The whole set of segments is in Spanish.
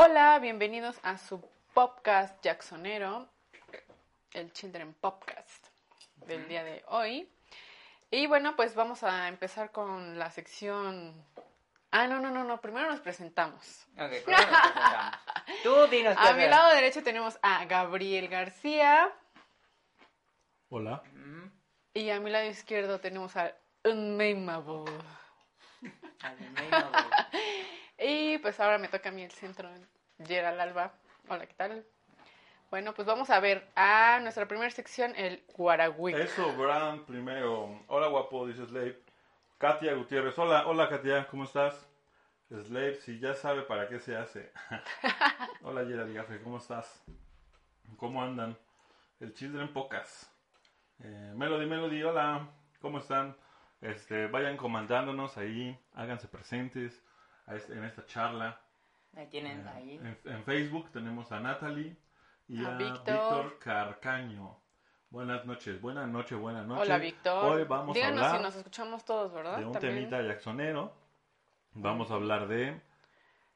Hola, bienvenidos a su podcast Jacksonero, el Children Podcast del día de hoy. Y bueno, pues vamos a empezar con la sección... Ah, no, no, no, no, primero nos presentamos. Ok, primero nos presentamos. Tú dinos A mi lado derecho tenemos a Gabriel García Hola. Y a mi lado izquierdo tenemos al Unmameable. al güey. Y pues ahora me toca a mí el centro, Gerald Alba. Hola, ¿qué tal? Bueno, pues vamos a ver a nuestra primera sección, el Guarawick. Eso, Bran, primero. Hola, guapo, dice Slave. Katia Gutiérrez. Hola, hola, Katia, ¿cómo estás? Slave, si ya sabe para qué se hace. hola, Gerald Gafe, ¿cómo estás? ¿Cómo andan? El Children Pocas. Eh, Melody, Melody, hola, ¿cómo están? Este, vayan comandándonos ahí, háganse presentes este- en esta charla. Ahí tienen, Eh, ahí. En, en Facebook tenemos a Natalie y A a, Víctor. Víctor. Carcaño. Buenas noches, buenas noches, buenas noches. Hola, Víctor. Hoy vamos Díganos a hablar si nos escuchamos todos, ¿verdad? de un También. temita jacksonero. Vamos a hablar de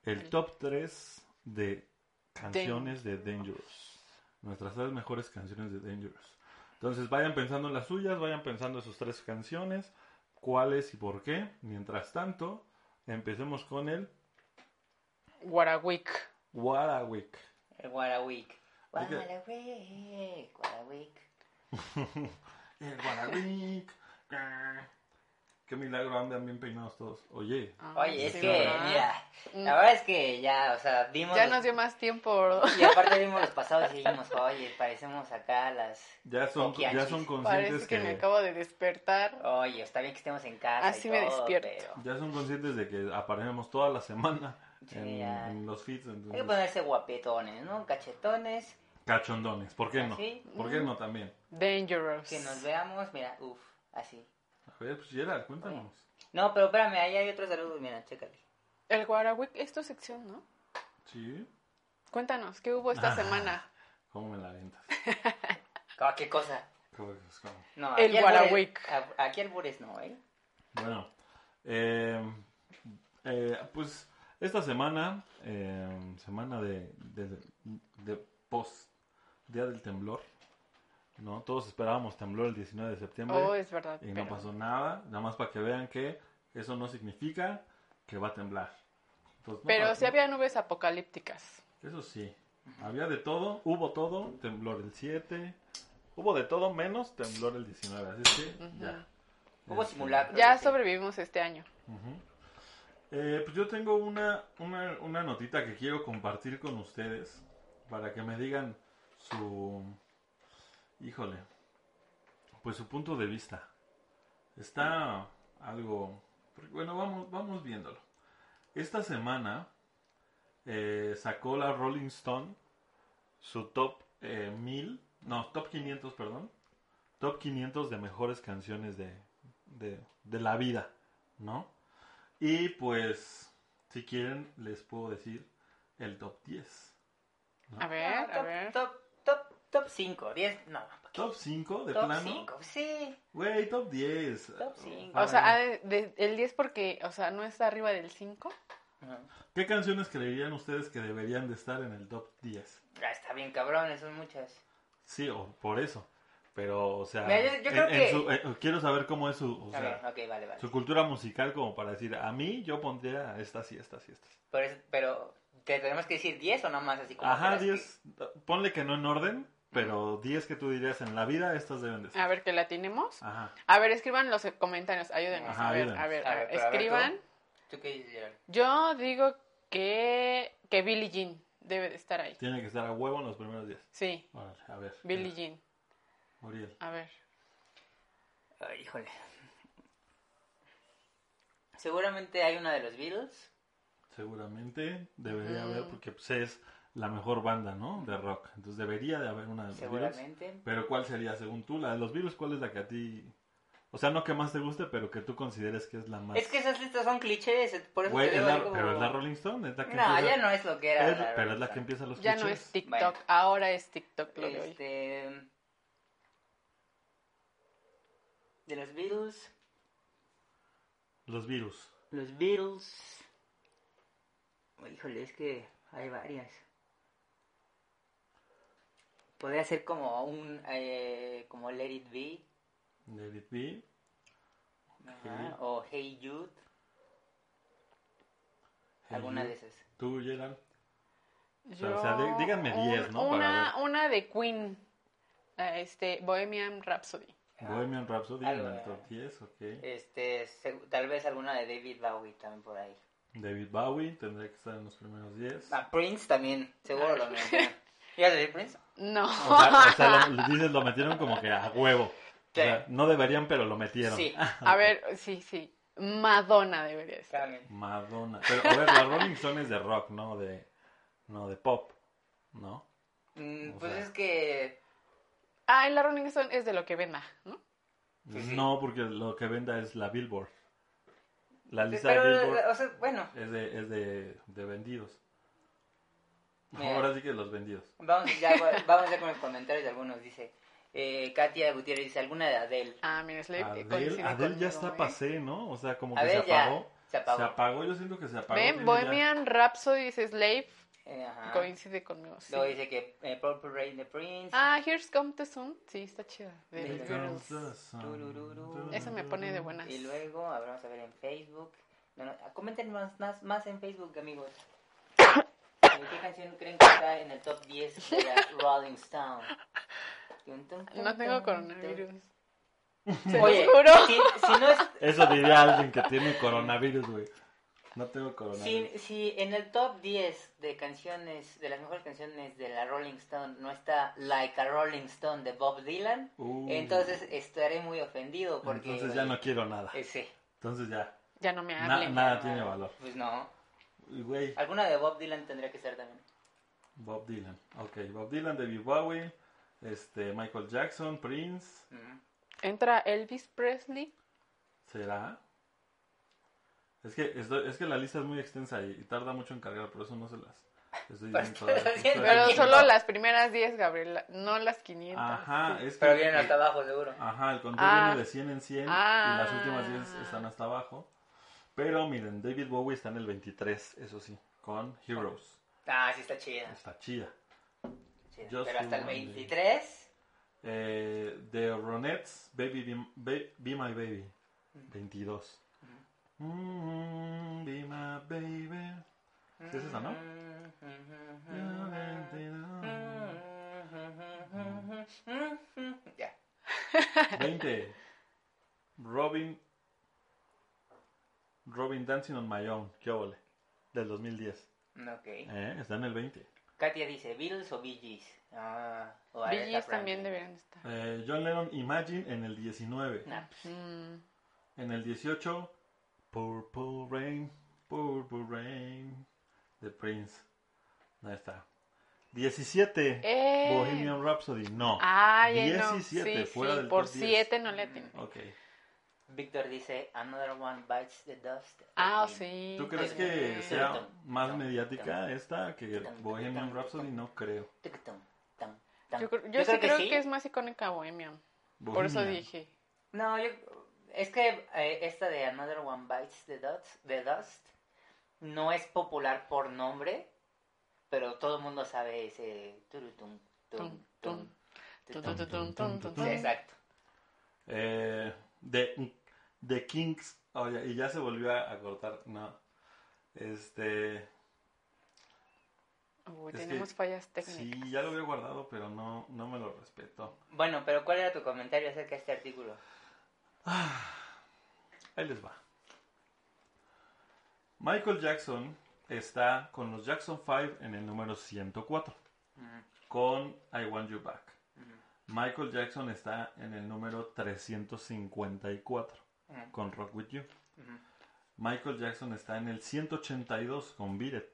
el top 3 de canciones de Dangerous. Nuestras tres mejores canciones de Dangerous. Entonces vayan pensando en las suyas, vayan pensando en sus tres canciones, cuáles y por qué. Mientras tanto, empecemos con el Guarawick. Warawick. El que- Guarawick, Guarawick. El Guarawick. Qué milagro andan bien peinados todos. Oye, Ah, Oye, es sí, que, ¿verdad? mira, Mm. la verdad es que ya, o sea, vimos... Ya los- nos dio más tiempo, ¿verdad? Y aparte vimos los pasados y dijimos, oye, parecemos acá las... ya son, ya son conscientes Parece que que, me acabo de despertar. Oye, está bien que estemos en casa Así y me despierto. pero ya son conscientes de que aparecemos toda la semana Sí, en, ya. en los feeds. Hay que ponerse guapetones, ¿no? Cachetones, cachondones, ¿por qué no? así, ¿Por qué no también? Dangerous. que nos veamos, mira, uff, así. Pues Gerard, cuéntanos. No, pero espérame, ahí hay otros saludos, mira, chécale. El Guarawick es tu sección, ¿no? Sí, Cuéntanos, ¿qué hubo esta Ah. semana? ¿cómo me la aventas? ¿Qué cosa? ¿Cómo? ¿Cómo? No, El Aquí albures no, ¿eh? Bueno, eh, eh, pues esta semana, eh, semana de, de, de post Día del Temblor, ¿no? Todos esperábamos temblor el 19 de septiembre Oh, es verdad. y no pasó nada, nada más para que vean que eso no significa que va a temblar. Entonces, no Pero pa- sí había nubes apocalípticas. Eso sí, había de todo, hubo todo, temblor el 7, hubo de todo menos temblor el 19, así es que ya. Hubo Este, simulacro. Ya sobrevivimos este año. Eh, pues yo tengo una, una, una notita que quiero compartir con ustedes para que me digan su, híjole, pues su punto de vista. Está algo, bueno, vamos, vamos viéndolo. Esta semana eh, sacó la Rolling Stone su top eh, 1000, no, top 500, perdón, top 500 de mejores canciones de, de, de la vida, ¿no? Y pues, si quieren, les puedo decir el top 10. A ver, a ver. Top, top, top 5, 10, no. Top 5 de Top plano. 5, sí. Güey, top 10. Top cinco. O sea, ah, de- de- el 10 porque, o sea, no está arriba del 5. Ujú. ¿Qué canciones creerían ustedes que deberían de estar en el top 10? Ah, está bien cabrón, son muchas. Sí, o por eso. Pero, o sea, Mira, yo- yo en- creo en que- su- eh, quiero saber cómo es su, o sea, ok, ok, vale, vale. su cultura musical como para decir, a mí yo pondría estas y estas y estas. Pero, es- pero, ¿te tenemos que decir 10 o no más así como Ajá, que las 10, ponle que no en orden, pero 10 que tú dirías en la vida, estas deben de ser. A ver, que la tenemos. Ajá. A ver, escriban los comentarios, ayúdenos. Ajá, a ver, ayúdenos. a ver, A ver, a escriban. ¿Tú qué dices, Gerard? Yo digo que, que Billie Jean debe de estar ahí. Tiene que estar a huevo en los primeros 10. Sí, a ver. Billie mira, Jean. Uriel. A ver. Ay, híjole. Seguramente hay una de los Beatles. Seguramente debería Ujú. haber, porque pues, es la mejor banda, ¿no? De rock. Entonces debería de haber una de los Beatles. Seguramente. Pero ¿cuál sería, según tú? La de los Beatles, ¿cuál es la que a ti... O sea, no que más te guste, pero que tú consideres que es la más... Es que esas listas son clichés, por eso Güey, te es digo la- así como- pero es la Rolling Stone, es la que No, empieza... ya no es lo que era. es- la pero es la que empieza los Ya no clichés. es TikTok, Bueno. ahora es TikTok lo de hoy. Este... De los Beatles. Los virus. Los Beatles. Híjole, es que Hay varias. Podría ser como un, eh, como Let It Be, David B. ajá, o Hey Jude, Hey alguna You. de esas. Tú, Gerald. Yo- o sea, dí- díganme 10, ¿no? Para Una, una de Queen, este, Bohemian Rhapsody. Bohemian Rhapsody Algo, en el top 10, ok. Este, tal vez alguna de David Bowie también por ahí. David Bowie tendría que estar en los primeros 10. Ah, Prince también, seguro lo mencionan. ¿Ya de Prince? No. O sea, o sea, lo, dices, lo metieron como que a huevo. O Sí. sea, no deberían, pero lo metieron. Sí. A ver, sí, sí. Madonna debería estar. También. Madonna. Pero a ver, la Rolling Stone es de rock, no de, no de pop, ¿no? Mm, O pues sea. es que... Ah, en la Rolling Stone es de lo que venda, ¿no? Sí, sí. No, porque lo que venda es la Billboard. La lista Pero, de Billboard o sea, bueno, es de, es de, de vendidos. Mira. Ahora sí que los vendidos. vamos ya, vamos ya con los comentarios de algunos. Dice, eh, Katia Gutiérrez dice, alguna de Adele. Ah, mira, Slave Adele, coincide Adele ya está ¿eh? pasé, ¿no? O sea, como que Adele se ya apagó. se apagó. Se apagó, yo siento que se apagó. Ven, Bohemian Rhapsody dice Slave, Eh, ajá. coincide conmigo. sí. Luego dice que eh, Purple Rain de Prince. Ah, Here's Come the Sun, sí, está chida. De ya- The the. Turururu. Esa me pone de buenas. Y luego, a ver, vamos a ver en Facebook. No, no, comenten más, más, más en Facebook, amigos. Eh, ¿Qué canción creen que está en el top 10 de la Rolling Stone? No tengo coronavirus. Se Oye, juro. si, si no es, Eso diría alguien que tiene coronavirus, güey. No tengo coronavirus. si, si en el top 10 de canciones, de las mejores canciones de la Rolling Stone, no está Like a Rolling Stone de Bob Dylan, Uh, entonces estaré muy ofendido porque... entonces ya no quiero nada. Ese, Entonces ya. Ya no me na- hablen. nada tiene valor. pues no. Güey, Alguna de Bob Dylan tendría que ser también. Bob Dylan. Ok, Bob Dylan, David Bowie, este, Michael Jackson, Prince. Entra Elvis Presley. ¿Será? Es que, estoy- es que la lista es muy extensa y, y tarda mucho en cargar, por eso no se las estoy Pues, diciendo todas. pero solo las primeras 10, Gabriela, no las 500. Ajá, es que... Pero vienen hasta abajo, seguro. Ajá, el conteo Ah. viene de 100 en 100 Ah. y las últimas 10 están hasta abajo. Pero miren, David Bowie está en el 23, eso sí, con Heroes. Ah, sí está chida. Está chida. Pero hasta el One Day. 23. Eh, The Ronettes, Baby Be, Be- Be My Baby, 22. Mm, be My Baby. Sí, es esa, ¿no? Ya. 20. Robin. Robin Dancing on My Own, qué ole, del 2010. Ok. Eh, está en el 20. Katia dice, ¿Beatles o Bee Gees? Ah, o Bee Gees también deberían estar. Eh, John Lennon, Imagine en el 19. Nah, pues, Mm. En el 18, Purple Rain, Purple Rain, de Prince. Ahí está. 17, Eh. Bohemian Rhapsody. No. Ay, no. 17, sí, fuera sí, del por top 10. 7 no le atiné. Ok. Víctor dice, Another One Bites the Dust. Ah, sí. ¿Tú crees que sea más mediática esta que Bohemian Rhapsody? No creo. Tucutum, tum, tum. Yo, creo- yo sí creo que, sí. es más icónica Bohemian. Por eso Bohemian. dije. No, yo... Es que eh, esta de Another One Bites the Dust, the Dust no es popular por nombre, pero todo el mundo sabe ese... turutum, tum, Tum, tum, tum, tutum. tum, tum, tum, tum, tum, Sí, tum. exacto. Eh, de, de Kings. Oye, y ya se volvió a, a cortar. No. Este. Uy, Es tenemos que- fallas Sí, técnicas. ya lo había guardado, pero no, no me lo respetó. Bueno, pero ¿cuál era tu comentario acerca de este artículo? Ahí les va. Michael Jackson está con los Jackson 5 en el número 104, Ujú, con I Want You Back. Michael Jackson está en el número 354, con Rock With You. Michael Jackson está en el 182 con Beat It.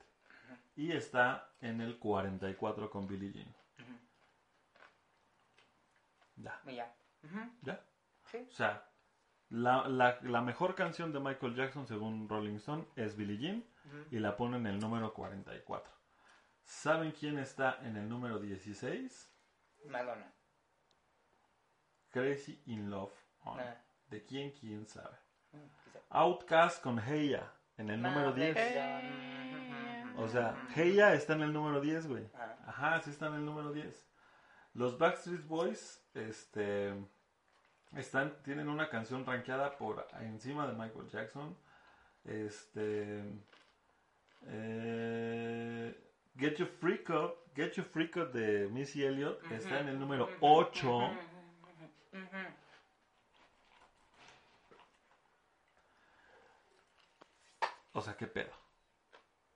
Y está en el 44 con Billie Jean. Ya, ya. Ya. Sí. O sea, la, la- la mejor canción de Michael Jackson según Rolling Stone es Billie Jean y la pone en el número 44. ¿Saben quién está en el número 16? Madonna. Crazy in Love. On. Ah. ¿De quién? ¿Quién sabe? Mm. Outcast con Heya en el número Madre 10. mía. O sea, Heya está en el número 10, güey. Ah. Ajá, sí está en el número 10. Los Backstreet Boys, este, están, tienen una canción rankeada por encima de Michael Jackson. Este, eh, Get Your Freak Up, Get Your Freak Up de Missy Elliott está en el número 8. O sea, qué pedo.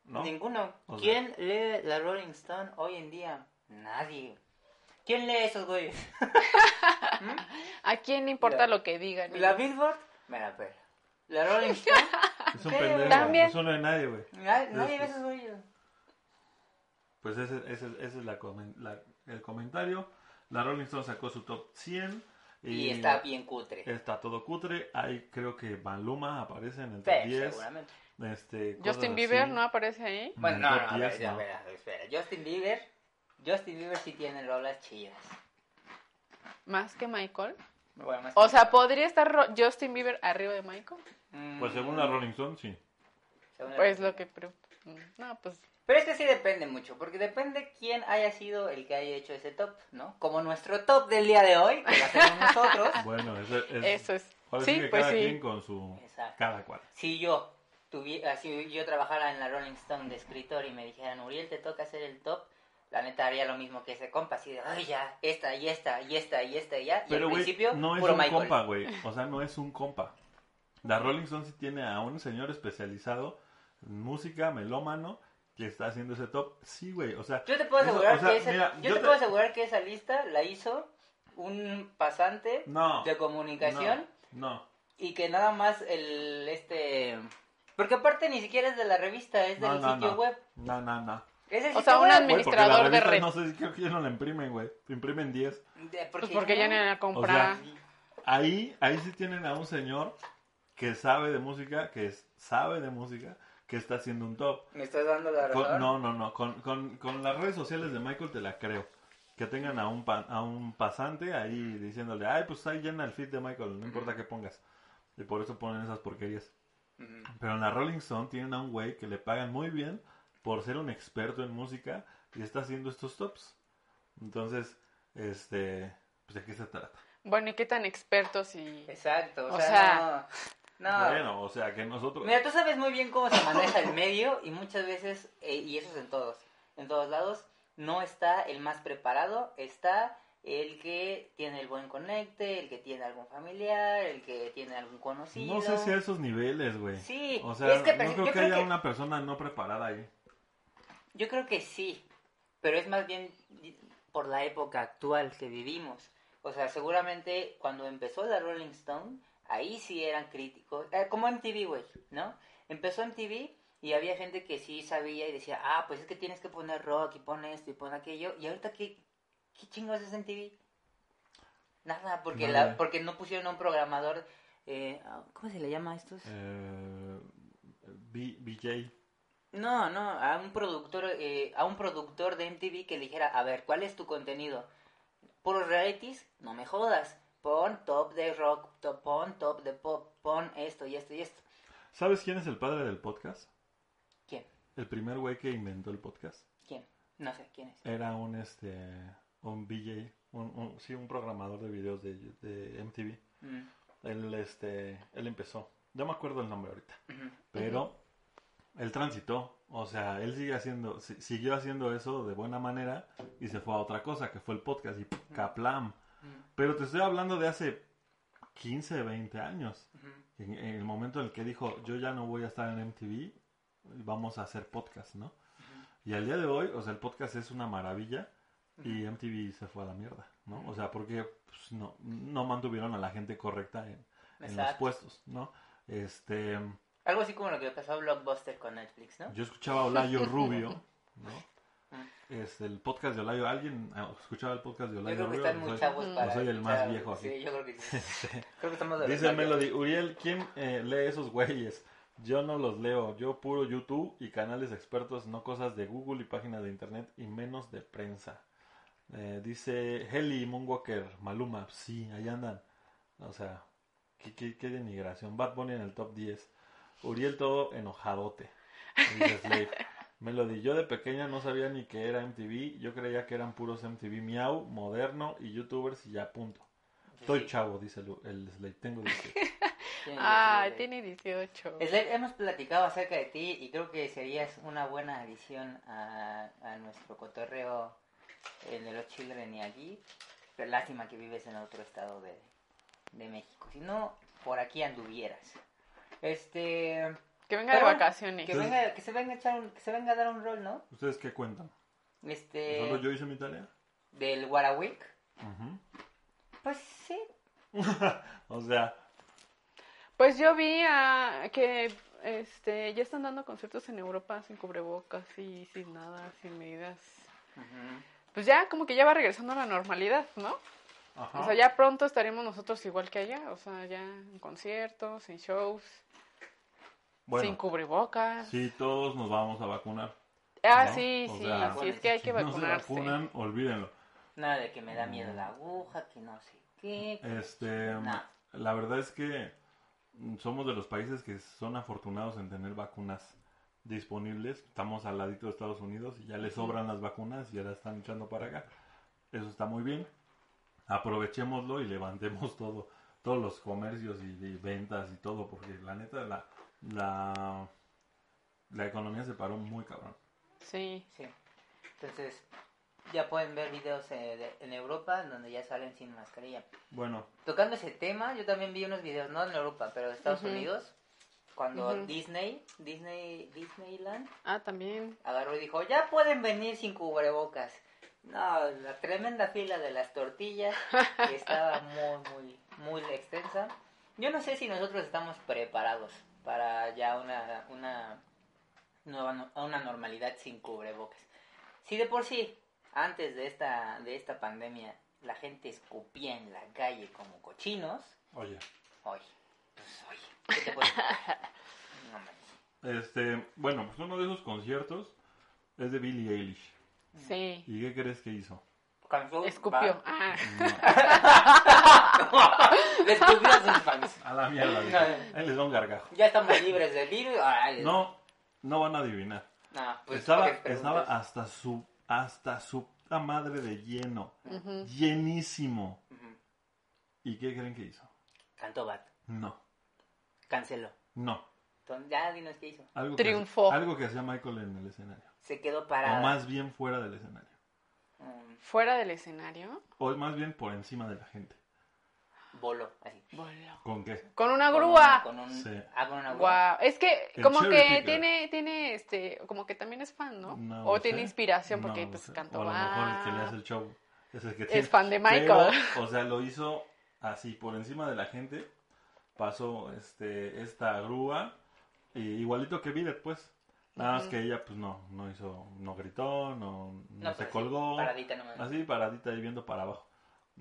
¿No? Ninguno. O sea- ¿Quién lee la Rolling Stone hoy en día? Nadie. ¿Quién lee esos güeyes? ¿A quién le importa La- lo que digan? ¿La Billboard? Me la pela. ¿La Rolling Stone? Es un pendejo. También. No es nadie, güey. Nadie, nadie ve esos güeyes. Pues ese, ese, ese es la la- el comentario. La Rolling Stone sacó su top 100. Y está bien cutre. Está todo cutre. Ahí creo que Maluma aparece en el top Sí, 10. seguramente. Este, Justin así. Bieber no aparece ahí. En Bueno, no, no, a 10, ver, ya, no. ver, a ver, espera. Justin Bieber, Justin Bieber sí tiene rolas chidas. Más que Michael. Bueno, más O que- sea, ¿podría estar Justin Bieber arriba de Michael? Mm, Pues según la Rolling Stone, sí. según la- Pues lo que... pre- No, pues... Pero es que sí depende mucho, porque depende quién haya sido el que haya hecho ese top, ¿no? Como nuestro top del día de hoy, que lo hacemos nosotros. Bueno, ese, es, Eso es. Sí, que pues cada sí. quien con su... Exacto. Cada cual. Si yo tuviera, si yo trabajara en la Rolling Stone de escritor y me dijeran, Uriel, te toca hacer el top, la neta haría lo mismo que ese compa, así de, ay, ya, esta y esta y esta y esta y ya. Y Pero, al güey, principio, no es puro un Michael. compa, güey. O sea, no es un compa. La Rolling Stone sí tiene a un señor especializado en música, melómano, que está haciendo ese top. Sí, güey. O sea, Yo te puedo eso- asegurar o sea, que esa, mira, yo yo te te- puedo asegurar que esa lista la hizo un pasante no. de comunicación No. no. y que nada más el este porque aparte ni siquiera es de la revista, es del No, no, sitio no. web. No, no, no. Es del O sitio sea, un web. porque la Administrador de red. No sé si creo que ya no la imprimen, güey. Imprimen 10. De- Pues porque ya no? ni a O comprar. sea, ahí, ahí sí tienen a un señor que sabe de música, que es- sabe de música, que está haciendo un top. ¿Me estás dando la Con- razón? no, no, no. Con, con, con las redes sociales de Michael te la creo. Que tengan a un, pa- a un pasante ahí diciéndole, ay, pues ahí llena el feed de Michael, no importa qué pongas. Y por eso ponen esas porquerías. Pero en la Rolling Stone tienen a un güey que le pagan muy bien por ser un experto en música y está haciendo estos tops. Entonces, este, pues de qué se trata. Bueno, ¿y qué tan expertos y...? Exacto, o, O sea, sea- no. no. Bueno, o sea, que nosotros... Mira, tú sabes muy bien cómo se maneja el medio y muchas veces, eh, y eso es en todos, en todos lados, no está el más preparado, está el que tiene el buen conecte, el que tiene algún familiar, el que tiene algún conocido. No sé si a esos niveles, güey. Sí, O sea, es que no creo que creo haya que- una persona no preparada ahí. Yo creo que sí, pero es más bien por la época actual que vivimos. O sea, seguramente cuando empezó la Rolling Stone, ahí sí eran críticos, eh, como MTV, güey, ¿no? Empezó MTV y había gente que sí sabía y decía, ah, pues es que tienes que poner rock y pon esto y pon aquello. Y ahorita, ¿qué, qué chingos es MTV? Nada, porque, Nada. la, porque no pusieron a un programador, eh, ¿cómo se le llama a estos? Eh, B- BJ. No, no, a un productor, eh, a un productor de MTV que le dijera, a ver, ¿cuál es tu contenido? ¿Puros realities? No me jodas. Pon top de rock, top, pon top de pop, pon esto y esto y esto. ¿Sabes quién es el padre del podcast? ¿Quién? El primer güey que inventó el podcast. ¿Quién? No sé, ¿quién es? Era un, este, un BJ, un, un- sí, un programador de videos de, de MTV. Mm, Él, este, él empezó. No me acuerdo el nombre ahorita. Pero él transitó. O sea, él sigue haciendo, si- siguió haciendo eso de buena manera y se fue a otra cosa, que fue el podcast y Kaplam. Mm, Pero te estoy hablando de hace 15, 20 años. En, en el momento en el que dijo, yo ya no voy a estar en MTV, vamos a hacer podcast, ¿no? Y al día de hoy, o sea, el podcast es una maravilla y MTV se fue a la mierda, ¿no? O sea, porque pues, no, no mantuvieron a la gente correcta en, en los puestos, ¿no? Este, Algo así como lo que pasó a Blockbuster con Netflix, ¿no? yo escuchaba a Olayo Rubio, ¿no? Mm. Es el podcast de Olayo. ¿Alguien escuchaba el podcast de Yo Olayo creo que Rubio? están muy chavos para... soy el más viejo aquí. Sí, yo creo que sí. Creo que estamos de Dice. Melody, Uriel, ¿quién eh, lee esos güeyes? Yo no los leo, yo puro YouTube y canales expertos, no cosas de Google y páginas de internet y menos de prensa. Eh, dice Heli Moonwalker, Maluma, sí, ahí andan. O sea, qué, qué, qué denigración. Bad Bunny en el top 10. Uriel todo enojadote. Melody, yo de pequeña no sabía ni que era MTV. Yo creía que eran puros MTV Miau, moderno y youtubers y ya punto. Estoy Sí. chavo, dice el, el Slade. Tengo 18. Tiene Ah, 18. tiene 18. Slade, hemos platicado acerca de ti y creo que serías una buena adición a, a nuestro cotorreo en el Los Children y allí. Pero lástima que vives en otro estado de, de México. Si no, por aquí anduvieras. Este. Que venga de vacaciones. Que venga, que se venga a echar un- que se venga a dar un rol, ¿no? ¿Ustedes qué cuentan? Este. ¿Solo yo hice mi tarea? Del Warwick. Ujú. Pues sí. O sea, Pues yo vi a que este ya están dando conciertos en Europa sin cubrebocas y sin nada, sin medidas. Pues ya como que ya va regresando a la normalidad, ¿no? ajá. O sea, ya pronto estaremos nosotros igual que allá, o sea, ya en conciertos, en shows, bueno, sin cubrebocas. sí, todos nos vamos a vacunar. Ah, ¿no? sí, O sí, sea, sí, es que hay Si que no se vacunarse. vacunan, olvídenlo. Nada de que me da miedo la aguja, que no sé qué. que- Este, No. la verdad es que mm, somos de los países que son afortunados en tener vacunas disponibles. Estamos al ladito de Estados Unidos y ya les sobran las vacunas y ya las están echando para acá. Eso está muy bien. Aprovechémoslo y levantemos todo, todos los comercios y, y ventas y todo, porque la neta la, la, la economía se paró muy cabrón. Sí. Sí. Entonces, ya pueden ver videos eh, de- en Europa donde ya salen sin mascarilla. Bueno, Tocando ese tema, yo también vi unos videos, no en Europa, pero en Estados. Unidos, cuando. Disney, Disney, Disneyland, Ah, también. agarró y dijo, ya pueden venir sin cubrebocas. No, la tremenda fila de las tortillas, que estaba muy, muy, muy extensa. Yo no sé si nosotros estamos preparados para ya una, una nueva, una normalidad sin cubrebocas. Si de por sí, antes de esta, de esta pandemia, la gente escupía en la calle como cochinos, oye, hoy, pues oye, ¿qué te este, bueno, pues uno de esos conciertos es de Billie Eilish. Sí. ¿Y qué crees que hizo? Cansó, Escupió. Ah. Le escupió a sus fans. A la mierda. dijo. Ahí les da un gargajo. Ya estamos libres del virus. No, no van a adivinar. no, pues, estaba, estaba hasta su, hasta su puta madre de lleno. Llenísimo. ¿Y qué creen que hizo? Cantó Bat. No, Canceló. no. Entonces, ya dinos qué hizo. Algo Triunfó. Que, algo que hacía Michael en el escenario. Se quedó O parada. más bien fuera del escenario. Mm, Fuera del escenario. O más bien por encima de la gente. voló, así. Voló. ¿Con qué? Con una Con grúa. Con un, Sí. ah, con una grúa. Guau, es que El como que tiene, tiene, este, como que también es fan, ¿no? No o sé. tiene inspiración porque No pues sé. cantó O a lo mejor el que le "Wow". hace el show es el que Es tiene. fan de Michael. Pero, o sea, lo hizo así por encima de la gente. Pasó este esta grúa y igualito que Bidet, pues. Nada más que ella pues no no hizo no gritó, no, no, No, se pues, así, colgó. Paradita nomás. Así paradita ahí viendo para abajo.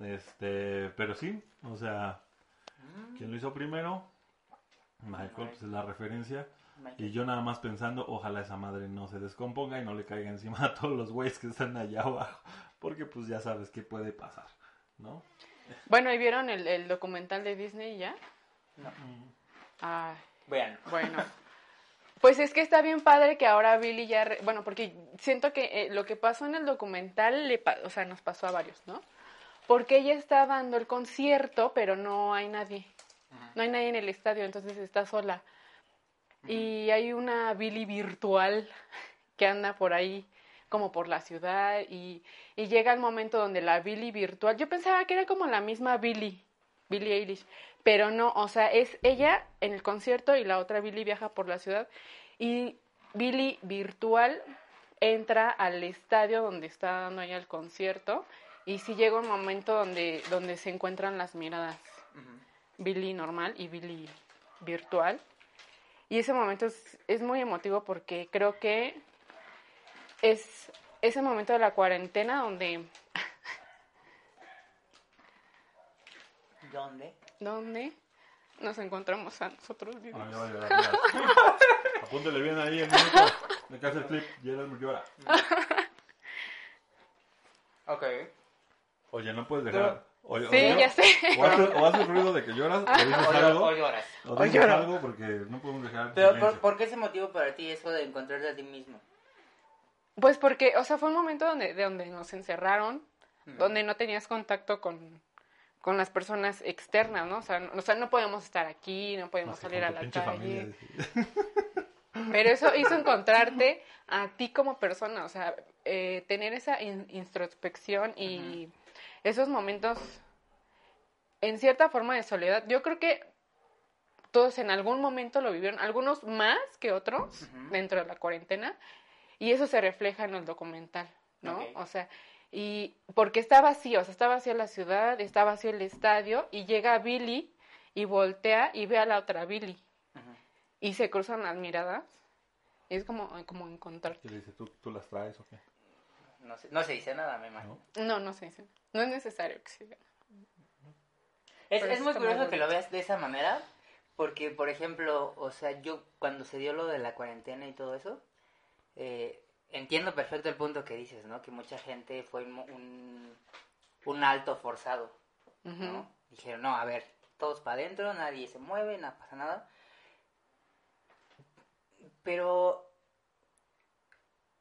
Este, pero sí, o sea, Mm, quien lo hizo primero Michael pues, es la referencia Michael. y yo nada más pensando, ojalá esa madre no se descomponga y no le caiga encima a todos los güeyes que están allá abajo, porque pues ya sabes qué puede pasar, ¿no? Bueno, ¿y vieron el, el documental de Disney ya? No. Ay, Vean. bueno. Pues es que está bien padre que ahora Billy ya, re- bueno, porque siento que eh, lo que pasó en el documental, le pa- o sea, nos pasó a varios, ¿no? Porque ella está dando el concierto, pero no hay nadie. No hay nadie en el estadio, entonces está sola. Y hay una Billy virtual que anda por ahí, como por la ciudad, y, y llega el momento donde la Billy virtual, yo pensaba que era como la misma Billy, Billie Eilish, pero no, o sea, es ella en el concierto y la otra Billy viaja por la ciudad, y Billy virtual entra al estadio donde está dando ella el concierto, y sí llega un momento donde, donde se encuentran las miradas. Ujú. Billy normal y Billy virtual. Y ese momento es, es muy emotivo porque creo que es ese momento de la cuarentena donde, ¿Dónde? Donde nos encontramos a nosotros Ay, mismos. ya va a llorar, ya. Apúntele bien ahí el minuto de que hace el clip, Gerald llora. Ok. Oye, no puedes dejar. Oye, Sí, o, ya sé. O haces, o haces ruido de que lloras, o dices O, algo, o lloras. o dices lloro. algo porque no podemos dejar Pero, ¿por, qué es motivo para ti eso de encontrarte a ti mismo? Pues porque, o sea, fue un momento donde, de donde nos encerraron, donde no tenías contacto con, con las personas externas, ¿no? O sea, no, o sea, no podemos estar aquí, no podemos Más salir a la calle. Pero eso hizo encontrarte a ti como persona, o sea, eh, tener esa in- introspección y esos momentos, en cierta forma de soledad. Yo creo que todos en algún momento lo vivieron, algunos más que otros dentro de la cuarentena, y eso se refleja en el documental, ¿no? O sea, y porque está vacío, o sea, está vacía la ciudad, está vacío el estadio, y llega Billy y voltea y ve a la otra Billy y se cruzan las miradas. Y es como, como encontrarte. Y le dice, ¿tú, tú las traes o qué? No, se, no se dice nada, me imagino. ¿No? No, no se dice. No es necesario que se diga. Es, es es muy curioso que lo veas de esa manera, porque, por ejemplo, o sea, yo cuando se dio lo de la cuarentena y todo eso, eh, entiendo perfecto el punto que dices, ¿no? Que mucha gente fue un, un, alto forzado. ¿no? Dijeron, no, a ver, todos para adentro, nadie se mueve, no pasa nada. Pero,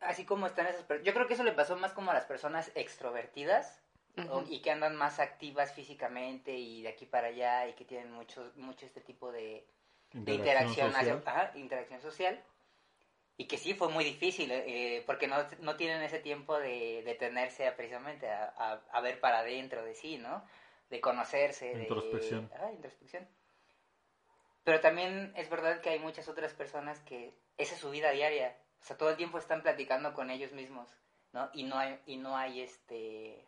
así como están esas personas, yo creo que eso le pasó más como a las personas extrovertidas, o- y que andan más activas físicamente y de aquí para allá y que tienen mucho, mucho este tipo de, de interacción, hacia- ajá, interacción social. Y que sí fue muy difícil, eh, porque no, no tienen ese tiempo de detenerse a, precisamente a, a- a ver para adentro de sí, ¿no? De conocerse. de- Introspección. ajá, introspección. Pero también es verdad que hay muchas otras personas que esa es su vida diaria. O sea, todo el tiempo están platicando con ellos mismos, ¿no? Y no hay, y no hay este...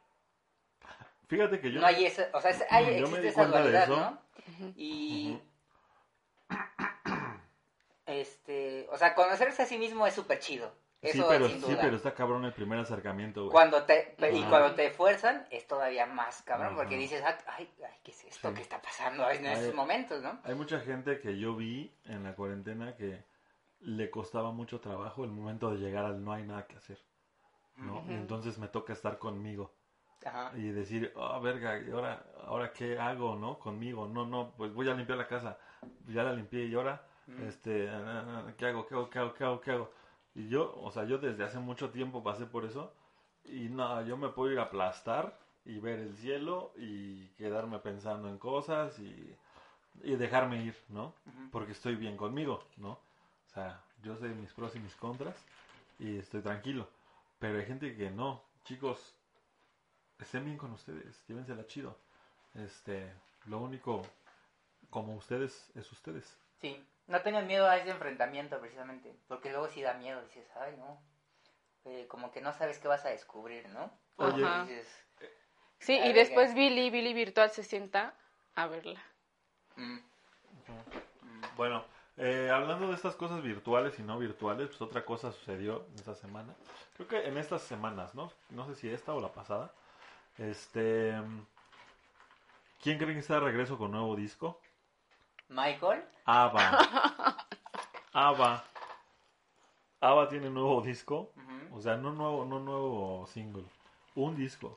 Fíjate que yo... no hay esa... O sea, es- hay, Yo me existe di esa dualidad, eso. ¿no? Y... Este... O sea, conocerse a sí mismo es súper chido. Eso sí, pero, sin sí, pero está cabrón el primer acercamiento, güey. Cuando te, y cuando te fuerzan es todavía más cabrón, porque dices, "Ah, ay, ay, ¿qué es esto Sí. que está pasando en Ay. estos momentos, no? Hay mucha gente que yo vi en la cuarentena que le costaba mucho trabajo el momento de llegar al no hay nada que hacer, ¿no? Entonces me toca estar conmigo Ajá. y decir, oh, verga, ¿y ahora, ahora qué hago, no? Conmigo, no, no, pues voy a limpiar la casa, ya la limpié y ahora, Mm. este, ah, ah, ¿qué hago, qué hago, qué hago, qué hago, qué hago? Y yo, o sea, yo desde hace mucho tiempo pasé por eso y no, yo me puedo ir a aplastar y ver el cielo y quedarme pensando en cosas y, y dejarme ir, ¿no? Porque estoy bien conmigo, ¿no? O sea, yo sé mis pros y mis contras y estoy tranquilo. Pero hay gente que no, chicos, estén bien con ustedes, llévensela chido. Este, lo único como ustedes es ustedes. Sí, no tengan miedo a ese enfrentamiento precisamente, porque luego sí da miedo, dices, ay no, Eh, como que no sabes qué vas a descubrir, ¿no? Oye. Ajá. Dices, Sí, y después Billy, Billy Virtual se sienta a verla. mm, Bueno, eh, hablando de estas cosas virtuales y no virtuales, pues otra cosa sucedió esta semana. Creo que en estas semanas, ¿no? No sé si esta o la pasada. Este, ¿quién creen que está de regreso con nuevo disco? Michael, ABBA. ABBA. ABBA tiene nuevo disco. O sea, no nuevo, no nuevo single. Un disco.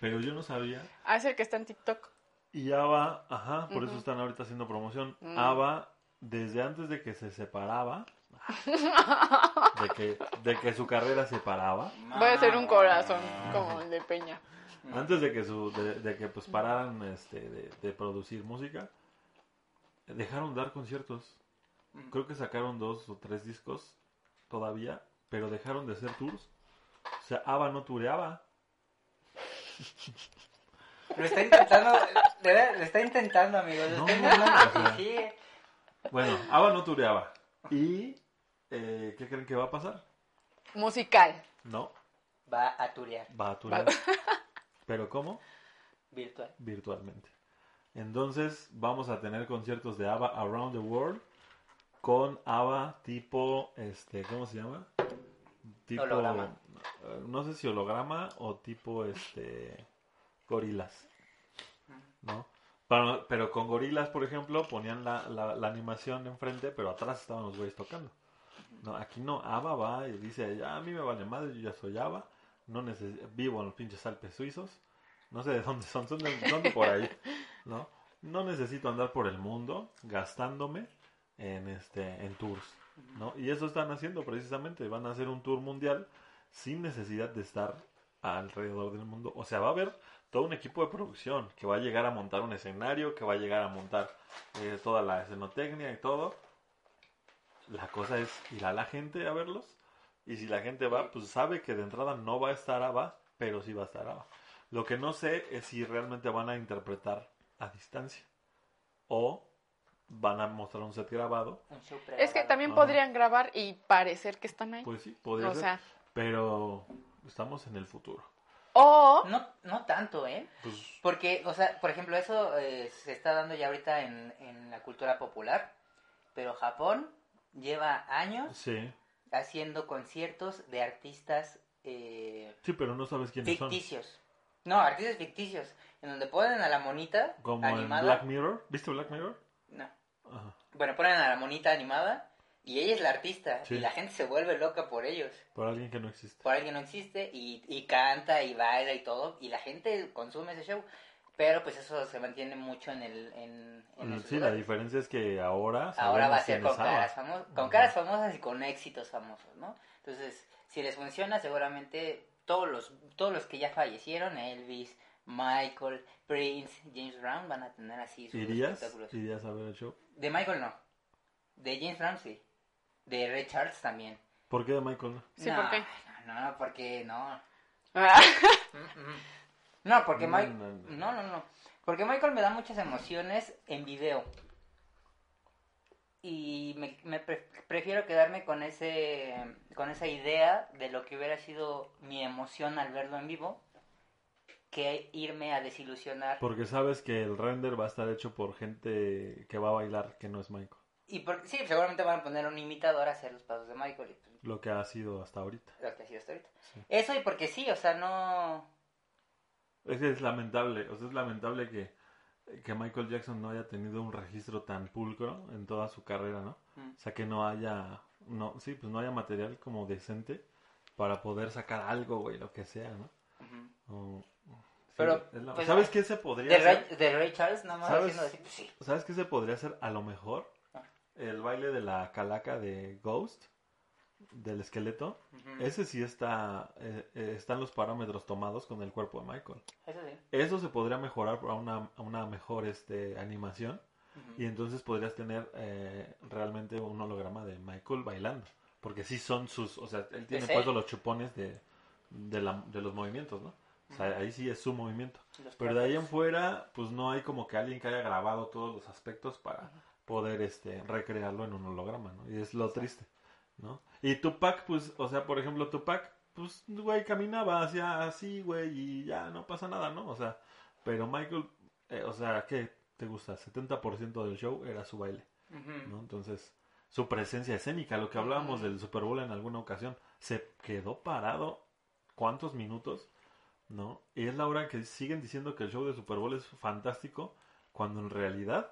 Pero yo no sabía. Ah, es el que está en TikTok. Y ABBA, ajá, por eso están ahorita haciendo promoción. Mm. ABBA, desde antes de que se separaba, de que, de que su carrera se paraba, Voy a hacer un corazón, como el de Peña. antes de que su, de, de que pues pararan este, de, de producir música, dejaron de dar conciertos. Ujú. Creo que sacaron dos o tres discos todavía, pero dejaron de hacer tours. O sea, ABBA no tureaba. Lo está intentando, de verdad, lo está intentando, amigos, lo No, está intentando, o sea. sí, sí. Bueno, ABBA no tureaba. ¿Y eh, qué creen que va a pasar? Musical. No, Va a turear, va a turear. ¿Pero cómo? virtual. virtualmente. Entonces vamos a tener conciertos de ABBA around the world con ABBA tipo, este, ¿cómo se llama? Tipo, Holograma. eh, no sé si holograma o tipo, este, gorilas, ¿no? Pero, pero con gorilas, por ejemplo, ponían la, la, la animación enfrente, pero atrás estaban los güeyes tocando. No, aquí no, ABBA va y dice, "Ya, a mí me vale madre, yo ya soy ABBA, no neces- vivo en los pinches Alpes suizos, no sé de dónde son, son de, son de por ahí, ¿no? No necesito andar por el mundo gastándome en este en tours, ¿no? Y eso están haciendo precisamente, van a hacer un tour mundial sin necesidad de estar alrededor del mundo. O sea, va a haber todo un equipo de producción que va a llegar a montar un escenario, que va a llegar a montar eh, toda la escenotecnia y todo. La cosa es ir a la gente a verlos. Y si la gente va, pues sabe que de entrada no va a estar ABBA, pero sí va a estar ABBA. Lo que no sé es si realmente van a interpretar a distancia. O van a mostrar un set grabado. Un Es que también Ajá. podrían grabar y parecer que están ahí. Pues sí, podría o ser. sea, Pero estamos en el futuro. o No, no tanto, ¿eh? Pues Porque, o sea, por ejemplo, eso eh, se está dando ya ahorita en, en la cultura popular, pero Japón lleva años sí. haciendo conciertos de artistas eh, Sí, pero no sabes quiénes son. ficticios. No, artistas ficticios, en donde ponen a la monita Como animada. en Black Mirror. ¿Viste Black Mirror? No. Ajá. Bueno, ponen a la monita animada y ella es la artista Sí. y la gente se vuelve loca por ellos. Por alguien que no existe. por alguien no existe y, y canta y baila y todo y la gente consume ese show pero pues eso se mantiene mucho en el en, en Mm, Sí, la diferencia es que ahora. ahora va a ser con caras famosas con caras famosas y con éxitos famosos no entonces si les funciona seguramente todos los todos los que ya fallecieron Elvis Michael Prince James Brown van a tener así sus ¿Irías? espectáculos ¿Irías a ver el show? de Michael no de James Brown sí de Ray Charles también ¿Por qué de Michael no? Sí, no, ¿por qué? no no, porque no Ah. No, porque No, Mike... no, no. No, no, no. Porque Michael me da muchas emociones en video. Y me, me pre- prefiero quedarme con ese con esa idea de lo que hubiera sido mi emoción al verlo en vivo que irme a desilusionar. Porque sabes que el render va a estar hecho por gente que va a bailar, que no es Michael. Y porque sí, seguramente van a poner un imitador a hacer los pasos de Michael. Y pues, Lo que ha sido hasta ahorita. lo que ha sido hasta ahorita. Sí. Eso y porque sí, o sea, no... Es que es lamentable, o sea, es lamentable que, que Michael Jackson no haya tenido un registro tan pulcro en toda su carrera, ¿no? Mm. O sea, que no haya, no, sí, pues no haya material como decente para poder sacar algo, güey, lo que sea, ¿no? O- sí, Pero, la- pues, ¿Sabes qué se podría De hacer? Ray, de Ray Charles, nada más ¿Sabes? haciendo así, pues sí. ¿Sabes qué se podría hacer a lo mejor? Ah. El baile de la calaca de Ghost, del esqueleto. Ese sí está, eh, eh, están los parámetros tomados con el cuerpo de Michael. Eso sí. Eso se podría mejorar para una, a una mejor este, animación y entonces podrías tener eh, realmente un holograma de Michael bailando. Porque sí son sus, o sea, él tiene puestos los chupones de, de, la- de los movimientos, ¿no? O sea, ahí sí es su movimiento. Pero de ahí en fuera, pues no hay como que alguien que haya grabado todos los aspectos para poder este recrearlo en un holograma, ¿no? Y es lo triste, ¿no? Y Tupac, pues, o sea, por ejemplo, Tupac, pues, güey, caminaba hacia así, güey, y ya no pasa nada, ¿no? O sea, pero Michael, eh, o sea, ¿qué te gusta? 70% del show era su baile. ¿no? Entonces, su presencia escénica, lo que hablábamos del Super Bowl en alguna ocasión, se quedó parado, ¿cuántos minutos? ¿No? Y es la hora que siguen diciendo que el show de Super Bowl es fantástico, cuando en realidad,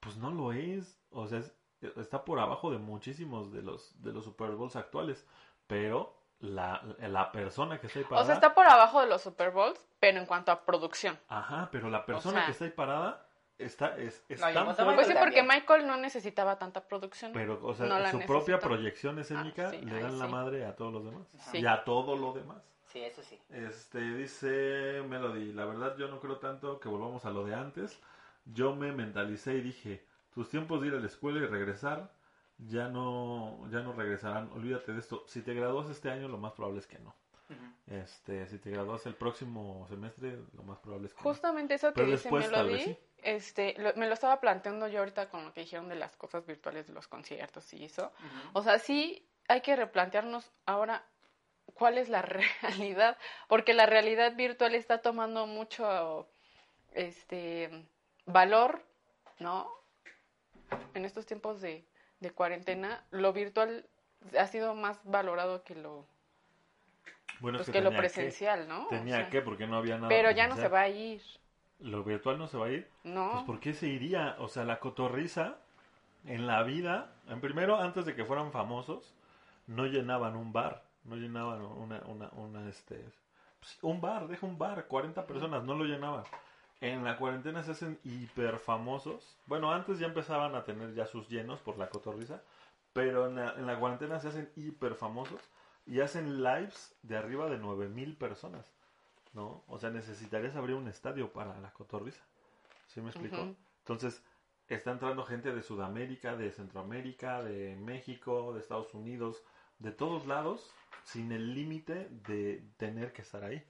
pues no lo es. O sea, es- está por abajo de muchísimos de los, de los Super Bowls actuales. Pero la, la persona que está ahí o parada. sea, está por abajo de los Super Bowls, pero en cuanto a producción. Ajá, pero la persona sea- que está ahí parada está, es, es No, y tan como fuerte, Pues sí, porque también. Michael no necesitaba tanta producción. Pero, o sea, No la su propia proyección escénica Ah, sí, le dan la sí. madre a todos los demás. Sí. Y a todo lo demás. Sí, eso sí. Este, dice Melody, la verdad yo no creo tanto que volvamos a lo de antes. Yo me mentalicé y dije, tus tiempos de ir a la escuela y regresar ya no, ya no regresarán. Olvídate de esto. Si te gradúas este año, lo más probable es que no. Este, si te gradúas el próximo semestre, lo más probable es que Justamente eso que Pero dice después, vez, Melody, sí. este, lo- me lo estaba planteando yo ahorita con lo que dijeron de las cosas virtuales de los conciertos y eso. O sea, sí hay que replantearnos ahora cuál es la realidad, porque la realidad virtual está tomando mucho este valor, ¿no? En estos tiempos de, de cuarentena, lo virtual ha sido más valorado que lo, Bueno, es pues, que lo presencial, ¿no? O Tenía sea, que, porque no había nada. pero ya no se va a ir, Lo virtual no se va a ir. ¿no? Pues ¿por qué se iría? O sea, la cotorriza en la vida, en primero, antes de que fueran famosos, no llenaban un bar, no llenaban una, una, una este, pues, un bar, deja un bar, 40 personas, no lo llenaban. En la cuarentena se hacen hiper famosos. Bueno, antes ya empezaban a tener ya sus llenos por la cotorriza, pero en la, en la cuarentena se hacen hiper famosos y hacen lives de arriba de 9000 personas, ¿no? O sea, necesitarías abrir un estadio para la cotorriza. ¿Sí me explico? Entonces, está entrando gente de Sudamérica, de Centroamérica, de México, de Estados Unidos, de todos lados, sin el límite de tener que estar ahí. ¿no?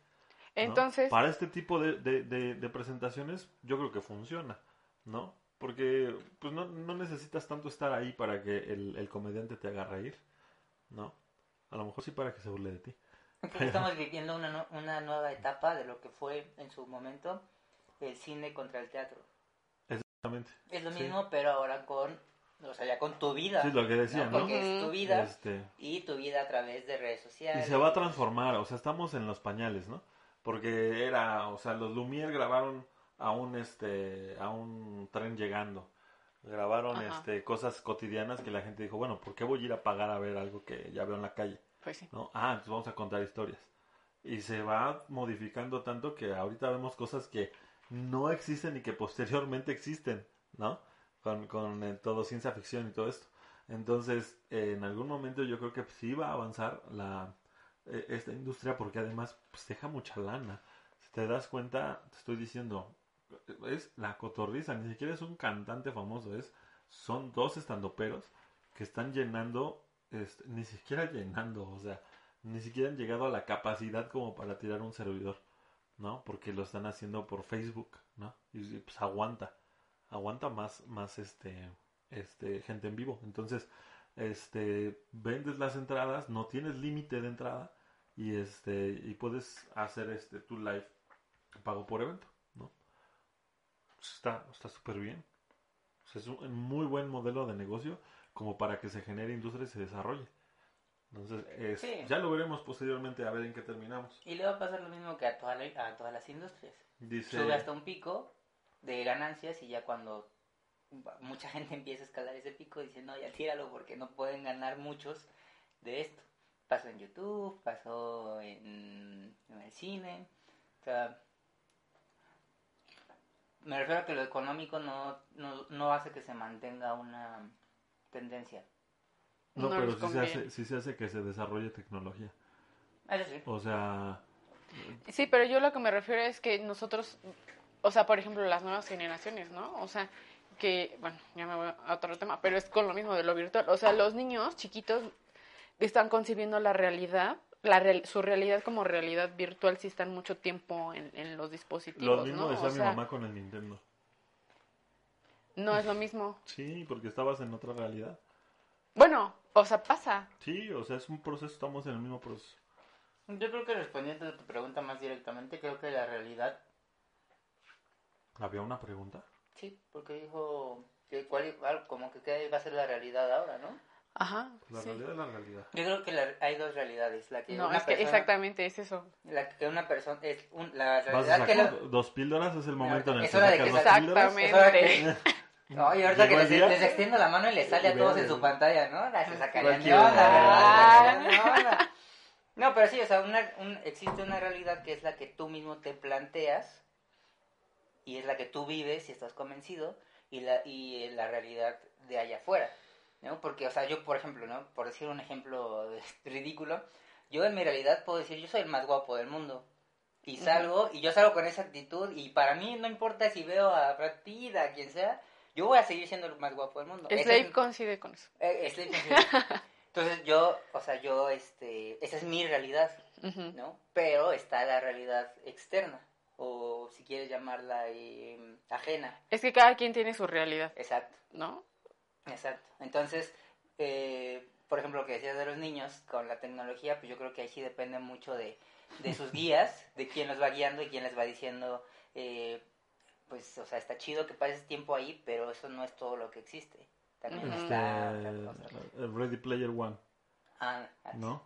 Entonces, Para este tipo de, de- de- de presentaciones, yo creo que funciona, ¿no? Porque pues no, no necesitas tanto estar ahí para que el, el comediante te haga reír, ¿no? A lo mejor sí para que se burle de ti. Estamos viviendo una, una nueva etapa de lo que fue en su momento el cine contra el teatro. Exactamente. Es lo Sí. mismo, pero ahora con, o sea, ya con tu vida. Sí, lo que decía, ¿no? Porque es tu vida Este, y tu vida a través de redes y sociales. se va a transformar, o sea, estamos en los pañales, ¿no? Porque era, o sea, los Lumière grabaron a un, este, a un tren llegando. Grabaron, Ajá. este, cosas cotidianas que la gente dijo, bueno, ¿por qué voy a ir a pagar a ver algo que ya veo en la calle? pues sí. ¿no? Ah, entonces vamos a contar historias. Y se va modificando tanto que ahorita vemos cosas que no existen y que posteriormente existen, ¿no? Con, con eh, todo ciencia ficción y todo esto. Entonces, eh, en algún momento yo creo que sí va a avanzar la, eh, esta industria porque además pues, deja mucha lana. Si te das cuenta, te estoy diciendo, es la cotorriza, ni siquiera es un cantante famoso, es son dos estandoperos que están llenando, este, ni siquiera llenando, o sea, ni siquiera han llegado a la capacidad como para tirar un servidor, ¿no? Porque lo están haciendo por Facebook, ¿no? Y pues aguanta, aguanta más, más este, este, gente en vivo. Entonces, este, vendes las entradas, no tienes límite de entrada y este, y puedes hacer este, tu live pago por evento, ¿no? Está, está súper bien. O sea, es un muy buen modelo de negocio como para que se genere industria y se desarrolle. Entonces, es- Sí. ya lo veremos posteriormente a ver en qué terminamos. Y le va a pasar lo mismo que a, toda la- a todas las industrias. Dice, Sube hasta un pico de ganancias y ya cuando mucha gente empieza a escalar ese pico dice, no, ya tíralo porque no pueden ganar muchos de esto. Pasó en YouTube, pasó en, en el cine. O sea, me refiero a que lo económico no, no, no hace que se mantenga una tendencia. no, no pero sí se, hace, sí se hace que se desarrolle tecnología. Eso sí. O sea, Sí, pero yo lo que me refiero es que nosotros, o sea, por ejemplo, las nuevas generaciones, ¿no? O sea, que, bueno, ya me voy a otro tema, pero es con lo mismo de lo virtual. O sea, los niños chiquitos están concibiendo la realidad, la real- su realidad como realidad virtual si están mucho tiempo en, en los dispositivos, lo mismo ¿no? decía O mi sea, mamá con el Nintendo. no es lo mismo. Sí, porque estabas en otra realidad. Bueno, o sea, pasa. Sí, o sea, es un proceso, estamos en el mismo proceso. Yo creo que respondiendo a tu pregunta más directamente, creo que la realidad ¿Había una pregunta? Sí, porque dijo que cuál iba- como que qué va a ser la realidad ahora, ¿no? Ajá. La sí. realidad es la realidad. Yo creo que la- hay dos realidades, la que No, una es que persona, exactamente es eso. la que una persona es un- la Vas a realidad que la- dos píldoras, es el momento en el es que hora de sacas que. Exactamente. es hora que- No, y ahorita que les, extiendo la mano y les sale a todos en su pantalla, ¿no? La se sacarían de Cualquiera. onda. ¿verdad? Se sacarían de onda. No, pero sí, o sea, una, un- existe una realidad que es la que tú mismo te planteas y es la que tú vives y estás convencido y la, y la realidad de allá afuera, ¿no? Porque, o sea, yo, por ejemplo, ¿no? Por decir un ejemplo ridículo, yo en mi realidad puedo decir, yo soy el más guapo del mundo. Y salgo, y yo salgo con esa actitud, y para mí no importa si veo a Brad Pitt, a quien sea, yo voy a seguir siendo el más guapo del mundo. Slave es- coincide con eso. eh, Slave coincide. Entonces yo, o sea, yo, este, esa es mi realidad, Ujú. ¿no? Pero está la realidad externa, o si quieres llamarla eh, ajena. Es que cada quien tiene su realidad, Exacto, ¿no? exacto. Entonces, eh, por ejemplo, lo que decías de los niños con la tecnología, pues yo creo que ahí sí depende mucho de, de sus guías, de quién los va guiando y quién les va diciendo, eh, pues, o sea, está chido que pases tiempo ahí, pero eso no es todo lo que existe. También está Este, otra cosa. el Ready Player One, Ah, así. ¿no?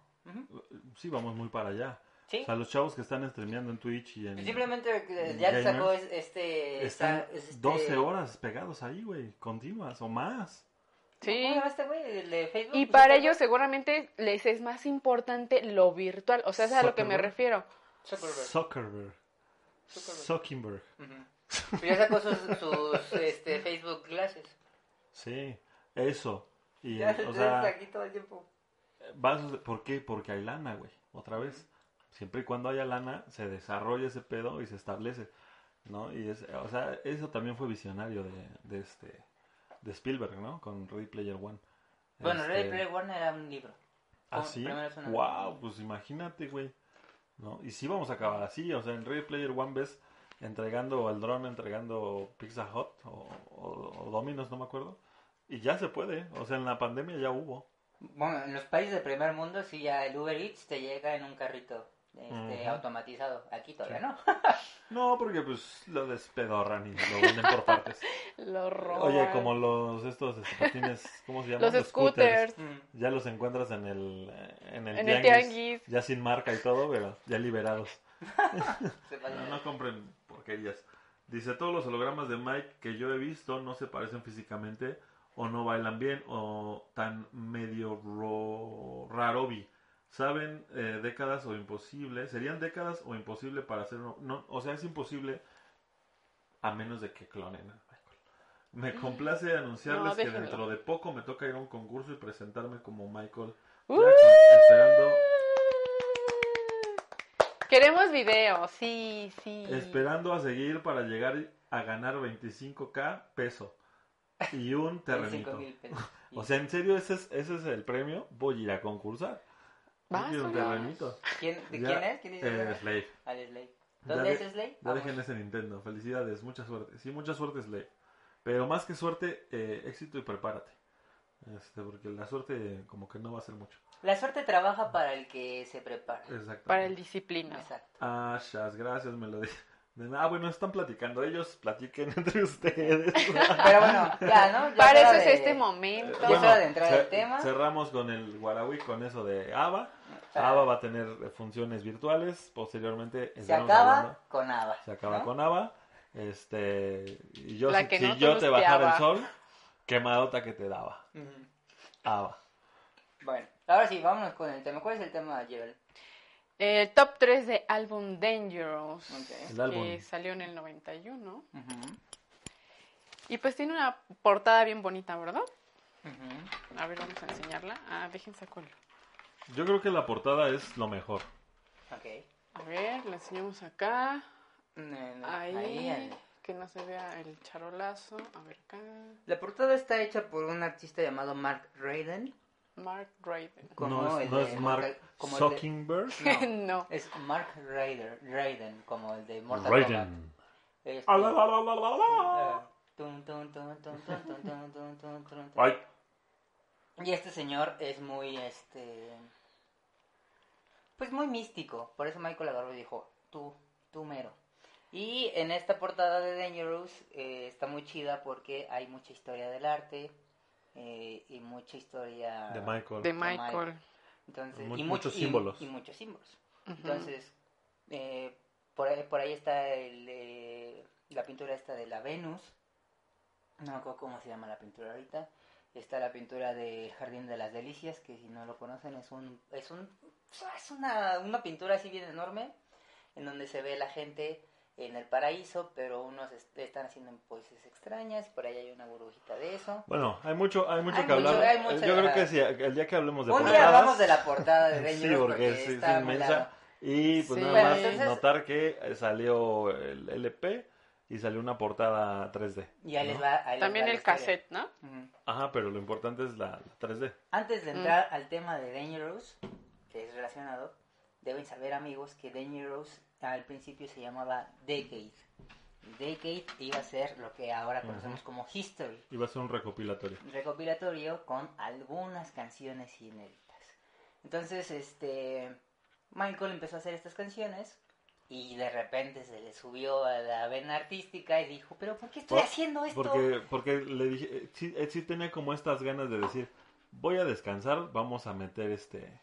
Sí, vamos muy para allá. Sí. O sea, los chavos que están streameando en Twitch y en... Simplemente eh, ya Gamers, sacó es- este... Están esta- es este- 12 horas pegados ahí, güey, continuas o más. Sí. ¿Cómo se llama este güey? ¿El de Facebook? Y ¿No para ellos seguramente les es más importante lo virtual, o sea, es a lo que me refiero. Zuckerberg. Zuckerberg. Pero ya sacó sus, sus este, Facebook Glasses. Sí, eso. Y, Ya, o sea, aquí todo el tiempo. ¿Por qué? Porque hay lana, güey. Otra vez. Siempre y cuando haya lana, se desarrolla ese pedo y se establece. ¿No? Y es, o sea, eso también fue visionario de, de este de Spielberg, ¿no? Con Ready Player One. Bueno, Este, Ready Player One era un libro. ¿Ah, sí? Wow, pues imagínate, güey. ¿No? Y sí vamos a acabar así, o sea, en Ready Player One ves entregando al dron, entregando Pizza Hut o, o- o Domino's, no me acuerdo. Y ya se puede, o sea, en la pandemia ya hubo. Bueno, en los países del primer mundo sí ya el Uber Eats te llega en un carrito este, Ujú. automatizado. Aquí todavía Sí. no. No, porque pues lo despedorran y lo venden por partes. Lo roban. Oye, como los estos este, patines, ¿cómo se llaman? Los scooters. Mm. Ya los encuentras en el, en el, En el tianguis, tianguis. Ya sin marca y todo, pero ya liberados. No, no compren porquerías. Dice, todos los hologramas de Mike que yo he visto no se parecen físicamente o no bailan bien o tan medio ro- rarobi. Saben eh, décadas o imposible. Serían décadas o imposible para hacer uno. No, o sea, es imposible a menos de que clonen a Michael. Me complace anunciarles No, que dentro de poco me toca ir a un concurso y presentarme como Michael ¡Uh! Jackson, esperando Queremos video, sí, sí. Esperando a seguir para llegar a ganar 25k peso y un 25 terrenito. pesos. O sea, en serio, ese es, ese es el premio. Voy a ir a concursar. Vas, un terrenito. ¿Quién, ¿De Ya, quién es? ¿Quién dice? eh, Slave. Al Slay. Ya ¿Dónde de- es Slay? Ya dejen ese Nintendo. Felicidades, mucha suerte. Sí, mucha suerte, Slave. Pero más que suerte, eh, éxito y prepárate. Este, porque la suerte como que no va a ser mucho. La suerte trabaja para el que se prepara. Exacto. Para el disciplina. Exacto. Ah, shas, gracias, me lo dije. Ah, bueno, están platicando. Ellos platiquen entre ustedes. Pero bueno, ya, ¿no? Ya Para eso es de- este momento. Ya es hora de entrar al cer- tema. Cerramos con el Guarawi con eso de ABA. ABA va a tener eh, funciones virtuales. Posteriormente Se acaba hablando- con Ava. se acaba ¿no? con ABA. Este, y yo, La si, que si no yo te bajara el sol, quemadota que te daba. ABA. Bueno, ahora sí, vámonos con el tema. ¿Cuál es el tema, Jebel? El top 3 de álbum Dangerous. Ok. El álbum. Que salió en el 91. Ujú, Y pues tiene una portada bien bonita, ¿verdad? A ver, vamos a enseñarla. Ah, déjense sacarlo. Yo creo que la portada es lo mejor. Ok. A ver, la enseñamos acá. Ahí, ahí, que no se vea el charolazo. A ver acá. La portada está hecha por un artista llamado Mark Raiden. Mark Raiden. No, es, no es Mark Zuckerberg. No, es Mark Raider, Raiden, como el de Mortal Kombat. Raiden. Este, la, la, la. Y este señor es muy este pues muy místico. Por eso Michael agarró y dijo, tú, tú mero. Y en esta portada de Dangerous eh, está muy chida porque hay mucha historia del arte eh, y mucha historia... De Michael. De Michael. Michael. Entonces, y muchos y- símbolos. Y, muchos símbolos. Entonces, eh, por, ahí, por ahí está el, eh, la pintura esta de la Venus. No me acuerdo cómo se llama la pintura ahorita. Está la pintura del Jardín de las Delicias, que si no lo conocen es un es un es una, una pintura así bien enorme en donde se ve la gente en el paraíso, pero unos est- están haciendo poses extrañas, por ahí hay una burbujita de eso. Bueno, hay mucho, hay mucho Hay que mucho- hablar. hay mucho- Yo creo que sí, el día que hablemos de Un día portadas. hablamos de la portada de Sí, Dangerous porque porque es, es está inmensa. Y pues Sí. nada Bueno, más entonces- notar que eh, salió el LP y salió una portada 3D. Y ahí ¿no? les va, ahí les También va el cassette, ¿no? Ujú. Ajá, pero lo importante es la, la 3D. Antes de Mm. entrar al tema de Dangerous, que es relacionado, deben saber amigos que Dangerous al principio se llamaba Decade. Decade iba a ser lo que ahora conocemos como History, Iba a ser un recopilatorio. recopilatorio con algunas canciones inéditas. Entonces, este Michael empezó a hacer estas canciones y de repente se le subió a la vena artística y dijo, pero ¿por qué estoy Por- haciendo esto? Porque, porque le dije, eh, sí, él sí tenía como estas ganas de decir, voy a descansar, vamos a meter este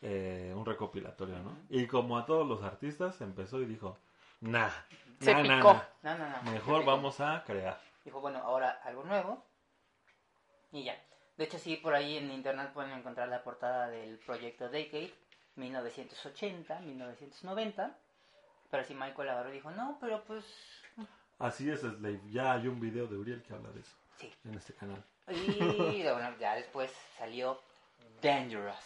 eh, un recopilatorio, ¿no? Y como a todos los artistas, empezó y dijo, nah, Se nah, nah, picó. nah, No, no, no. mejor vamos a crear. Dijo, bueno, ahora algo nuevo. Y ya. De hecho, sí, por ahí en internet pueden encontrar la portada del proyecto Decade, 1980, 1990. Pero sí, Michael agarró y dijo, no, pero pues... Así es, Slave. Ya hay un video de Uriel que habla de eso Sí. en este canal. Y bueno, ya después salió Dangerous.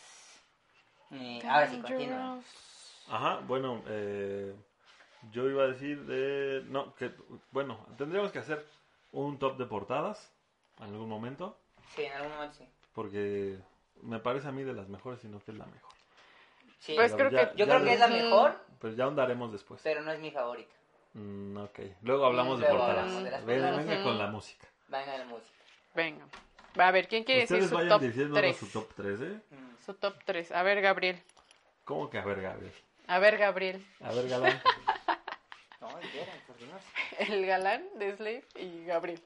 Ahora sí, continúa. Ajá, bueno, eh, yo iba a decir de... No, que, bueno, tendríamos que hacer un top de portadas en algún momento, Sí, en algún momento sí. porque me parece a mí de las mejores, sino que es la mejor. Sí, Pues creo ya- que yo ya creo que es la mejor, Pues ya ahondaremos después. pero no es mi favorita. Mm, ok, luego hablamos de Luego portadas. de las Venga, portadas. venga con la música. Venga la música. Venga. Va a ver, ¿quién quiere decir Ustedes su vayan top diciéndonos 3? su top 3, ¿eh? Mm. Su top 3. A ver, Gabriel. ¿Cómo que a ver, Gabriel? A ver, Gabriel. A ver, Galán. No, Dios. El galán de Slave y Gabriel.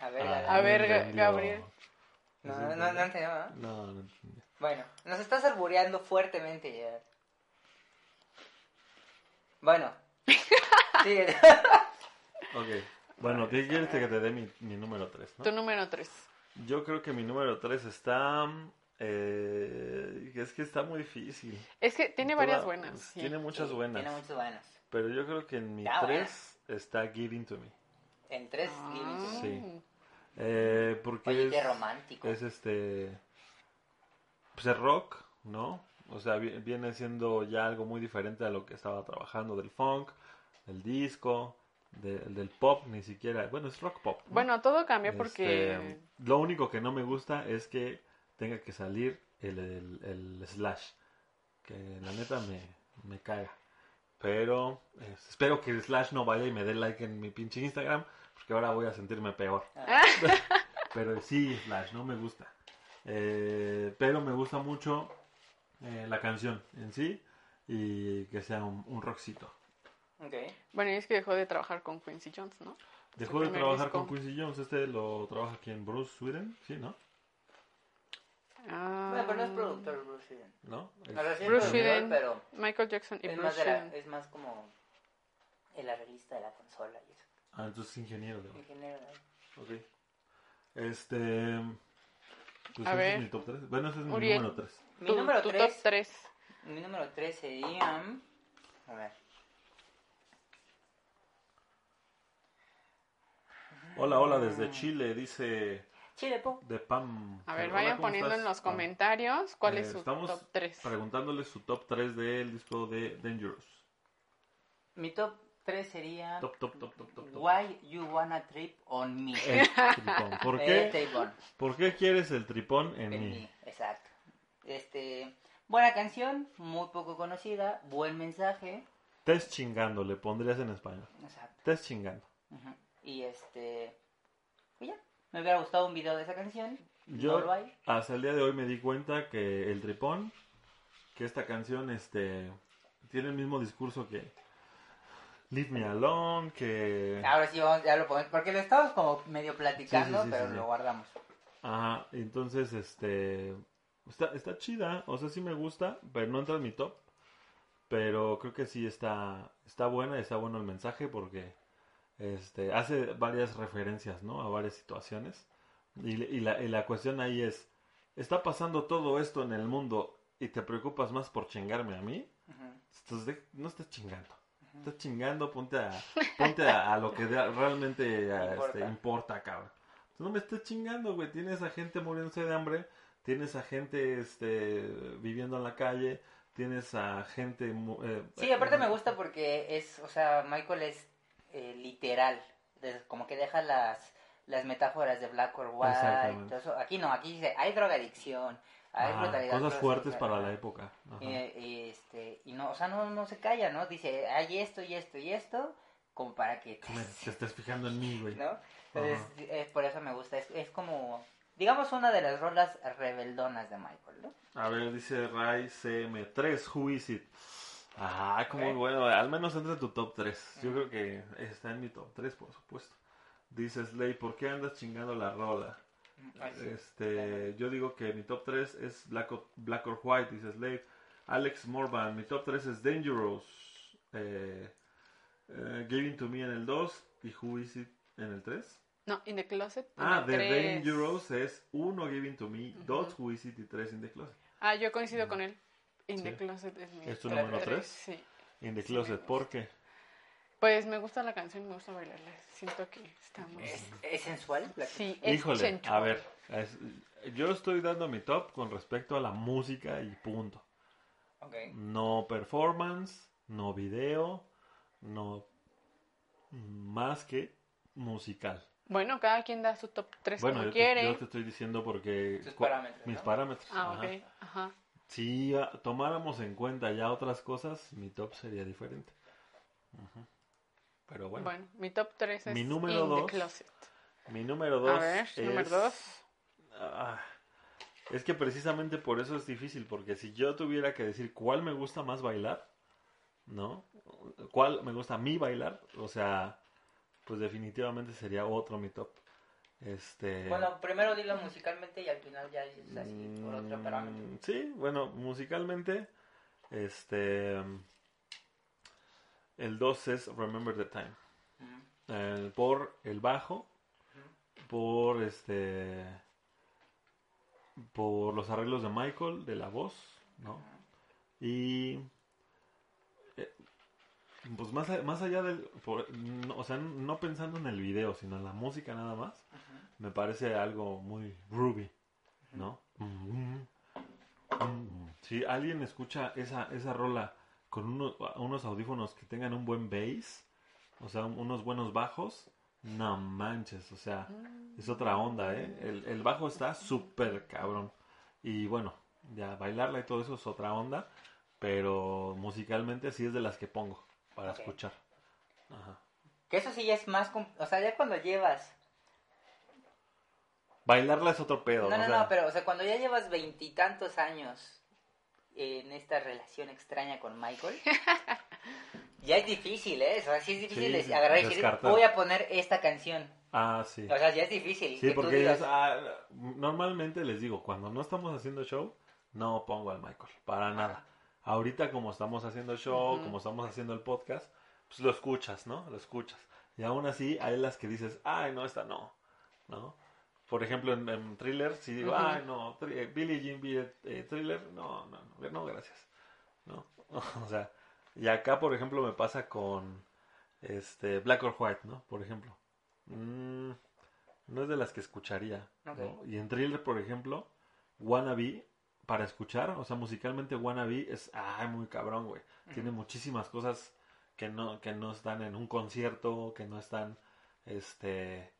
A ver, Ah, A ver, Ga-. Gabriel. no, no, no, no entendió, ¿no? No, no entendí. Bueno, nos estás albureando fuertemente ya. Bueno. Sí, Ok, bueno, ¿qué quieres que te dé mi, mi número 3? Tu número 3. Yo creo que mi número 3 está... eh, es que está muy difícil. Es que tiene varias Toda- buenas. sí. Tiene muchas sí, buenas. Tiene muchas buenas. Pero yo creo que en mi Está 3 está Giving to Me. En tres Ah. libros. Sí. Eh, porque Oye, es, qué romántico. es este... Pues es rock, ¿no? O sea, vi- viene siendo ya algo muy diferente a lo que estaba trabajando del funk, del disco, de- del pop, ni siquiera... Bueno, es rock pop. ¿no? Bueno, todo cambia porque... Este, lo único que no me gusta es que tenga que salir el, el- el slash. Que la neta me, me caga. Pero eh, espero que el slash no vaya y me dé like en mi pinche Instagram. Porque ahora voy a sentirme peor. Ah, Pero sí, slash, no me gusta. Eh, pero me gusta mucho eh, la canción en sí. Y que sea un, un rockcito. ok. Bueno, y es que dejó de trabajar con Quincy Jones, ¿no? Dejó de trabajar disco. con Quincy Jones. Este lo trabaja aquí en Bruce Sweden. Sí, ¿no? Ah, Bueno, pero no es productor Bruce Sweden. ¿No? Es Bruce Sweden. pero Michael Jackson y es Bruce más, de la- es más como el arreglista de la consola y eso. Ah, entonces ingeniero de Ingeniero. Ok. Este. Pues A ese ver. es mi top 3. Bueno, ese es mi Uriel. número 3. Mi Tu- número tu 3. top 3. Mi número 3 sería. A ver. Hola, hola, desde Chile, dice Chile, po. de Pam. A ver, Hola, vayan ¿cómo poniendo estás, en los comentarios cuál Eh, es su estamos top 3. Preguntándoles su top 3 del disco de Dangerous. Mi top 3 sería. Top, top, top, top, top. top. Why You Wanna Trip on Me. El tripón. ¿Por qué? Tripón. ¿Por qué quieres el tripón en, En mí? mí, exacto. Este. Buena canción, muy poco conocida, buen mensaje. Test chingando, le pondrías en español. Exacto. Test chingando. Y este. Pues ya. Me hubiera gustado un video de esa canción. Yo No hasta el día de hoy me di cuenta que el tripón, que esta canción este tiene el mismo discurso que Leave Me Alone, que... Ahora sí, vamos, ya lo ponemos. Porque lo estamos como medio platicando, Sí, sí, sí, pero lo guardamos. Ajá, entonces este... Está, está chida, o sea, sí me gusta, pero no entra en mi top. Pero creo que sí está, está buena y está bueno el mensaje porque este, hace varias referencias, ¿no? A varias situaciones. Y, y la, y la cuestión ahí es, ¿está pasando todo esto en el mundo y te preocupas más por chingarme a mí? Entonces, no estás chingando. Estás chingando, ponte a, ponte a, a lo que realmente Importa. este, importa, cabrón. No me estés chingando, güey. Tienes a gente muriéndose de hambre, tienes a gente este, viviendo en la calle, tienes a gente... eh, Sí, aparte eh, me gusta porque es, o sea, Michael es eh, literal. como que deja las, las metáforas de Black or White. Exactamente. todo eso. Aquí no, aquí dice, hay drogadicción, hay brutalidad. cosas fuertes para la época. Y, y, este, y no, o sea, no, no se calla, ¿no? Dice, hay esto y esto y esto, como para que... Me- te estés fijando en mí, güey. ¿no? Entonces, es por eso me gusta. Es, es como, digamos, una de las rolas rebeldonas de Michael, ¿no? A ver, dice Rai CM3, Who is it? Ah, como bueno, al menos entra en tu top 3. Yo creo que está en mi top 3, por supuesto. Dice Slay, ¿por qué andas chingando la rola? Este, yo digo que mi top 3 es Black or, Black or White, dice Slade. Alex Morvan, mi top 3 es Dangerous. Eh, eh, Giving to Me en el 2 y Who is it en el 3. No, In the Closet. Ah, de el tres. Dangerous es 1 Giving to Me, 2 Who is it y 3 In the Closet. Ah, yo coincido con él. In Sí. the Closet es mi ¿Es tu ¿El número tres, 3? Sí. In the Sí, Closet, ¿por qué? Pues me gusta la canción, me gusta bailarla. Siento que estamos... ¿Es, es sensual? La- Sí, es Híjole, sensual. a ver, es- yo estoy dando mi top con respecto a la música y punto. Ok. No performance, no video, no más que musical. Bueno, cada quien da su top 3 Bueno, como yo te, quiere. yo te estoy diciendo porque... Tus parámetros, Mis ¿no? parámetros. Ah, ajá. ok. Ajá. Si ah, tomáramos en cuenta ya otras cosas, mi top sería diferente. Ujú. Pero bueno, Bueno, mi top 3 es Mi número In dos the Closet. mi número dos A ver, número es- 2. Ah, es que precisamente por eso es difícil, porque si yo tuviera que decir cuál me gusta más bailar, ¿no? ¿Cuál me gusta a mí bailar? O sea, pues definitivamente sería otro mi top. Este... Bueno, primero dilo musicalmente y al final ya es así por otro mm, parámetro. Sí, bueno, musicalmente, este... El 2 es Remember the Time. Eh, por el bajo, por este por los arreglos de Michael, de la voz, ¿no? Y pues más, más allá del, por- no, o sea, no pensando en el video, sino en la música nada más, me parece algo muy groovy, ¿no? Si alguien escucha esa, esa rola con uno- unos audífonos que tengan un buen bass, o sea, unos buenos bajos, no manches, o sea, es otra onda, ¿eh? El, el bajo está súper cabrón. Y bueno, ya bailarla y todo eso es otra onda, pero musicalmente sí es de las que pongo para escuchar. Ajá. Que eso sí ya es más... O sea, ya cuando llevas... Bailarla es otro pedo, No, ¿no? no, O sea, no, pero o sea, cuando ya llevas veintitantos años en esta relación extraña con Michael, ya es difícil, ¿eh? O sea, sí es difícil Sí, agarrar y decir, voy a poner esta canción. Ah, sí. O sea, ya es difícil. Sí, que tú porque digas, ah, normalmente les digo, cuando no estamos haciendo show, no pongo al Michael, para nada. Ahorita como estamos haciendo show, como estamos haciendo el podcast, pues lo escuchas, ¿no? Lo escuchas. Y aún así hay las que dices, ay, no, esta no, ¿no? Por ejemplo, en, en Thriller, si digo, ay, no, eh, Billie Jean eh, Thriller, no, no, no, no, gracias, ¿no? o sea, y acá, por ejemplo, me pasa con, este, Black or White, ¿no? Por ejemplo. Mm, no es de las que escucharía. ¿no? Y en thriller, por ejemplo, Wannabe, para escuchar, o sea, musicalmente Wannabe es ay, muy cabrón, güey. Tiene muchísimas cosas que no, que no están en un concierto, que no están, este,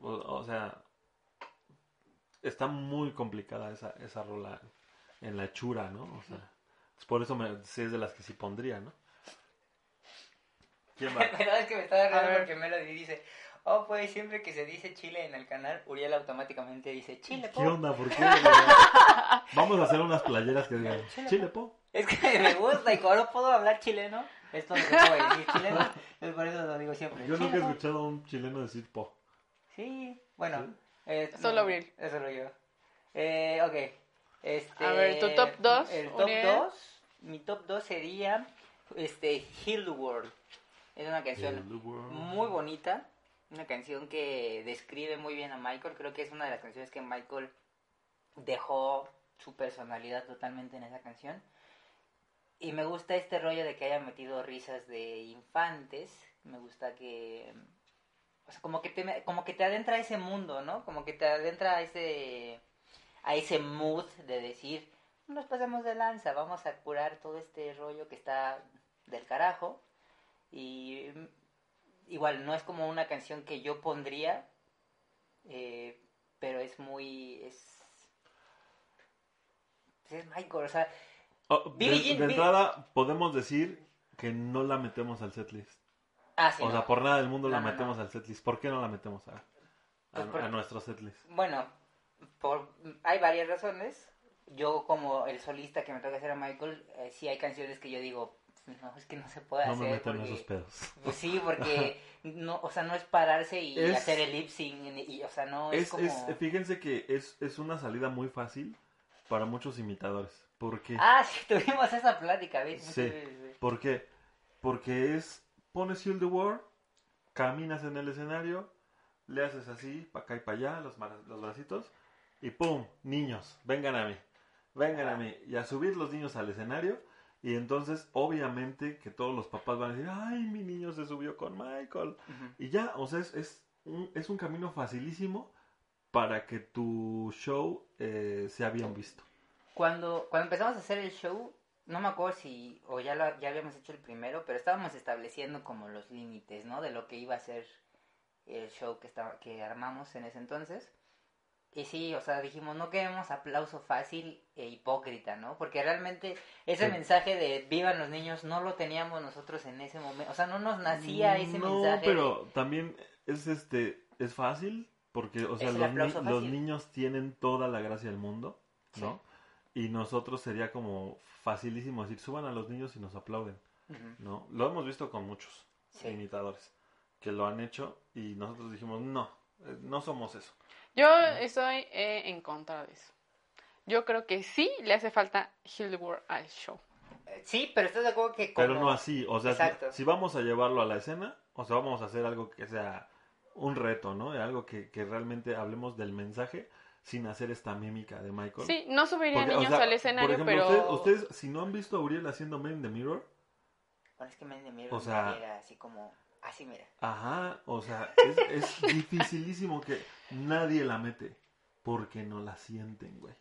o, o sea, está muy complicada esa, esa rola en la hechura, ¿no? O sea, es por eso me, sí es de las que sí pondría, ¿no? ¿Quién va? Pero es que me estaba riendo porque Melody dice, oh, pues siempre que se dice Chile en el canal, Uriel automáticamente dice Chile, ¿Qué po". onda? ¿Por qué? Vamos a hacer unas playeras que digan Chile, po. Es que me gusta y como no puedo hablar chileno, esto no se puede decir chileno, es por eso lo digo siempre. Yo nunca he escuchado a un chileno decir po. Sí, bueno. ¿Sí? eh, Solo Uriel. Es solo yo. Eh, ok. Este, A ver, tu top dos, El top Uriel. 2, mi top 2 sería este, Heal the World. Es una canción muy bonita. Una canción que describe muy bien a Michael. Creo que es una de las canciones que Michael dejó su personalidad totalmente en esa canción. Y me gusta este rollo de que haya metido risas de infantes. Me gusta que... O sea, como que te, como que te adentra a ese mundo, ¿no? Como que te adentra a ese, a ese mood de decir, nos pasamos de lanza, vamos a curar todo este rollo que está del carajo. Y igual, no es como una canción que yo pondría, eh, pero es muy... Es, pues es Michael, o sea, Oh, de, Jean- entrada, podemos decir que no la metemos al setlist. ah, sí, o no. sea, por nada del mundo la No, metemos al setlist. ¿Por qué no la metemos a, a, Pues por- a nuestro setlist? Bueno, por, hay varias razones. Yo como el solista que me toca hacer a Michael, eh, sí hay canciones que yo digo, no, es que no se puede No hacer. me meto en porque- esos pedos. Pues sí, porque no, o sea, no es pararse y Es- hacer el lip sync, y, o sea, no es, Es, como... es- fíjense que es, es una salida muy fácil para muchos imitadores. ¿Por qué? Ah, sí, tuvimos esa plática, ¿ves? Sí. Muchas veces. ¿Por qué? Porque es, pones Heal the World, caminas en el escenario, le haces así, para acá y para allá, los, los bracitos, y ¡pum! Niños, vengan a mí, vengan a mí. Y a subir los niños al escenario, y entonces, obviamente, que todos los papás van a decir, ¡ay, mi niño se subió con Michael! Ujú. Y ya, o sea, es, es, un, es un camino facilísimo para que tu show eh, sea bien visto. Cuando, cuando empezamos a hacer el show, no me acuerdo si, o ya, lo, ya habíamos hecho el primero, pero estábamos estableciendo como los límites, ¿no? De lo que iba a ser el show que, estaba, que armamos en ese entonces. Y sí, o sea, dijimos, no queremos aplauso fácil e hipócrita, ¿no? Porque realmente ese Sí. mensaje de vivan los niños no lo teníamos nosotros en ese momento. O sea, no nos nacía ese no, mensaje. de- pero también es este es fácil porque o sea los, ni- niños tienen toda la gracia del mundo, ¿no? Y nosotros sería como facilísimo decir suban a los niños y nos aplauden. ¿no? Lo hemos visto con muchos Sí. imitadores que lo han hecho y nosotros dijimos no, eh, no somos eso. Yo estoy eh, en contra de eso. Yo creo que sí le hace falta Hildeworth al show. Sí, pero estás de acuerdo que como... Pero no así, o sea, si- Exacto. si vamos a llevarlo a la escena, o sea, vamos a hacer algo que sea un reto, ¿no? Algo que, que realmente hablemos del mensaje sin hacer esta mímica de Michael. Sí, no subiría Porque, o niños sea, al escenario, por ejemplo, pero... ustedes, ustedes, si no han visto a Uriel haciendo Man in the Mirror, Bueno, es que me de miedo O sea- era así como... Así, mira. ajá, o sea, es, es dificilísimo que nadie la mete porque no la sienten, güey.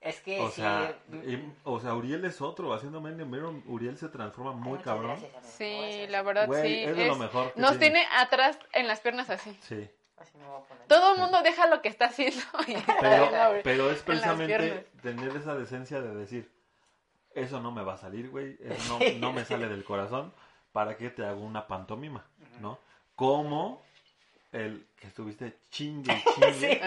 Es que O sí... sea, mm, em, o sea, Uriel es otro, haciendo Man in Mirror, Uriel se transforma ay, muy muchas cabrón. gracias. Sí, la verdad Güey, sí. es de lo mejor que Nos tiene. tiene atrás en las piernas así. Sí. Así me voy a poner. Todo el mundo deja lo que está haciendo. y está Pero, pero es precisamente tener esa decencia de decir, eso no me va a salir, güey, eso no, no me sale del corazón, ¿para qué te hago una pantomima? ¿No? Como el que estuviste chingue chingue,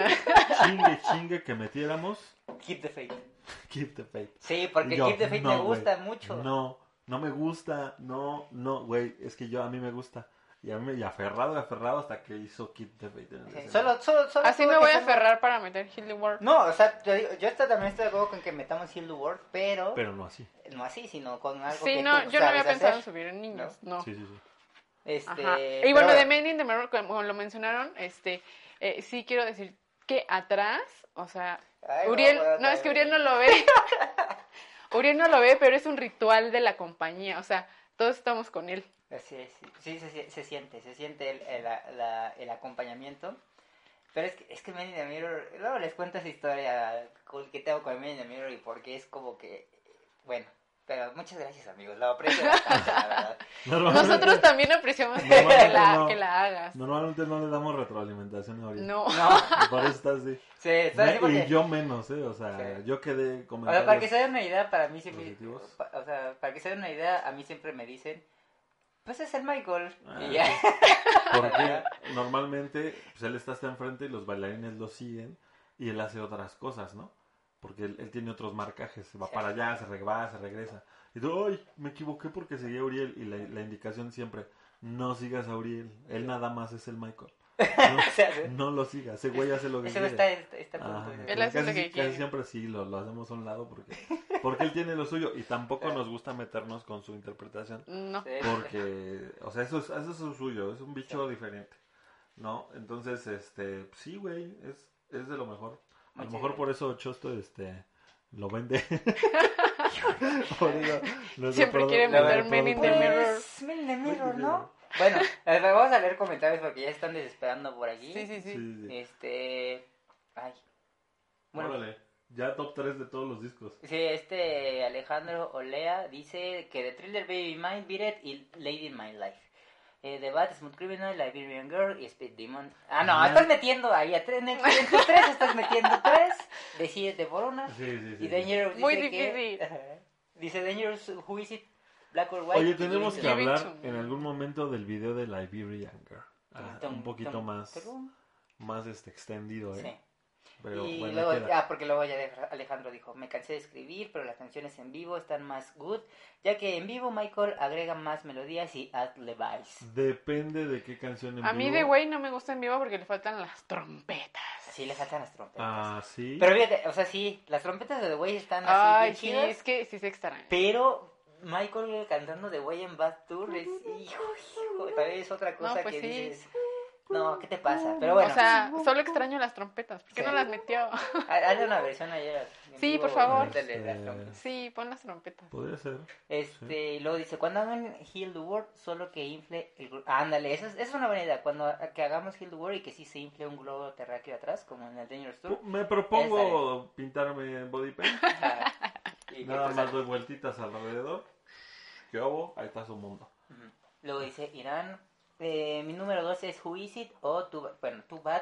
chingue chingue que metiéramos Keep the faith. Keep the Faith. Sí, porque yo, Keep the faith no, me gusta mucho. No, no me gusta, no, no, güey, es que yo a mí me gusta. Y a mí me y aferrado, y aferrado hasta que hizo Keep the Faith. en el Sí. Solo, solo, solo Así me voy a aferrar para meter Hildeworth. No, o sea, yo, yo esto también estoy de acuerdo con que metamos Heal the World, pero, Pero no así. no así, sino con algo Sí, que no, tú yo no había pensado en subir niños, no. Sí, sí, sí. Este, Ajá. Y pero bueno, de Men in the Mirror, como lo mencionaron, este, eh, sí quiero decir que atrás, o sea, Ay, Uriel, no, es que. Uriel no lo ve. Uriel no lo ve, pero es un ritual de la compañía, o sea, todos estamos con él. Así es, sí, sí, se, se siente, se siente el, el, la- el acompañamiento. Pero es que, es que Men in the Mirror, luego les cuento esa historia que tengo con Men in the Mirror y porque es como que, bueno, pero muchas gracias amigos, lo aprecio bastante, la verdad. Nosotros también apreciamos que la, no. que la hagas. Normalmente no le damos retroalimentación a Uriel. No. No, Por eso está así. sí. Me- Porque- y yo menos, ¿eh? O sea, Sí. yo quedé O sea, comentarios. para que se den una idea, para mí siempre, positivos. o sea, para que se den una idea, a mí siempre me dicen, pues es el Michael. Ah, y ya. Porque normalmente pues, él está hasta enfrente y los bailarines lo siguen y él hace otras cosas, ¿no? Porque él, él tiene otros marcajes, se va Sí. para allá, se va, se regresa. Y tú, ¡ay! Me equivoqué porque seguía a Uriel y la, la indicación siempre, no sigas a Uriel, él nada más es el Michael. No, sí. no lo sigas, ese güey hace lo que Ese quiere. está, está, Ajá, Él hace casi, lo que casi quiere. siempre sí lo, lo hacemos a un lado porque, porque él tiene lo suyo y tampoco nos gusta meternos con su interpretación No. Sí. porque, o sea, eso es, eso es lo suyo, es un bicho diferente, ¿no? Entonces, este, sí, güey, es, es de lo mejor. A lo mejor por eso Chosto, este, lo vende. Siempre quiere meter Men in the productor- Mirror. Pues, Men in the Mirror, ¿no? Bueno, vamos a leer comentarios porque ya están desesperando por aquí. Sí, sí, sí. Sí, sí. Este. Ay. Bueno, Órale, ya top 3 de todos los discos. sí, este Alejandro Olea dice que The Thriller Baby Mind, Beat It y Lady in My Life. Eh, The Bad, Smooth Criminal, Liberian Girl y Speed Demon. Ah, no, estás metiendo ahí. a tres- En, tus tres estás metiendo tres. Decídete por una. Sí, sí, sí. Y Dangerous Muy que- difícil. Dice Dangerous, who is it? Black or white. Oye, tenemos que hablar en algún momento del video de Liberian Girl. Ah, un poquito más, más este, extendido, ¿eh? Sí. Pero y bueno, luego, ah, porque luego ya Alejandro dijo, me cansé de escribir, pero las canciones en vivo están más good, ya que en vivo Michael agrega más melodías y ad levice. Depende de qué canción en A mí vivo. de güey no me gusta en vivo porque le faltan las trompetas. Así le faltan las trompetas. Ah, sí. Pero fíjate, o sea, sí, las trompetas de The Way están así Ay, bien sí, chidas, es que sí se extraña. pero Michael cantando The Way en Bad Tour es, hijo, hijo, también es otra cosa No, pues que sí. dices, no, ¿qué te pasa? Pero bueno, O sea, solo extraño las trompetas. ¿Por qué Sí. no las metió? ha- hazle una versión ayer. Sí, por favor. Este. Sí, pon las trompetas. Podría ser. Este, y luego dice, cuando hagan Heal the World, solo que infle el glo- Ándale, eso es, una buena idea. Cuando que hagamos Heal the World y que sí se infle un globo terráqueo atrás, como en el Dangerous Tour. Me propongo pintarme body paint. Y Nada más doy vueltitas alrededor. ¿Qué hago? Ahí está su mundo. Luego dice Irán, eh, mi número 2 es Who Is It o tu, bueno, tu bad,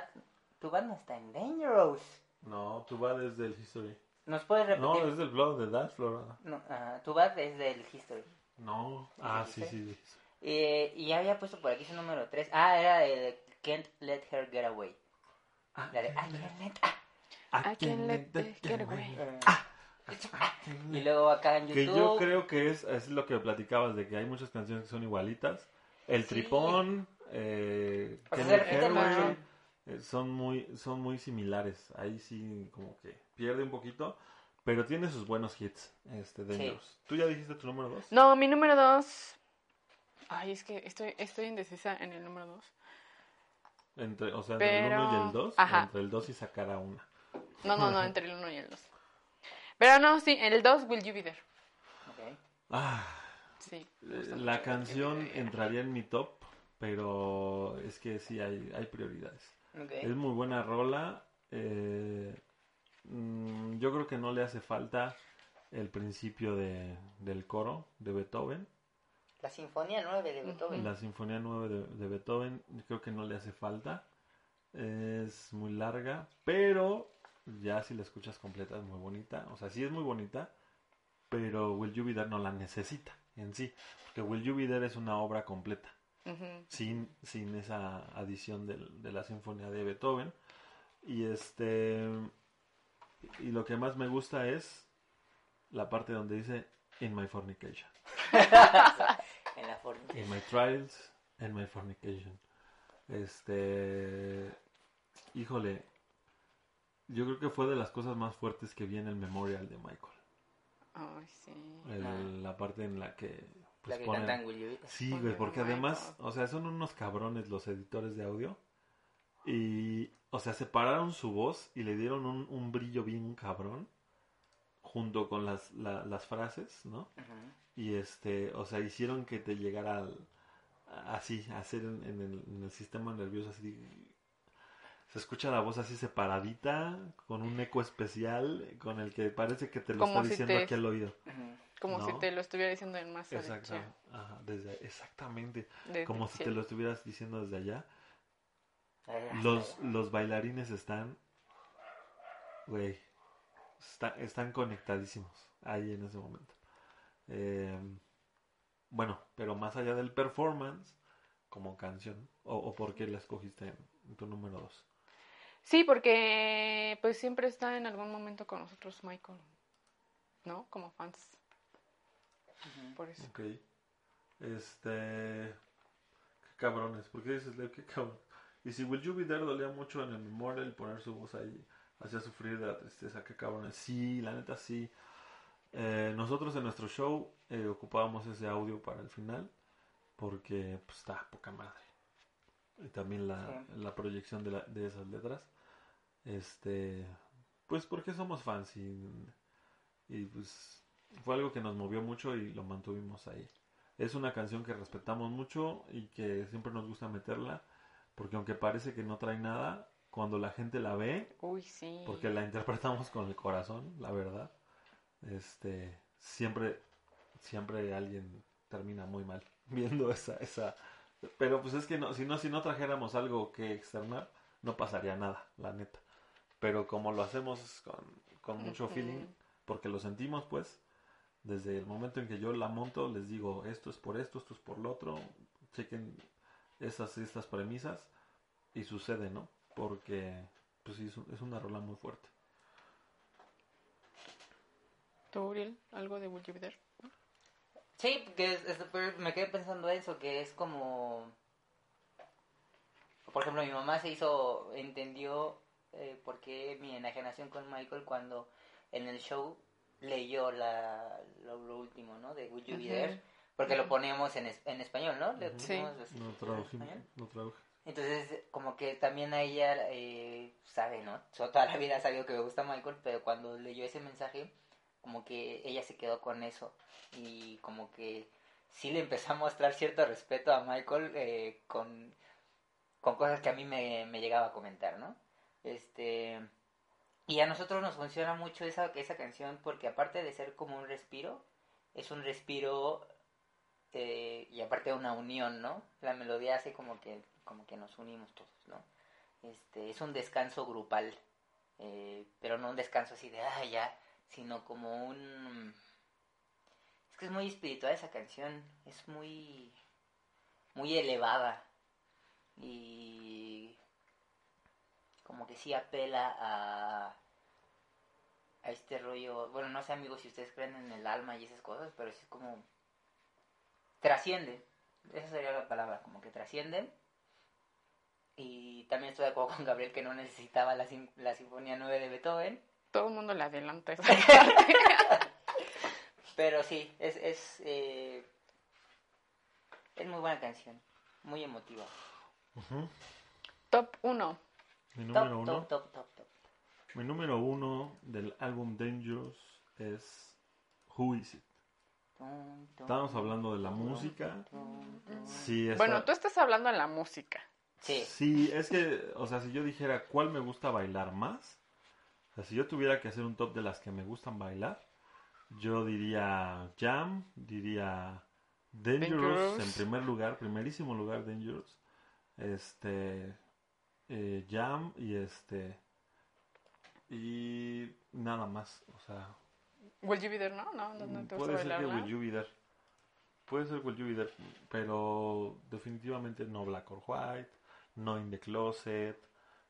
tu bad no está en Dangerous. No, tu bad es del History. ¿Nos puedes repetir? No, es del blog de Dash Florida. No, ah, tu bad es del History. No. Ah, sí, sí. sí. Eh, y había puesto por aquí su número 3. Ah, era de Can't Let Her Get Away. Ah, La de I Can't Let... ah, I can let the get away. eh, y luego acá en Que yo YouTube... creo que es, es lo que platicabas de que hay muchas canciones que son igualitas. El Sí. Tripón, eh, repiten Hathaway, eh, son muy son muy similares. Ahí sí como que pierde un poquito, pero tiene sus buenos hits, este Dangerous. ¿Tú ya dijiste tu número dos? No, mi número dos. Ay, es que estoy, estoy indecisa en el número dos. Entre, o sea, entre el Pero- 1 y el 2, Ajá. entre el 2 y sacar a una. No, no, no, entre el uno y el dos. Pero no, sí, el dos, Will You Be There. Ok. Ah, Sí. eh, la canción entraría en mi top, pero es que sí hay, hay prioridades. Es muy buena rola. eh, mm, yo creo que no le hace falta el principio de, del coro de Beethoven. La Sinfonía 9 de Beethoven. La Sinfonía 9 de, de Beethoven, yo creo que no le hace falta. Es muy larga, pero ya si la escuchas completa es muy bonita. O sea, sí es muy bonita, pero Will You Be There no la necesita en sí. Porque Will You Be There es una obra completa sin, sin esa adición del- de la sinfonía de Beethoven. Y este y lo que más me gusta es la parte donde dice In my fornication. en la forma. In my trials and my fornication. Este híjole, yo creo que fue de las cosas más fuertes que vi en el memorial de Michael. Ay, sí. El- Ah. La parte en la que pues, la que ponen- cantan Will. Sí, güey, porque además, o sea, son unos cabrones los editores de audio. Y, o sea, separaron su voz y le dieron un, un brillo bien cabrón. Junto con las, la- las frases, ¿no? Y este, o sea, hicieron que te llegara al- así, hacer en, en el, en el sistema nervioso así. Se escucha la voz así separadita, con un eco especial, con el que parece que te lo Como está si diciendo te- aquí al oído. Como No. si te lo estuviera diciendo en más Exacto, ajá, desde, exactamente. desde Como si te lo estuvieras diciendo desde allá. Los, los bailarines están, güey, está- están conectadísimos ahí en ese momento. Eh, bueno, pero más allá del performance, como canción, o, o por qué la escogiste en tu número 2. Sí, porque pues siempre está en algún momento con nosotros Michael, ¿no? Como fans, por eso. Ok. Este. Qué cabrones, ¿por qué dices Lev? Qué cabrón. Y si Will You Be There dolía mucho en el memorial poner su voz ahí, hacía sufrir de la tristeza, qué cabrones. Sí, la neta sí. Eh, nosotros en nuestro show eh, ocupábamos ese audio para el final, porque pues está poca madre. Y también la, Sí. la proyección de, la- de esas letras. Este. Pues porque somos fans y, y pues fue algo que nos movió mucho y lo mantuvimos ahí. Es una canción que respetamos mucho y que siempre nos gusta meterla, porque aunque parece que no trae nada, cuando la gente la ve, Uy, sí. porque la interpretamos con el corazón, la verdad, este, siempre, siempre alguien termina muy mal viendo esa, esa, pero pues es que no, si no, si no trajéramos algo que externar, no pasaría nada, la neta. Pero como lo hacemos con, con mucho feeling, porque lo sentimos pues, desde el momento en que yo la monto, les digo, esto es por esto, esto es por lo otro, chequen estas, estas premisas, y sucede, ¿no? Porque, pues sí, es, un- es una rola muy fuerte. ¿Tú, Uriel? ¿Algo de There? Sí, porque es- es- pero me quedé pensando eso, que es como... Por ejemplo, mi mamá se hizo, entendió eh, por qué mi enajenación con Michael cuando en el show leyó la, lo, lo último, ¿no? De Would You Be. There, porque lo Ujú. poníamos en, es- en español, ¿no? Le pusimos No español. no traduje. Entonces, como que también a ella eh, sabe, ¿no? Toda la vida ha sabido que me gusta Michael, pero cuando leyó ese mensaje, como que ella se quedó con eso. Y como que sí le empezó a mostrar cierto respeto a Michael eh, con, con cosas que a mí me, me llegaba a comentar, ¿no? Este. Y a nosotros nos funciona mucho esa, esa canción porque aparte de ser como un respiro, es un respiro eh, y aparte una unión, ¿no? La melodía hace como que, como que nos unimos todos, ¿no? Este, es un descanso grupal, eh, pero no un descanso así de, ah, ya, sino como un... Es que es muy espiritual esa canción, es muy, muy elevada y como que sí apela a, a este rollo, bueno, no sé amigos si ustedes creen en el alma y esas cosas, pero es como trasciende, esa sería la palabra, como que trasciende. Y también estoy de acuerdo con Gabriel que no necesitaba la, sim- la Sinfonía 9 de Beethoven, Todo el mundo le adelanta esa pero sí, es, es, eh, es muy buena canción, muy emotiva. Top 1. Mi Top, número uno. top, top, top, top. Mi número uno del álbum Dangerous es Who Is It. Estamos hablando de la música. Sí, está- Bueno, tú estás hablando de la música. Sí, Sí, es que, o sea, si yo dijera cuál me gusta bailar más, o sea, si yo tuviera que hacer un top de las que me gustan bailar, yo diría Jam, diría Dangerous, Dangerous. en primer lugar, primerísimo lugar Dangerous, este, eh, Jam y este, y nada más, o sea, Will you be there? No, no, no, no te gusta puede ser bailar, que ¿no? Will You Be There. Puede ser Will You Be There, pero definitivamente no Black or White, no In the Closet,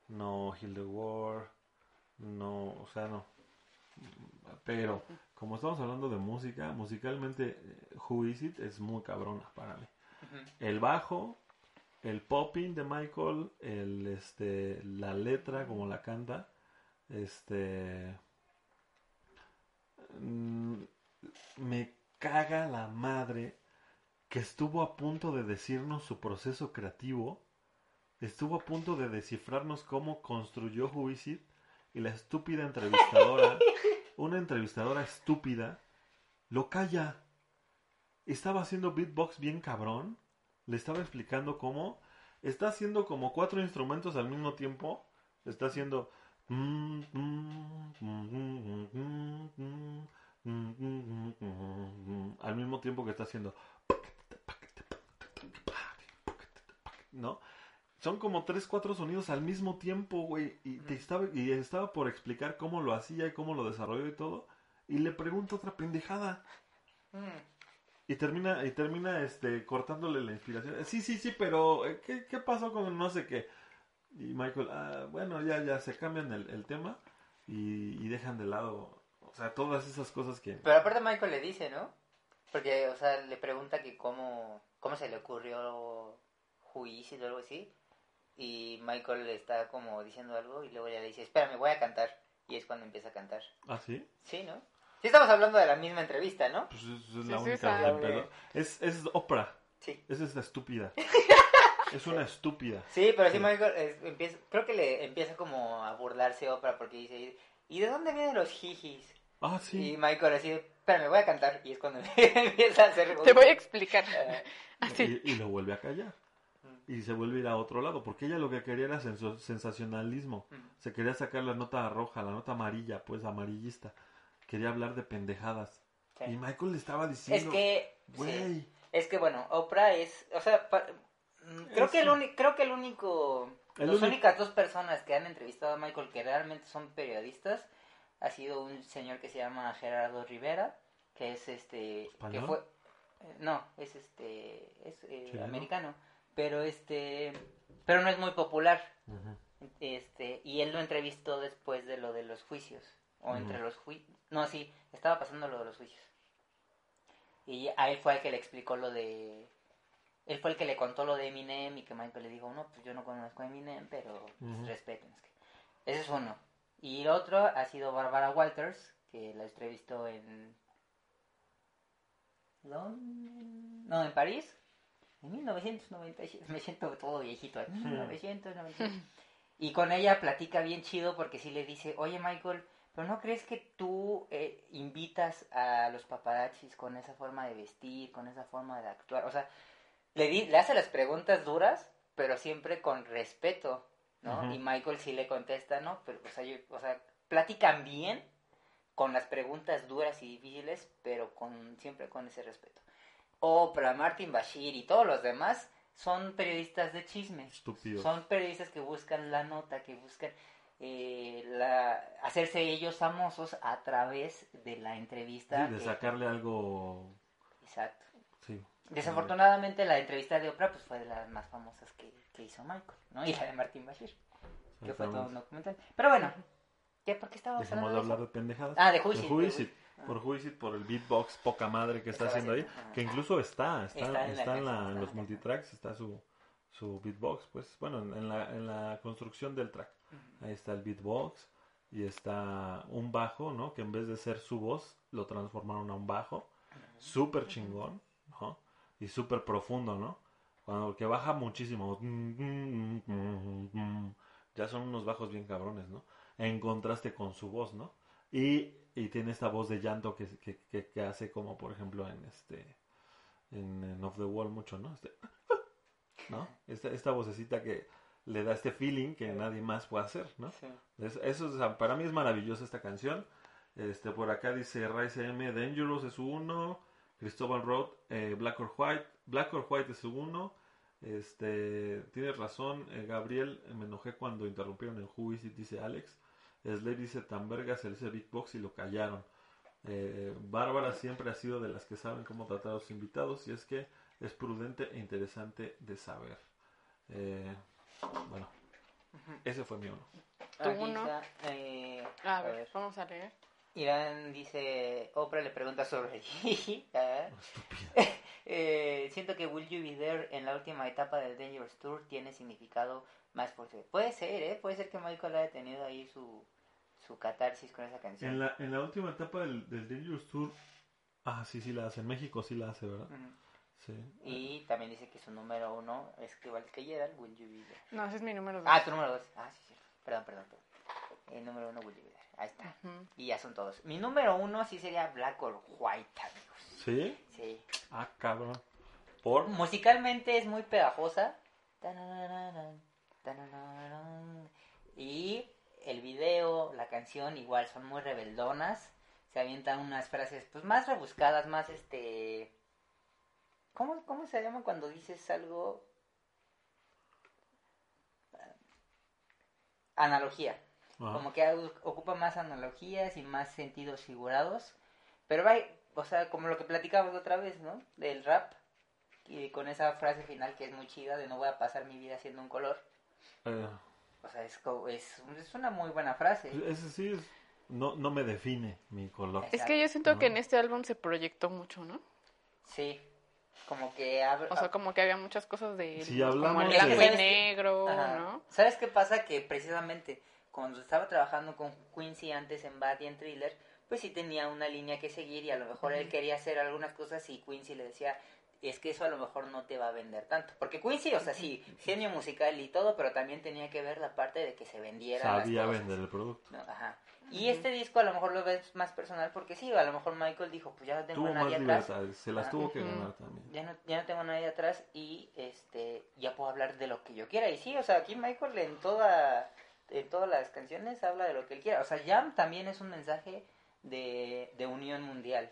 no Heal the War, no, o sea, no. Pero, como estamos hablando de música, musicalmente eh, Who Is It es muy cabrona para mí. El bajo, el popping de Michael, el este la letra como la canta, este mm, me caga la madre que estuvo a punto de decirnos su proceso creativo, estuvo a punto de descifrarnos cómo construyó It, y la estúpida entrevistadora, una entrevistadora estúpida, lo calla. Estaba haciendo beatbox bien cabrón, le estaba explicando cómo, está haciendo como cuatro instrumentos al mismo tiempo, está haciendo... Al mismo tiempo que está haciendo... ¿No? Son como tres, cuatro sonidos al mismo tiempo, güey. Y, te estaba, y estaba por explicar cómo lo hacía y cómo lo desarrolló y todo. Y le pregunto otra pendejada. Y termina, y termina este, cortándole la inspiración. Sí, sí, sí, pero eh, ¿qué, qué pasó con no sé qué? Y Michael, ah, bueno, ya, ya se cambian el, el tema y, y dejan de lado, o sea, todas esas cosas que... Pero aparte Michael le dice, ¿no? Porque, o sea, le pregunta que cómo, cómo se le ocurrió juicio o algo así. Y Michael le está como diciendo algo y luego ya le dice, espérame, voy a cantar. Y es cuando empieza a cantar. ¿Ah, sí? Sí, ¿no? Sí estamos hablando de la misma entrevista, ¿no? Pues es, es Sí, la sí, única del pedo. Es, es Oprah. Sí. Esa es la estúpida. es una estúpida. Sí, pero sí Sí. Michael es- empieza, creo que le empieza como a burlarse Oprah porque dice, ¿y de dónde vienen los jijis? Ah, Y sí. Michael así, espérame, voy a cantar. Y es cuando empieza a hacer... Te voy a explicar. Eh, Así. Y, y lo vuelve a callar. Y se vuelve a ir a otro lado. Porque ella lo que quería era sensacionalismo. Mm. Se quería sacar la nota roja, la nota amarilla, pues amarillista. Quería hablar de pendejadas. sí. Y Michael le estaba Es diciendo, que... sí. güey, Es que bueno, Oprah es, o sea, pa- mm, creo Es- que el único, creo que el único, El las único- únicas dos personas que han entrevistado a Michael que realmente son periodistas ha sido un señor que se llama Gerardo Rivera, que es este, que ¿Español? fue, eh, no, es este, es eh, americano, pero este, pero no es muy popular, este, y él lo entrevistó después de lo de los juicios, o entre los juicios, no, sí, estaba pasando lo de los juicios. Y a él fue el que le explicó lo de... Él fue el que le contó lo de Eminem y que Michael le dijo, no, pues yo no conozco a Eminem, pero pues, Ujú. respeten. es que-". Ese es uno. Y el otro ha sido Barbara Walters, que la entrevistó en... Lon- No, en París. En 1997. Me siento todo viejito. En 1997. Y con ella platica bien chido porque sí le dice, oye Michael, pero ¿no crees que tú eh, invitas a los paparazzis con esa forma de vestir, con esa forma de actuar? O sea, le, di- le hace las preguntas duras, pero siempre con respeto, ¿no? Y Michael sí le contesta, ¿no? Pero, o sea, yo, o sea, platican bien con las preguntas duras y difíciles, pero con siempre con ese respeto. Oprah, Martin Bashir y todos los demás son periodistas de chisme. Estúpidos. Son periodistas que buscan la nota, que buscan eh, la, hacerse ellos famosos a través de la entrevista. Sí, de que- sacarle algo. Exacto. Sí. Desafortunadamente la entrevista de Oprah pues, fue de las más famosas que, que hizo Michael, ¿no? Y la de Martin Bashir, que fue todo un documental. Pero bueno, ¿ya por qué estábamos Dejemos de hablando hablar de pendejadas. Ah, de It. Por Who Is It, por el beatbox poca madre que está haciendo ahí. ajá. Que incluso está, está, Está en la en, la- los multitracks, está su, su beatbox, pues bueno, en, en la, en la construcción del track. Ahí está el beatbox y está un bajo, ¿no? Que en vez de ser su voz, lo transformaron a un bajo. Súper chingón, ¿no? Y súper profundo, ¿no? Cuando que baja muchísimo. Ya son unos bajos bien cabrones, ¿no? En contraste con su voz, ¿no? Y, y tiene esta voz de llanto que, que, que, que hace como, por ejemplo, en este... En, en Off the Wall mucho, ¿no? Este, ¿no? Esta, esta vocecita que le da este feeling que nadie más puede hacer, ¿no? Sí. Es- Eso es, para mí es maravillosa esta canción. Este, por acá dice Rise M, Dangerous es su uno, Cristóbal Road, eh, Black or White, Black or White es su uno. Este, tienes razón, eh, Gabriel, me enojé cuando interrumpieron en Who Is It, dice Alex. Slade dice tan verga, se dice Big Box y lo callaron. Eh, Bárbara siempre ha sido de las que saben cómo tratar a los invitados y es que es prudente e interesante de saber. Eh, bueno, ese fue mi uno. ¿Tú Aquí uno? está, eh, A ver, vamos a leer. Irán dice, Oprah le pregunta sobre Gigi. ¿eh? Eh, siento que Will You Be There en la última etapa del Dangerous Tour tiene significado más fuerte. Puede ser, ¿eh? Puede ser que Michael haya tenido ahí su, su catarsis con esa canción. En la, en la última etapa del, del Dangerous Tour, ah, sí, sí la hace. En México sí la hace, ¿verdad? Ujú. Sí. Y también dice que su número uno es que igual que Gerald, Will You Be There. No, ese es mi número dos. Ah, tu número dos. Ah, sí, sí. Perdón, perdón, perdón. El número uno, Will You Be There. Ahí está. Y ya son todos. Mi número uno sí sería Black or White, amigos. ¿Sí? Sí. Ah, cabrón. ¿Por? Musicalmente es muy pegajosa. Y el video, la canción, igual son muy rebeldonas. Se avientan unas frases pues más rebuscadas, más este... ¿Cómo, cómo se llama cuando dices algo? Analogía. Ajá. Como que ocupa más analogías y más sentidos figurados. Pero va, o sea, como lo que platicábamos otra vez, ¿no? Del rap. Y con esa frase final que es muy chida de no voy a pasar mi vida siendo un color. Eh, O sea, es, es, es una muy buena frase. ese sí es, no, no me define mi color. Es que yo siento que en este álbum se proyectó mucho, ¿no? Sí. Como que abre... O sea, como que había muchas cosas de Si como hablamos el de- blanco y ¿Sabes qué? negro, Ajá. ¿no? ¿Sabes qué pasa? Que precisamente cuando estaba trabajando con Quincy antes en Bad y en Thriller, pues sí tenía una línea que seguir y a lo mejor él quería hacer algunas cosas y Quincy le decía, es que eso a lo mejor no te va a vender tanto. Porque Quincy, o sea, sí, genio musical y todo, pero también tenía que ver la parte de que se vendieran las Sabía cosas. vender el producto. ¿no? Ajá. Y este disco a lo mejor lo ves más personal porque sí, a lo mejor Michael dijo, pues ya no tengo Tuvo a más nadie atrás. se las Ah, tuvo que ganar también. Ya no, ya no tengo a nadie atrás y este ya puedo hablar de lo que yo quiera. Y sí, o sea, aquí Michael en toda en todas las canciones habla de lo que él quiera. O sea, Jam también es un mensaje de, de unión mundial.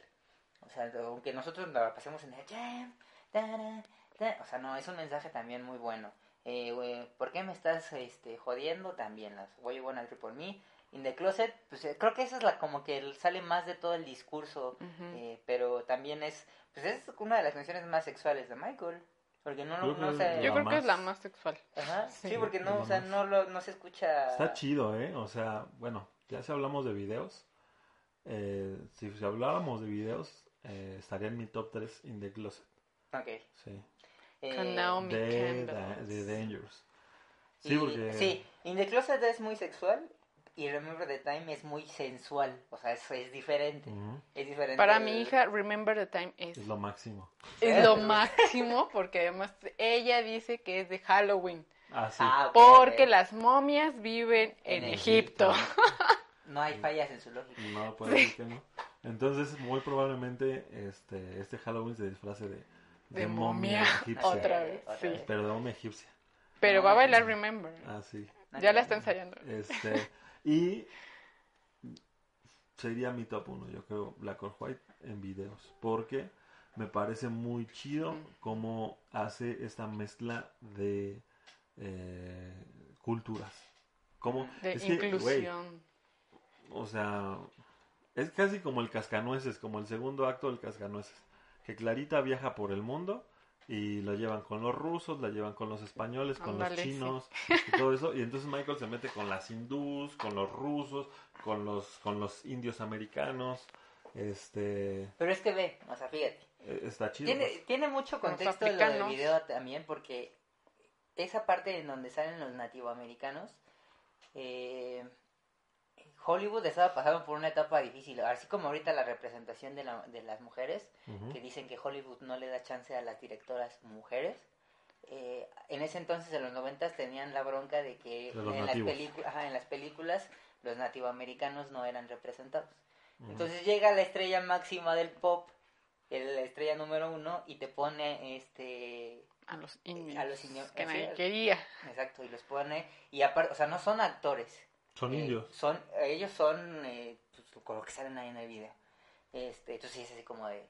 O sea, aunque nosotros la pasemos en el Jam, o sea, no, es un mensaje también muy bueno. Eh, ¿Por qué me estás este, jodiendo? También las You Wanna Trip on Me. In the Closet, pues eh, creo que esa es la como que sale más de todo el discurso eh, pero también es, pues es una de las canciones más sexuales de Michael. Porque no, Creo no, que se... Yo creo que es la más- sexual. Ajá, sí, Sí. porque no, La o sea, más. no, lo, no se escucha... Está chido, ¿eh? O sea, bueno, ya si hablamos de videos, eh, si, si habláramos de videos, eh, estaría en mi top 3 in the closet. Ok. Sí. Eh, Con Naomi De, Campbell. de Dangerous. Sí, y- porque... Sí, In the Closet es muy sexual y Remember the Time es muy sensual. O sea, es, es diferente. Es diferente. Para mi hija, Remember the Time es, Es lo máximo. es lo máximo porque además ella dice que es de Halloween. Ah, sí. Ah, Porque las momias viven en, En Egipto. No hay fallas en su lógica. No puede decir que no. Entonces, muy probablemente este, este Halloween se disfrace de, De momia. egipcia. Otra vez, sí. Pero de momia egipcia. Pero va a bailar Remember. Ah, sí. Ya la está ensayando. Este, y sería mi top 1, yo creo, Black or White en videos. Porque me parece muy chido Mm. cómo hace esta mezcla de eh, culturas. Como, De es que, güey, inclusión. o sea, es casi como el cascanueces, como el segundo acto del cascanueces. Que Clarita viaja por el mundo y la llevan con los rusos, la llevan con los españoles, con los sí. chinos y todo eso. Y entonces Michael se mete con las hindús, con los rusos, con los, con los indios americanos. Este, Pero es que ve, o sea, fíjate. eh, está chido. Tiene, pues. tiene mucho contexto lo del video también porque esa parte en donde salen los nativoamericanos, eh, Hollywood estaba pasando por una etapa difícil, así como ahorita la representación de, la- de las mujeres, que dicen que Hollywood no le da chance a las directoras mujeres. eh, en ese entonces, en los noventas, tenían la bronca de que De en las, nativos. pelicu- ajá, en las películas los nativoamericanos no eran representados. Entonces llega la estrella máxima del pop, el- la estrella número uno, y te pone este A los indios. a los indios, Que nadie quería. exacto, y los pone, y aparte, o sea, no son actores. Son eh, indios. Son, ellos son eh, pues, con lo que salen ahí en el video. Este, entonces es así como de,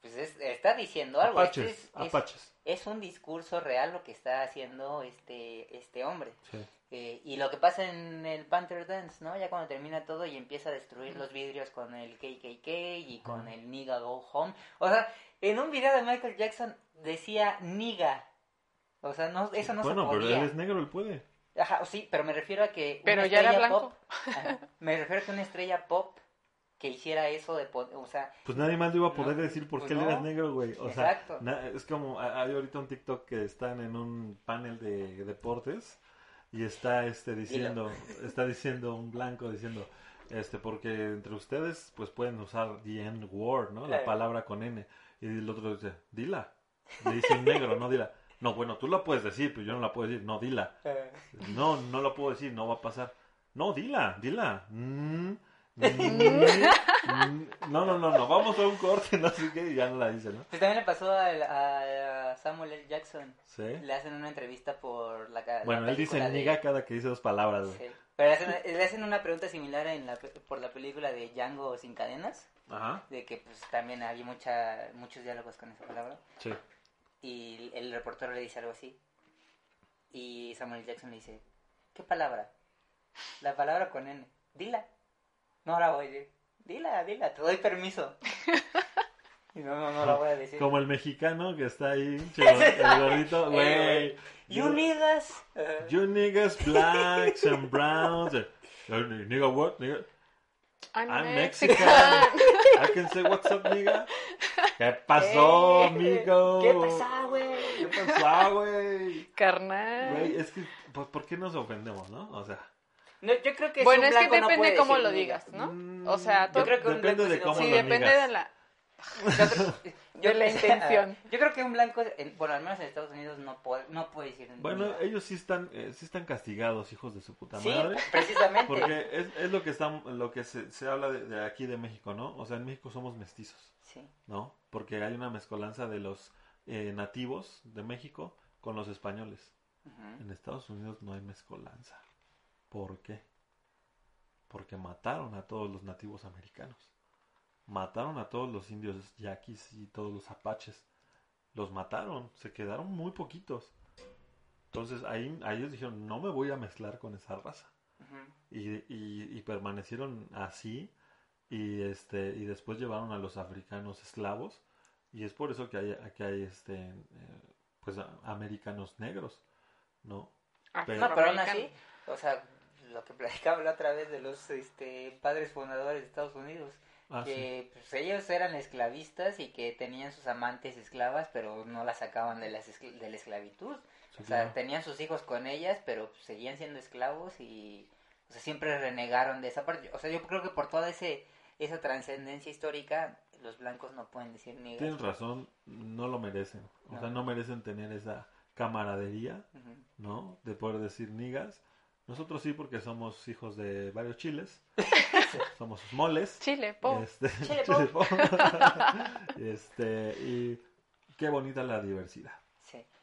pues es- está diciendo algo. Apaches, este es, es- apaches. es un discurso real lo que está haciendo este, este hombre. Sí. Eh, y lo que pasa en el Panther Dance, ¿no? Ya cuando termina todo y empieza a destruir los vidrios con el KKK y con el Nigga Go Home. O sea, en un video de Michael Jackson decía Nigga. O sea, no, eso no bueno, se pero podía. él es negro, él puede. Ajá, sí, pero me refiero a que... Pero ya era blanco. pop- Ajá, me refiero a que una estrella pop que hiciera eso de... O sea, Pues nadie más le iba a poder No, decir por pues qué él no. era negro, güey. O Exacto. sea, es como, ha- hay ahorita un TikTok que están en un panel de deportes y está este diciendo, está diciendo un blanco diciendo, este, porque entre ustedes pues pueden usar the N word, ¿no? La palabra con N. Y el otro dice, dila. Le dice un negro, no dila. No, bueno, tú la puedes decir, pero yo no la puedo decir. No, dila. eh, No, no la puedo decir, no va a pasar. No, dila, dila. Mm, mm, mm. No, no, no, no, vamos a un corte, no sé qué, y ya no la dice, ¿no? pues también le pasó a, Samuel L. Jackson. Sí. Le hacen una entrevista por la... Bueno, él dice de- niga cada que dice dos palabras, güey. Sí. Pero le hacen, le hacen una pregunta similar en la, por la película de Django sin cadenas, Ajá, de que pues también había mucha, muchos diálogos con esa palabra, sí. Y el reportero le dice algo así, y Samuel Jackson le dice, ¿qué palabra? La palabra con N, dila. No la voy a decir, dila, dila, te doy permiso. Y no, no, no la voy a decir. Como el mexicano que está ahí, chico, el gordito, güey. You niggas. eh, You niggas, blacks and browns. eh, Nigga, what? Nigga? I'm, I'm Mexican. Mexican. I can say what's up, nigga. ¿Qué pasó, eh, amigo? ¿Qué pasa, güey? ¿Qué pasó, güey? Carnal. Güey, es que, pues, ¿por qué nos ofendemos, no? O sea, No, yo creo que si bueno, un es que no depende puede cómo decir lo digas, ¿no? mm, O sea, Yo creo que un depende blanco de sí no cómo. Sí, lo depende digas. de la... Yo creo- yo- De la intención. Yo creo que un blanco, en- bueno, al menos en Estados Unidos no puede, no puede decir Bueno, ellos sí están, eh, sí están castigados, hijos de su puta Sí, madre. precisamente. Porque es, es lo que está, lo que se, se habla de, de aquí de México, ¿no? O sea, en México somos mestizos, Sí. ¿no? Porque hay una mezcolanza de los eh, nativos de México con los españoles. En Estados Unidos no hay mezcolanza. ¿Por qué? Porque mataron a todos los nativos americanos. Mataron a todos los indios yaquis y todos los apaches. Los mataron, se quedaron muy poquitos. Entonces ahí, ahí ellos dijeron, no me voy a mezclar con esa raza. Y, y- y permanecieron así y este y después llevaron a los africanos esclavos y es por eso que hay, que hay este eh, pues a- americanos negros, ¿no? Pero- No, pero aún así, o sea, lo que platicaba la otra vez de los este, padres fundadores de Estados Unidos, Ah, sí. que pues, ellos eran esclavistas y que tenían sus amantes esclavas, pero no las sacaban de, las escl- de la esclavitud. Sí, o sea, claro. tenían sus hijos con ellas, pero pues, seguían siendo esclavos y o sea, siempre renegaron de esa parte. O sea, yo creo que por toda ese, esa trascendencia histórica, los blancos no pueden decir ni Tienes razón, no lo merecen. O No. sea, no merecen tener esa camaradería. ¿no? De poder decir nigas. Nosotros sí, porque somos hijos de varios chiles. somos moles. Chile, po. Este, Chile chile po. este, y qué bonita la diversidad.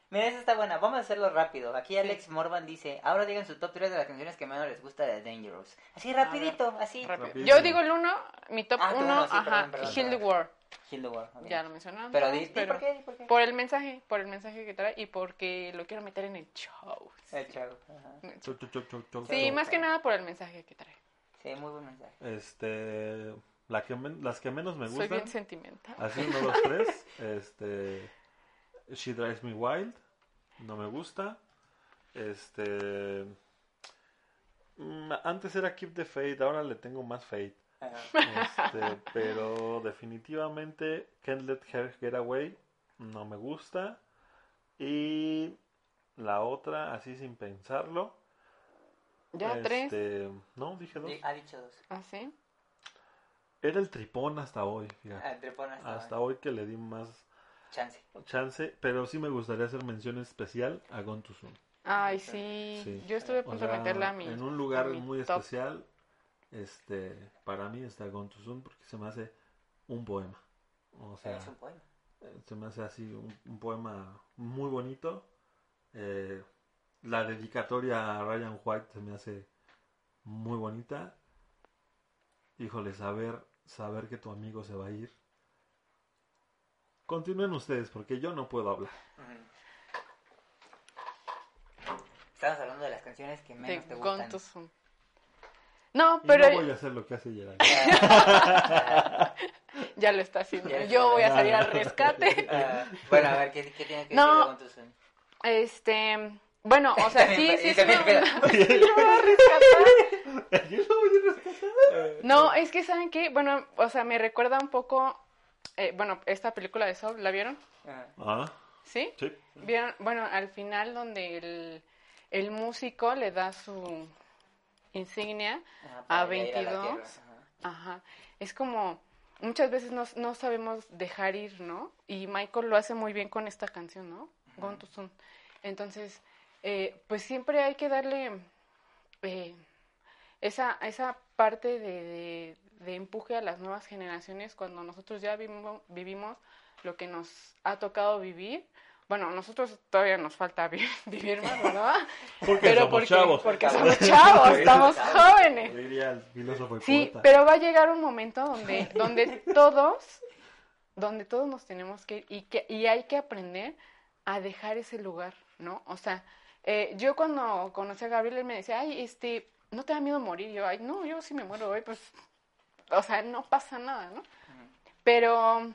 Sí. Mira, esa está buena. Vamos a hacerlo rápido. Aquí Alex Morvan dice, ahora digan su top 3 de las canciones que menos les gusta de Dangerous. Así rapidito, así. Rápido. Yo digo el uno, mi top Ah, tú uno, uno, sí, ajá, Heal the. World. Heal the World. ok. Ya lo mencionamos. Pero di por qué, por qué. Por el mensaje, por el mensaje que trae y porque lo quiero meter en el show. El chavo. Ajá. Chau, chau, chau, chau, chau, Sí, chau. más que nada por el mensaje que trae. Sí, muy buen mensaje. Este, la que men- las que menos me Soy gustan. bien sentimental. Así, uno, dos, tres. Este. She Drives Me Wild. No me gusta. Este. mm, Antes era Keep the Faith, ahora le tengo más faith. Este, pero definitivamente Can't Let Her Get Away no me gusta. Y la otra, así sin pensarlo. Ya tres. este, No, dije dos. Ha dicho dos. ¿Ah, sí? Era el tripón hasta hoy, fíjate. Entre ponas. Hasta hoy que le di más Chance. chance, pero sí me gustaría hacer mención especial a Gone Soon. Ay, sí. Sí. Yo estuve a O punto de meterla a mi. en un lugar muy top. especial, este, para mí está Gone Soon porque se me hace un poema. O sea, es un poema. eh, se me hace así un, un poema muy bonito. Eh, la dedicatoria a Ryan White se me hace muy bonita. Híjole, saber, saber que tu amigo se va a ir. Continúen ustedes porque yo no puedo hablar. Estamos hablando de las canciones que menos te Gone gustan. to Soon. No, Y pero no voy a hacer lo que hace Gerard. ya lo está haciendo. Yo voy a salir al rescate. Ah, bueno, a ver, ¿qué, qué tiene que No. decir Too Soon? Este, bueno, o sea, sí, Y sí, sí. también, me- espera. Yo voy a rescatar. Yo no voy a rescatar. No, es que saben qué, bueno, o sea, me recuerda un poco, eh, bueno, esta película de Soul, ¿la vieron? Ah, Ah, ¿Sí? sí. ¿Vieron? Bueno, al final donde el, el músico le da su insignia ajá, a para ir a la 22. tierra, ajá. Ajá. Es como, muchas veces no, no sabemos dejar ir, ¿no? Y Michael lo hace muy bien con esta canción, ¿no? Gone Soon. Entonces, eh, pues siempre hay que darle eh, esa, esa parte de, de- de empuje a las nuevas generaciones cuando nosotros ya vivimos, vivimos lo que nos ha tocado vivir. Bueno, nosotros todavía nos falta vi- vivir más, ¿verdad? Porque somos porque, chavos. porque somos chavos, estamos jóvenes. Diría el filósofo y Sí, poeta. pero va a llegar un momento donde, donde todos, donde todos nos tenemos que ir y que y hay que aprender a dejar ese lugar, ¿no? O sea, eh, yo cuando conocí a Gabriel él me decía, ay, este, no te da miedo morir, yo, ay, no, yo sí me muero hoy, pues, o sea, no pasa nada, ¿no? Pero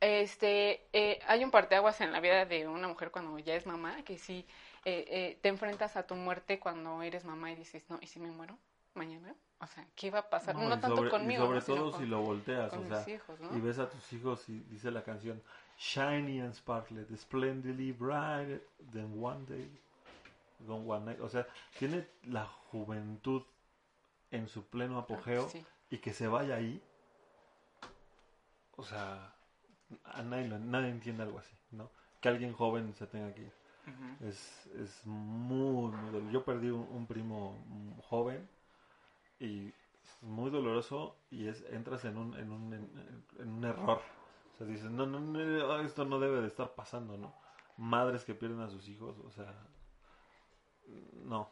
este eh, hay un parteaguas en la vida de una mujer cuando ya es mamá que sí eh, eh, te enfrentas a tu muerte cuando eres mamá y dices no y si me muero mañana o sea qué va a pasar no, tanto sobre, y conmigo sobre todo con- si lo volteas, o sea, hijos, ¿no? y ves a tus hijos y dice la canción Shiny and sparklet, splendidly bright than one day, gone one night. O sea, tiene la juventud en su pleno apogeo sí. Y que se vaya ahí. O sea, a nadie, lo- nadie entiende algo así, ¿no? Que alguien joven se tenga que ir. Es, es muy, muy doloroso. Yo perdí un, un primo mm, joven y es muy doloroso y es entras en un, en un, en, en un error. O sea, dices, no, no, no, esto no debe de estar pasando, ¿no? Madres que pierden a sus hijos, o sea, no.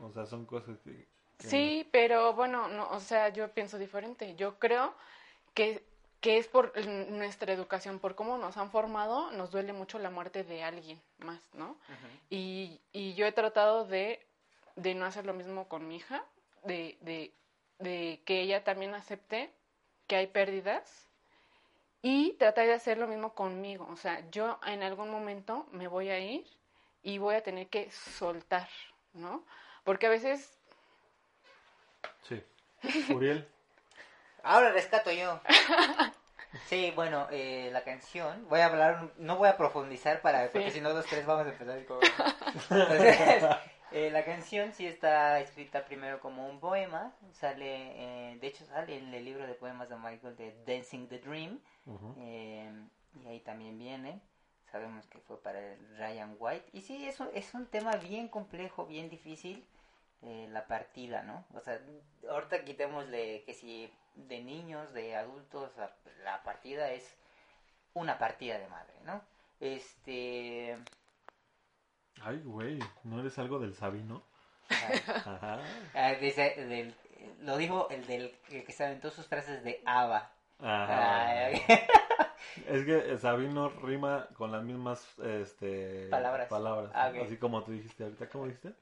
O sea, son cosas que... Sí, pero bueno, no, o sea, yo pienso diferente. Yo creo que, que es por nuestra educación, por cómo nos han formado, nos duele mucho la muerte de alguien más, ¿no? Y, y yo he tratado de, de no hacer lo mismo con mi hija, de, de, de que ella también acepte que hay pérdidas y tratar de hacer lo mismo conmigo. O sea, yo en algún momento me voy a ir y voy a tener que soltar, ¿no? Porque a veces Sí. Uriel. Ahora rescato yo. Sí, bueno, eh, la canción, voy a hablar, un- no voy a profundizar para, porque Sí. si no los tres vamos a empezar con... Entonces, eh, la canción sí está escrita primero como un poema, sale, eh, de hecho sale en el libro de poemas de Michael de Dancing the Dream, eh, y ahí también viene, sabemos que fue para el Ryan White, y sí, eso es un tema bien complejo, bien difícil, eh, la partida, ¿no? O sea, ahorita quitémosle que si de niños, de adultos, la, partida es una partida de madre, ¿no? Este, Ay, güey, ¿no eres algo del Sabino? Ajá. Ajá. Ah, dice, del, lo dijo el del el que se aventó sus frases de Ava. Ajá. Ay, Es que Sabino rima con las mismas este, Palabras. Ah, ok. Así como tú dijiste ahorita. ¿Cómo dijiste?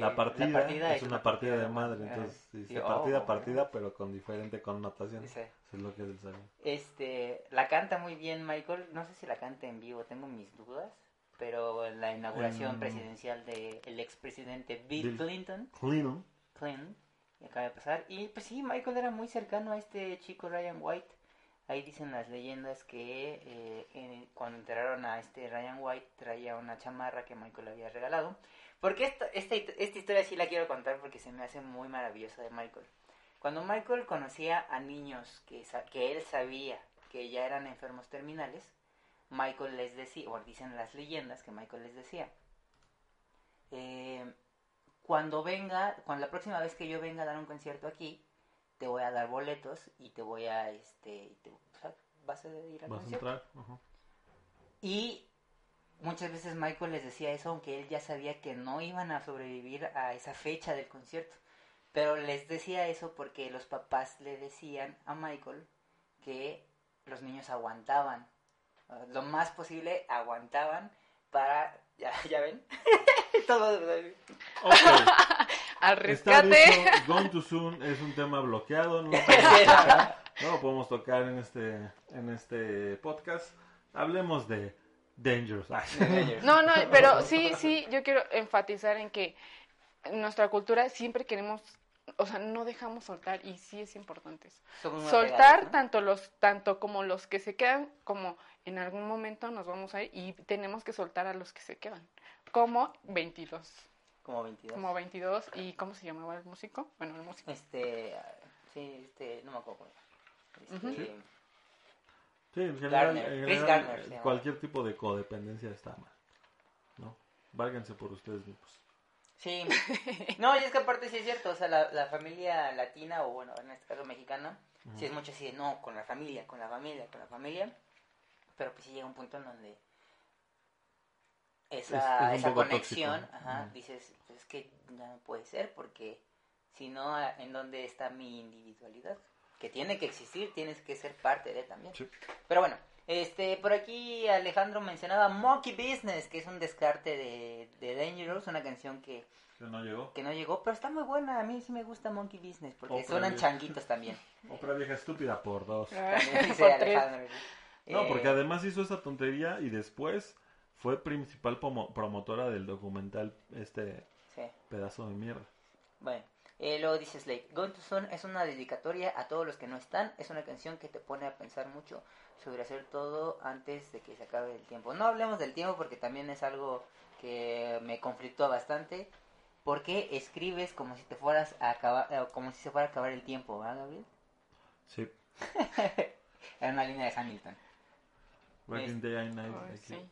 La partida, es una partida de madre. Entonces, dice sí, oh, partida, oh, partida, pero con diferente connotación. Eso es lo que es el Sabino. Este, la canta muy bien Michael. No sé si la canta en vivo, tengo mis dudas. Pero en la inauguración Em, presidencial del expresidente Bill, Bill. Clinton, Clinton. Clinton, acaba de pasar. Y pues sí, Michael era muy cercano a este chico Ryan White. Ahí dicen las leyendas que eh, en- cuando enterraron a este Ryan White traía una chamarra que Michael le había regalado. Porque esta, esta, esta historia sí la quiero contar porque se me hace muy maravillosa de Michael. Cuando Michael conocía a niños que, que él sabía que ya eran enfermos terminales, Michael les decía, o dicen las leyendas que Michael les decía, eh, cuando venga, cuando la próxima vez que yo venga a dar un concierto aquí, te voy a dar boletos y te voy a, este, te- vas a ir al ¿Vas a concierto. entrar? Ajá. Y muchas veces Michael les decía eso, aunque él ya sabía que no iban a sobrevivir a esa fecha del concierto. Pero les decía eso porque los papás le decían a Michael que los niños aguantaban. Uh, Lo más posible aguantaban para... Ya, ¿ya ven? Todo... Ok. Al rescate. Gone Too Soon es un tema bloqueado. No lo podemos tocar, no lo podemos tocar en este, en este podcast. Hablemos de Dangerous. Ay. No, no, pero sí, sí, yo quiero enfatizar en que en nuestra cultura siempre queremos, o sea, no dejamos soltar y sí es importante eso. Soltar tanto los tanto como los que se quedan como en algún momento nos vamos a ir y tenemos que soltar a los que se quedan. Como 22. Como 22. Como 22 y ¿cómo se llamaba el músico? Bueno, el músico. Este... ah, Sí, este... No me acuerdo. Sí, en general, Garner, en Chris general, Garner cualquier tipo de codependencia está mal. ¿No? Válganse por ustedes mismos. Sí, no, y es que aparte sí es cierto, o sea, la, la familia latina, o bueno, en este caso mexicana, sí es mucho así de, no, con la familia, con la familia, con la familia, pero pues sí llega un punto en donde esa, Es- es un esa conexión, ajá, dices, pues es que ya no puede ser, porque si no, ¿en dónde está mi individualidad? Que tiene que existir, tienes que ser parte de también. Sí. Pero bueno, este, por aquí Alejandro mencionaba Monkey Business, que es un descarte de, de Dangerous, una canción que, Que no llegó. que no llegó, pero está muy buena. A mí sí me gusta Monkey Business, porque Otra suenan changuitos también. Otra vieja estúpida por dos. También dice. Alejandro. No, Eh, porque además hizo esa tontería y después fue principal promo- promotora del documental este sí. pedazo de mierda. Bueno, eh, luego dice Slade, Gone to Sun es una dedicatoria a todos los que no están, es una canción que te pone a pensar mucho sobre hacer todo antes de que se acabe el tiempo. No hablemos del tiempo porque también es algo que me conflictó bastante, porque escribes como si te fueras a acabar, eh, como si se fuera a acabar el tiempo, ¿verdad, Gabriel? Sí. Era una línea de Hamilton. Back in the day, night, aquí. sí.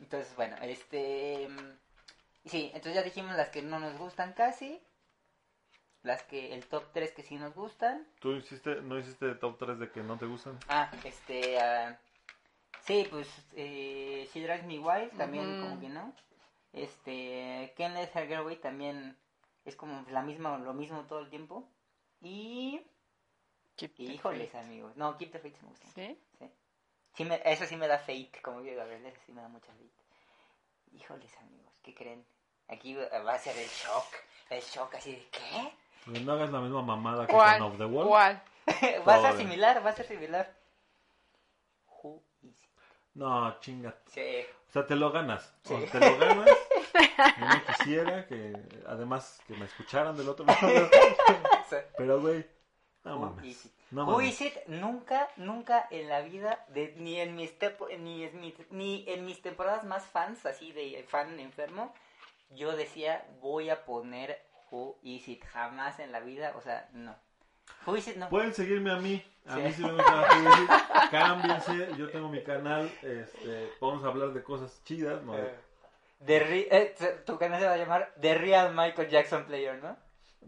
Entonces, bueno, este... mm, Sí, entonces ya dijimos las que no nos gustan casi, las que el top 3 que sí nos gustan, ¿Tú hiciste, no hiciste top 3 de que no te gustan? Ah, este. ah, sí, pues. Eh, She Drives Me Wild también, como que no. Este. Can't Let Her Get Away también es como la misma, lo mismo todo el tiempo. Y. Keep the Híjoles, faith. amigos. No, Keep the Faith me gusta. ¿Sí? Sí. Sí me, eso sí me da fate, como digo Gabriel, eso sí me da mucha fate. Híjoles, amigos, ¿qué creen? Aquí va a ser el shock. El shock así de ¿qué? Pues No hagas la misma mamada que ¿Cuál? Off the Wall. ¿Cuál? va a ser similar, va a ser similar. Who is it? No, chinga. Sí. O sea, te lo ganas. Sí. O te lo ganas. No quisiera que, además, que me escucharan del otro lado. Pero, güey, no Who mames. is it? No Who mames. is it? Nunca, nunca en la vida, de, ni, en mis tepo- ni, en mis, ni en mis temporadas más fans, así de fan enfermo, yo decía, voy a poner Who is it. Jamás en la vida, o sea, no. Who is it? No. Pueden seguirme a mí. A Sí. mí sí me gusta Juvenil. Cámbiense. Yo tengo mi canal. Este, podemos hablar de cosas chidas. ¿no? The Re- eh, tu canal se va a llamar The Real Michael Jackson Player, ¿no?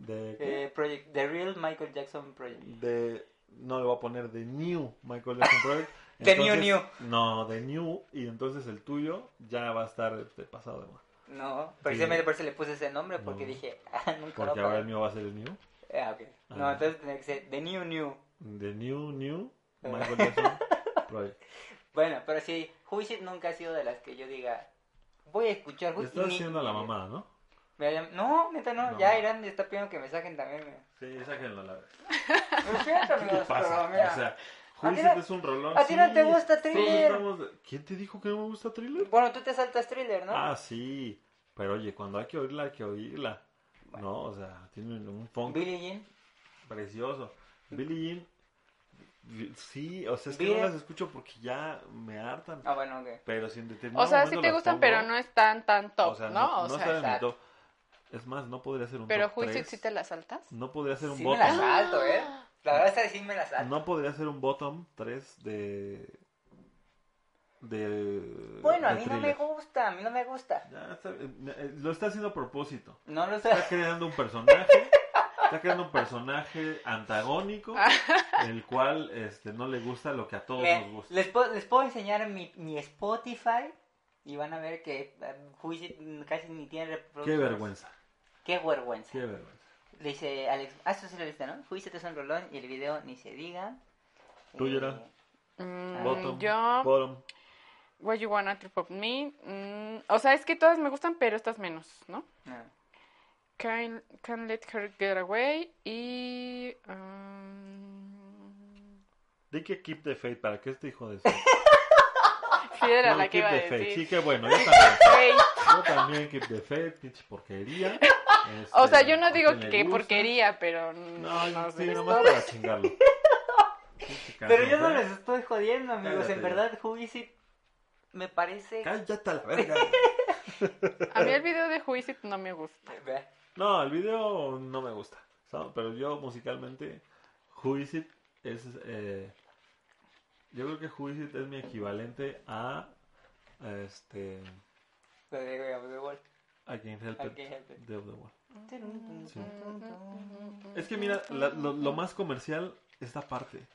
Eh, project, The Real Michael Jackson Project. de no le voy a poner de New Michael Jackson Project. The New New. No, de New. Y entonces el tuyo ya va a estar este, pasado de moda. No, precisamente por eso le puse ese nombre, porque No. dije, ah, nunca Porque ahora el mío va a ser el mío. Ah, ok. No, Ah. entonces tendría que ser The New New. The New New Michael Jackson Project. Bueno, pero sí, Who nunca ha sido de las que yo diga, voy a escuchar Who estás haciendo la mamá, ¿no? No, neta no, No. ya Irán está pidiendo que me saquen también. mira. Sí, sáquenlo a la vez. Lo siento, ¿Qué amigos, te pasa? pero mira. O sea, ¿A ti Juicy no- es un rolón. a ti no sí, te gusta Thriller? estamos ¿Quién te dijo que no me gusta Thriller? Bueno, tú te saltas thriller, ¿no? Ah, sí. Pero oye, cuando hay que oírla, hay que oírla. No, o sea, tiene un funk Billie Jean. precioso. Billie Jean. Sí, o sea, es que Billie- no las escucho porque ya me hartan. Ah, bueno, ok. Pero si en determinado O sea, sí te las gustan, pongo, pero no es tan, top, o sea, ¿no? O no sea, está en mi exacto. top. Es más, no podría ser un pero top Juicy 3. sí te la saltas. No podría ser un Sí me salto, ¿eh? La verdad es que sí me la salto. No podría ser un bottom 3 de. de. bueno, a mí no me gusta, a mí no me gusta. Ya está, eh, eh, lo está haciendo a propósito. No lo sé. Está creando un personaje. Está creando un personaje antagónico. el cual este, no le gusta lo que a todos Me- nos gusta. les, puedo, les puedo enseñar mi, mi Spotify y van a ver que eh, casi ni tiene Qué reproducciones. vergüenza. Qué vergüenza. Qué vergüenza. Le dice Alex, ah, esto sí lo viste, ¿no? It es un rolón y el video ni se diga. ¿Tú, Eh? Mm, Bottom. yo, Bottom. What You Wanna Trip of Me. mm, o sea, es que todas me gustan, pero estas menos, ¿no? no. Can't, Can't Let Her Get Away y... um, Di que keep the faith para que este hijo de su. sí, era No, la que keep iba a the faith. decir. Sí, qué bueno. Yo también. Faith. Yo también keep the faith, pinche porquería. O Este, sea, yo no ¿a digo quién que gusta? porquería, pero No, no sí, nomás para chingarlo. Pero yo no les estoy jodiendo, amigos. Cállate en verdad, me parece... Cállate a la verga. A mí el video de Juicy no me gusta. No, el video no me gusta. ¿sabes? Pero yo musicalmente, It es. eh, yo creo que It es mi equivalente a. a este. De the Wall. I Can't Help Help de Off the Wall. Sí. Es que mira, la- lo, lo más comercial es esta parte,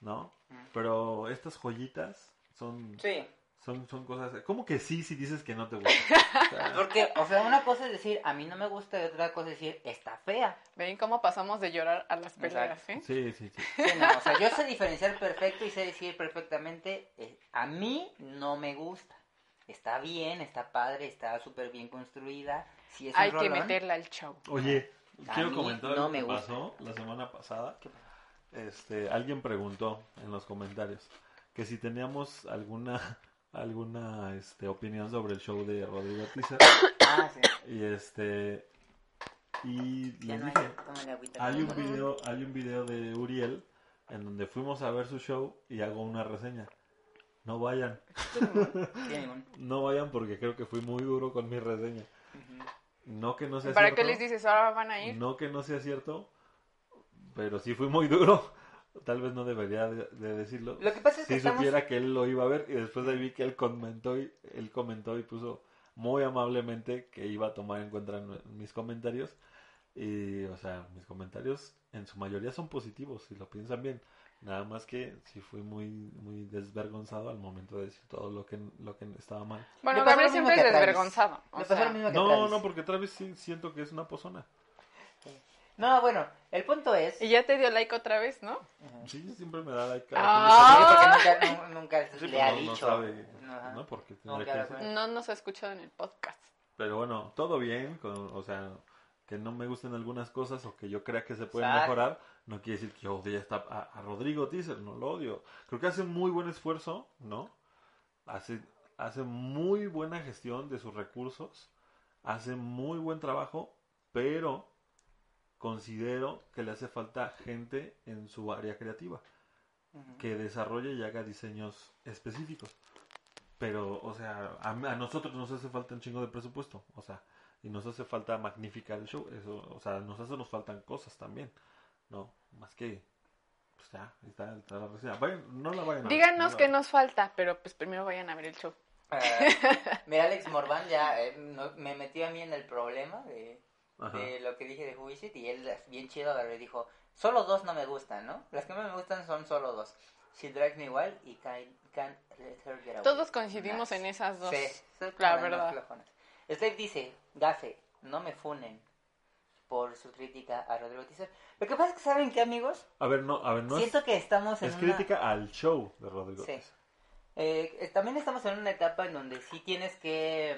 ¿no? Pero estas joyitas son, Sí. son, son cosas. ¿Cómo que sí si dices que no te gusta? O sea, Porque, o sea, una cosa es decir, a mí no me gusta, y otra cosa es decir, está fea. ¿Ven cómo pasamos de llorar a las peleas, eh? sí, sí, sí. Sí, no, o sea, yo sé diferenciar perfecto y sé decir perfectamente, eh, a mí no me gusta. Está bien, está padre, está súper bien construida. Un Hay que meterla al show. Oye, A quiero comentar no lo me que gusta. pasó la semana pasada. ¿Qué pasó? Este, alguien preguntó en los comentarios que si teníamos alguna alguna este, opinión sobre el show de Rodrigo Teaser Ah, sí. y este y Ya les no hay, dije agüita. hay un video hay un video de Uriel en donde fuimos a ver su show y hago una reseña no vayan Sí, no vayan porque creo que fui muy duro con mi reseña Ujú. No que no sea ¿Para cierto qué les dices ahora van a ir? no que no sea cierto, pero sí fui muy duro. Tal vez no debería de, de decirlo. Lo que pasa es que Si estamos... supiera que él lo iba a ver y después de ahí vi que él comentó y él comentó y puso muy amablemente que iba a tomar en cuenta mis comentarios y o sea, mis comentarios en su mayoría son positivos si lo piensan bien. Nada más que sí fui muy muy desvergonzado al momento de decir todo lo que lo que estaba mal. Bueno, Gabriel siempre es desvergonzado. o sea, lo mismo que a No, Travis. no, porque Travis sí siento que es una pozona. No, bueno, el punto es... Y ya te dio like otra vez, ¿no? Sí, siempre me da like. Ah. Sí, porque nunca, nu- nunca Sí, le ha no, no dicho. sabe. ¿no? Porque No, claro, que. No nos ha escuchado en el podcast. Pero bueno, todo bien, con, o sea, que no me gusten algunas cosas o que yo crea que se pueden Exacto. mejorar, no quiere decir que odie a, a Rodrigo Teaser, no lo odio. Creo que hace muy buen esfuerzo, ¿no? Hace, hace muy buena gestión de sus recursos, hace muy buen trabajo, pero considero que le hace falta gente en su área creativa que desarrolle y haga diseños específicos. Pero, o sea, a, a nosotros nos hace falta un chingo de presupuesto, o sea, y nos hace falta magnificar el show, eso, o sea, nos hace nos faltan cosas también, ¿no? Más que, pues ya, está, está la reseña. Vayan, no la vayan a ver, Díganos no qué nos falta, pero pues primero vayan a ver el show. Ah, mira, Alex Morvan ya eh, no- me metió a mí en el problema de, lo que dije de Who Is It, y él, bien chido, le dijo, solo dos no me gustan, ¿no? Las que más me gustan son solo dos. She Drives Me Wild y Can't, Can't Let Her Get Away. Todos coincidimos Nice. en esas dos. Sí, la verdad. Slave dice, gafe, no me funen por su crítica a Rodrigo Teaser. Lo que pasa es que, ¿saben qué, amigos? A ver, no, a ver, no Siento es, que estamos en es una... crítica al show de Rodrigo. Sí. Eh, eh, también estamos en una etapa en donde sí tienes que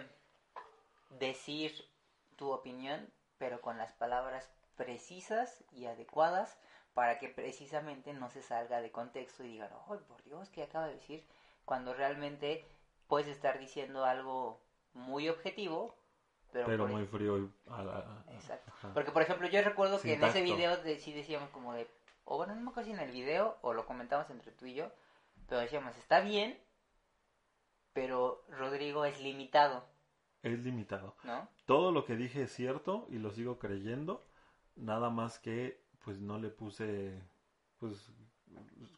decir tu opinión, pero con las palabras precisas y adecuadas para que precisamente no se salga de contexto y digan, oh, por Dios, ¿qué acaba de decir? Cuando realmente puedes estar diciendo algo muy objetivo, pero, muy frío y... a la- a- Exacto. ajá. Porque, por ejemplo, yo recuerdo que en ese video de, sí decíamos como de, o bueno, no me acuerdo si en el video o lo comentamos entre tú y yo, pero decíamos, está bien, pero Rodrigo es limitado, Es limitado. ¿no? Todo lo que dije es cierto y lo sigo creyendo. Nada más que, pues no le puse, pues,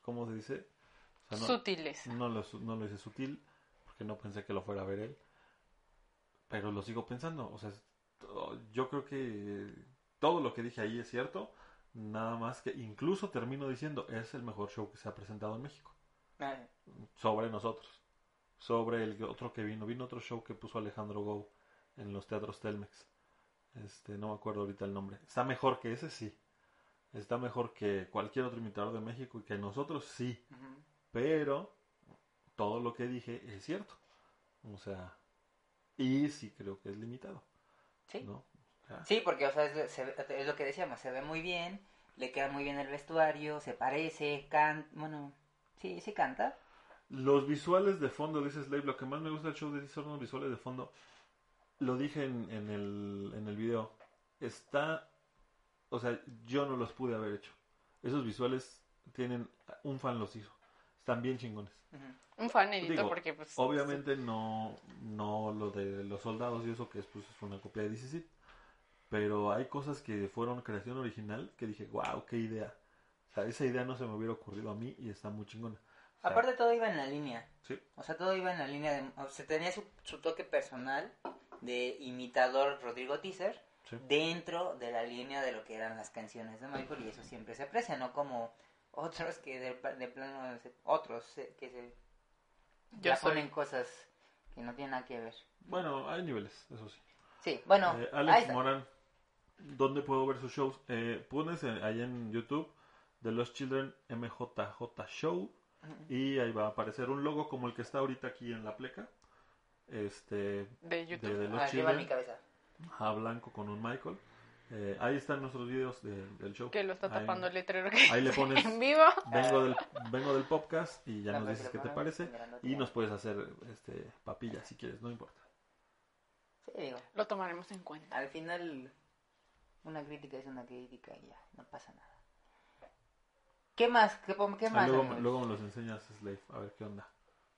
¿cómo se dice? O sea, no, Sutiles. no lo, no lo hice sutil porque no pensé que lo fuera a ver él. Pero lo sigo pensando. O sea, yo creo que todo lo que dije ahí es cierto. Nada más que incluso termino diciendo, es el mejor show que se ha presentado en México. Sobre nosotros. Sobre el otro que vino. Vino otro show que puso Alejandro Go en los teatros Telmex. Este, no me acuerdo ahorita el nombre. Está mejor que ese, sí. Está mejor que cualquier otro imitador de México y que nosotros, sí. Pero todo lo que dije es cierto. O sea, y sí creo que es limitado. Sí. ¿No? O sea, Sí, porque, o sea, es, lo- es que decíamos, se ve muy bien, le queda muy bien el vestuario, se parece, canta, bueno, sí, sí canta. Los visuales de fondo, dice Slave, lo que más me gusta del show de son los visuales de fondo. Lo dije en, en el, en el video. Está, o sea, yo no los pude haber hecho. Esos visuales tienen, un fan los hizo. Están bien chingones. Ujú. Un fanedito Digo, porque pues... Obviamente no, no lo de los soldados y eso que es, pues, es una copia de DC Pero hay cosas que fueron creación original que dije, wow, qué idea. O sea, esa idea no se me hubiera ocurrido a mí y está muy chingona. O sea, Aparte todo iba en la línea. Sí. O sea, todo iba en la línea de... O sea, tenía su, su toque personal de imitador Rodrigo Teaser Sí. dentro de la línea de lo que eran las canciones de Michael y eso siempre se aprecia, no como otros que de, de plano... Otros se- que se... Ya ponen cosas que no tienen nada que ver. Bueno, hay niveles, eso sí. Sí, bueno, Eh, Alex. Morán, ¿dónde puedo ver sus shows? Eh, pones en- ahí en YouTube de Los Children MJJ Show y ahí va a aparecer un logo como el que está ahorita aquí en la pleca. Este, De YouTube. de, de Los Ah, mi cabeza. a blanco con un Michael. Eh, ahí están nuestros videos de- del show. Que lo está Ahí- tapando el letrero que ahí le pones- en vivo. Vengo del, vengo del podcast y ya La nos dices que qué te parece y nos puedes hacer este papilla si quieres, no importa. Sí, digo, Lo tomaremos en cuenta. al final una crítica es una crítica y ya, no pasa nada. ¿Qué más? ¿Qué, qué Ah, más? luego, luego me los enseñas, Slave, a ver qué onda.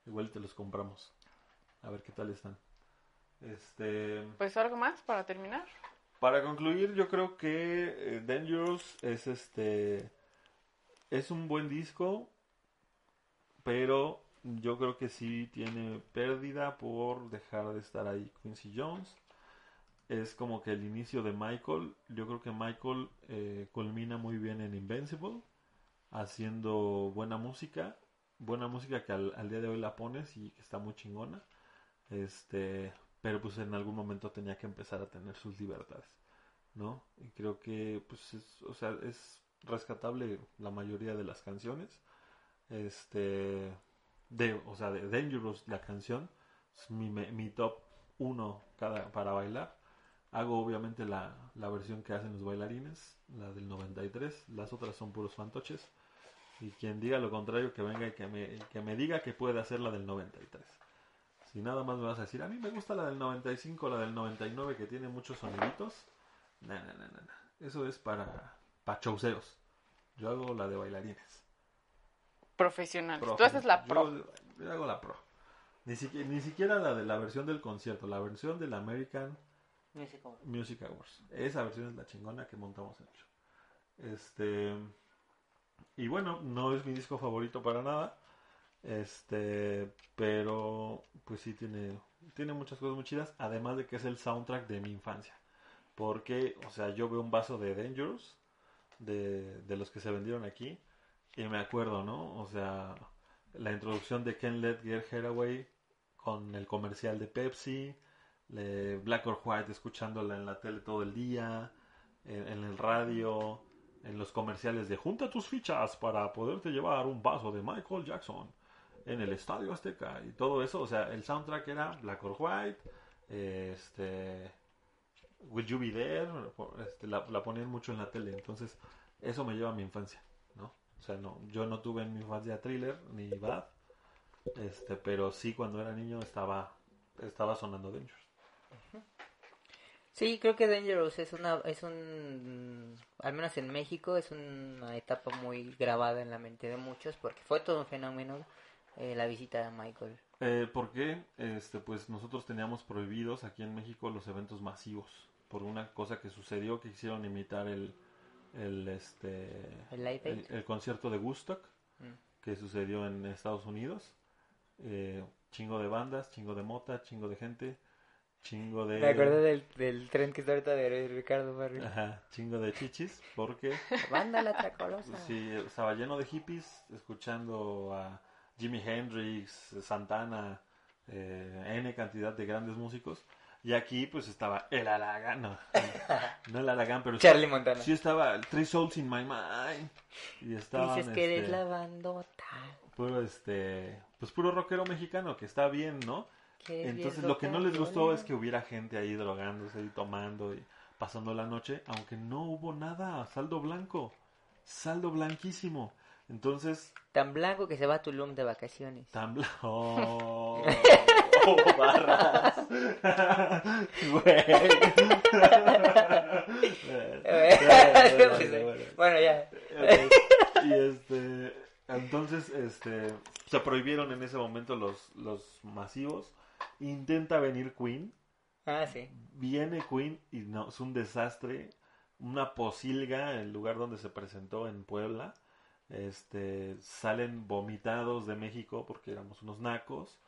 Igual te los compramos. A ver qué tal están. Este, Pues algo más para terminar. Para concluir, yo creo que eh, Dangerous es este es un buen disco, pero yo creo que sí tiene pérdida por dejar de estar ahí Quincy Jones. Es como que el inicio de Michael. Yo creo que Michael eh, culmina muy bien en Invincible, haciendo buena música, buena música que al, al día de hoy la pones y que está muy chingona. Este, pero pues en algún momento tenía que empezar a tener sus libertades, ¿no? Y creo que pues es, o sea, es rescatable la mayoría de las canciones. Este, de, o sea, Dangerous la canción es mi, top 1 cada, para bailar. Hago obviamente la, la versión que hacen los bailarines, la del 93, las otras son puros fantoches. Y quien diga lo contrario, que venga y que me, que me diga que puede hacer la del 93. Si nada más me vas a decir, a mí me gusta la del 95, la del 99 que tiene muchos soniditos. No, no, no, no, no. Eso es para, chauceos. Yo hago la de bailarines. Profesional. Pro. Tú haces la Yo- pro. Yo, hago la pro. Ni siquiera, ni siquiera la de la versión del concierto, la versión del American. Music Awards. Esa versión es la chingona que montamos en el show. Este. Y bueno, no es mi disco favorito para nada. Este. Pero. Pues sí, tiene. Tiene muchas cosas muy chidas. Además de que es el soundtrack de mi infancia. Porque, o sea, yo veo un vaso de Dangerous. De, de los que se vendieron aquí. Y me acuerdo, ¿no? O sea. La introducción de Ken Let Get Haraway. Con el comercial de Pepsi le- Black or White escuchándola en la tele todo el día, en el radio, en los comerciales de junta tus fichas para poderte llevar un vaso de Michael Jackson en el Estadio Azteca y todo eso. O sea, el soundtrack era Black or White, este, Will You Be There, este, la, ponían mucho en la tele. Entonces, eso me lleva a mi infancia, ¿no? O sea, no, yo no tuve en mi infancia thriller ni bad, este, pero sí cuando era niño estaba, estaba sonando Dangerous. Sí, creo que Dangerous es una, es un, al menos en México, es una etapa muy grabada en la mente de muchos, porque fue todo un fenómeno eh, la visita de Michael. Eh, ¿Por qué? Este, pues nosotros teníamos prohibidos aquí en México los eventos masivos por una cosa que sucedió que quisieron imitar el, el, este, ¿El concierto de Woodstock Mm. que sucedió en Estados Unidos. Eh, chingo de bandas, chingo de mota, chingo de gente, chingo de... Me acordé del, del tren que está ahorita de Ricardo Barrio. Ajá, chingo de chichis, porque Banda la tracolosa. sí, estaba lleno de hippies escuchando a Jimi Hendrix, Santana, eh, N cantidad de grandes músicos. Y aquí pues estaba el Aragán, no, no el Aragán, pero Charlie Montana. sí estaba el Three Souls in My Mind. Y estaban, Dices que eres este, la bandota. puro este, pues puro rockero mexicano, que está bien, ¿no? eres Entonces lo que no les gustó rockabilly. es que hubiera gente ahí drogándose y tomando y pasando la noche, aunque no hubo nada, saldo blanco, saldo blanquísimo. Entonces, Tan blanco que se va a Tulum de vacaciones. tan blanco. Oh, barras. Güey. bueno, ya. Y este, entonces, este, se prohibieron en ese momento los, los masivos. Intenta venir Queen, Ah, sí. viene Queen y no, es un desastre. Una posilga, el lugar donde se presentó en Puebla. Este, salen vomitados de México porque éramos unos nacos,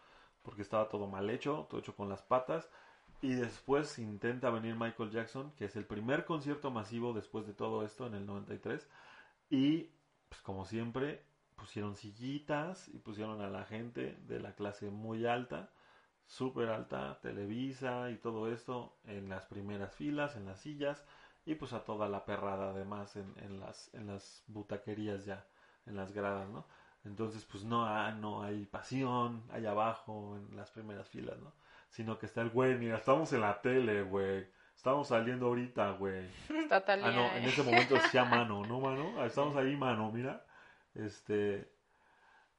porque estaba todo mal hecho, todo hecho con las patas. Y después intenta venir Michael Jackson, que es el primer concierto masivo después de todo esto en el 93. Y, pues como siempre, pusieron sillitas y pusieron a la gente de la clase muy alta, súper alta, Televisa y todo esto en las primeras filas, en las sillas. Y pues a toda la perrada además en, en las, en las butaquerías ya, en las gradas, ¿no? Entonces pues no, ah, no hay pasión allá abajo en las primeras filas, ¿no? Sino que está el güey, mira, estamos en la tele, güey. Estamos saliendo ahorita, güey. Está Talía. Ah, no, en eh. ese momento decía mano, ¿no, mano? Estamos ahí, mano, mira. Este.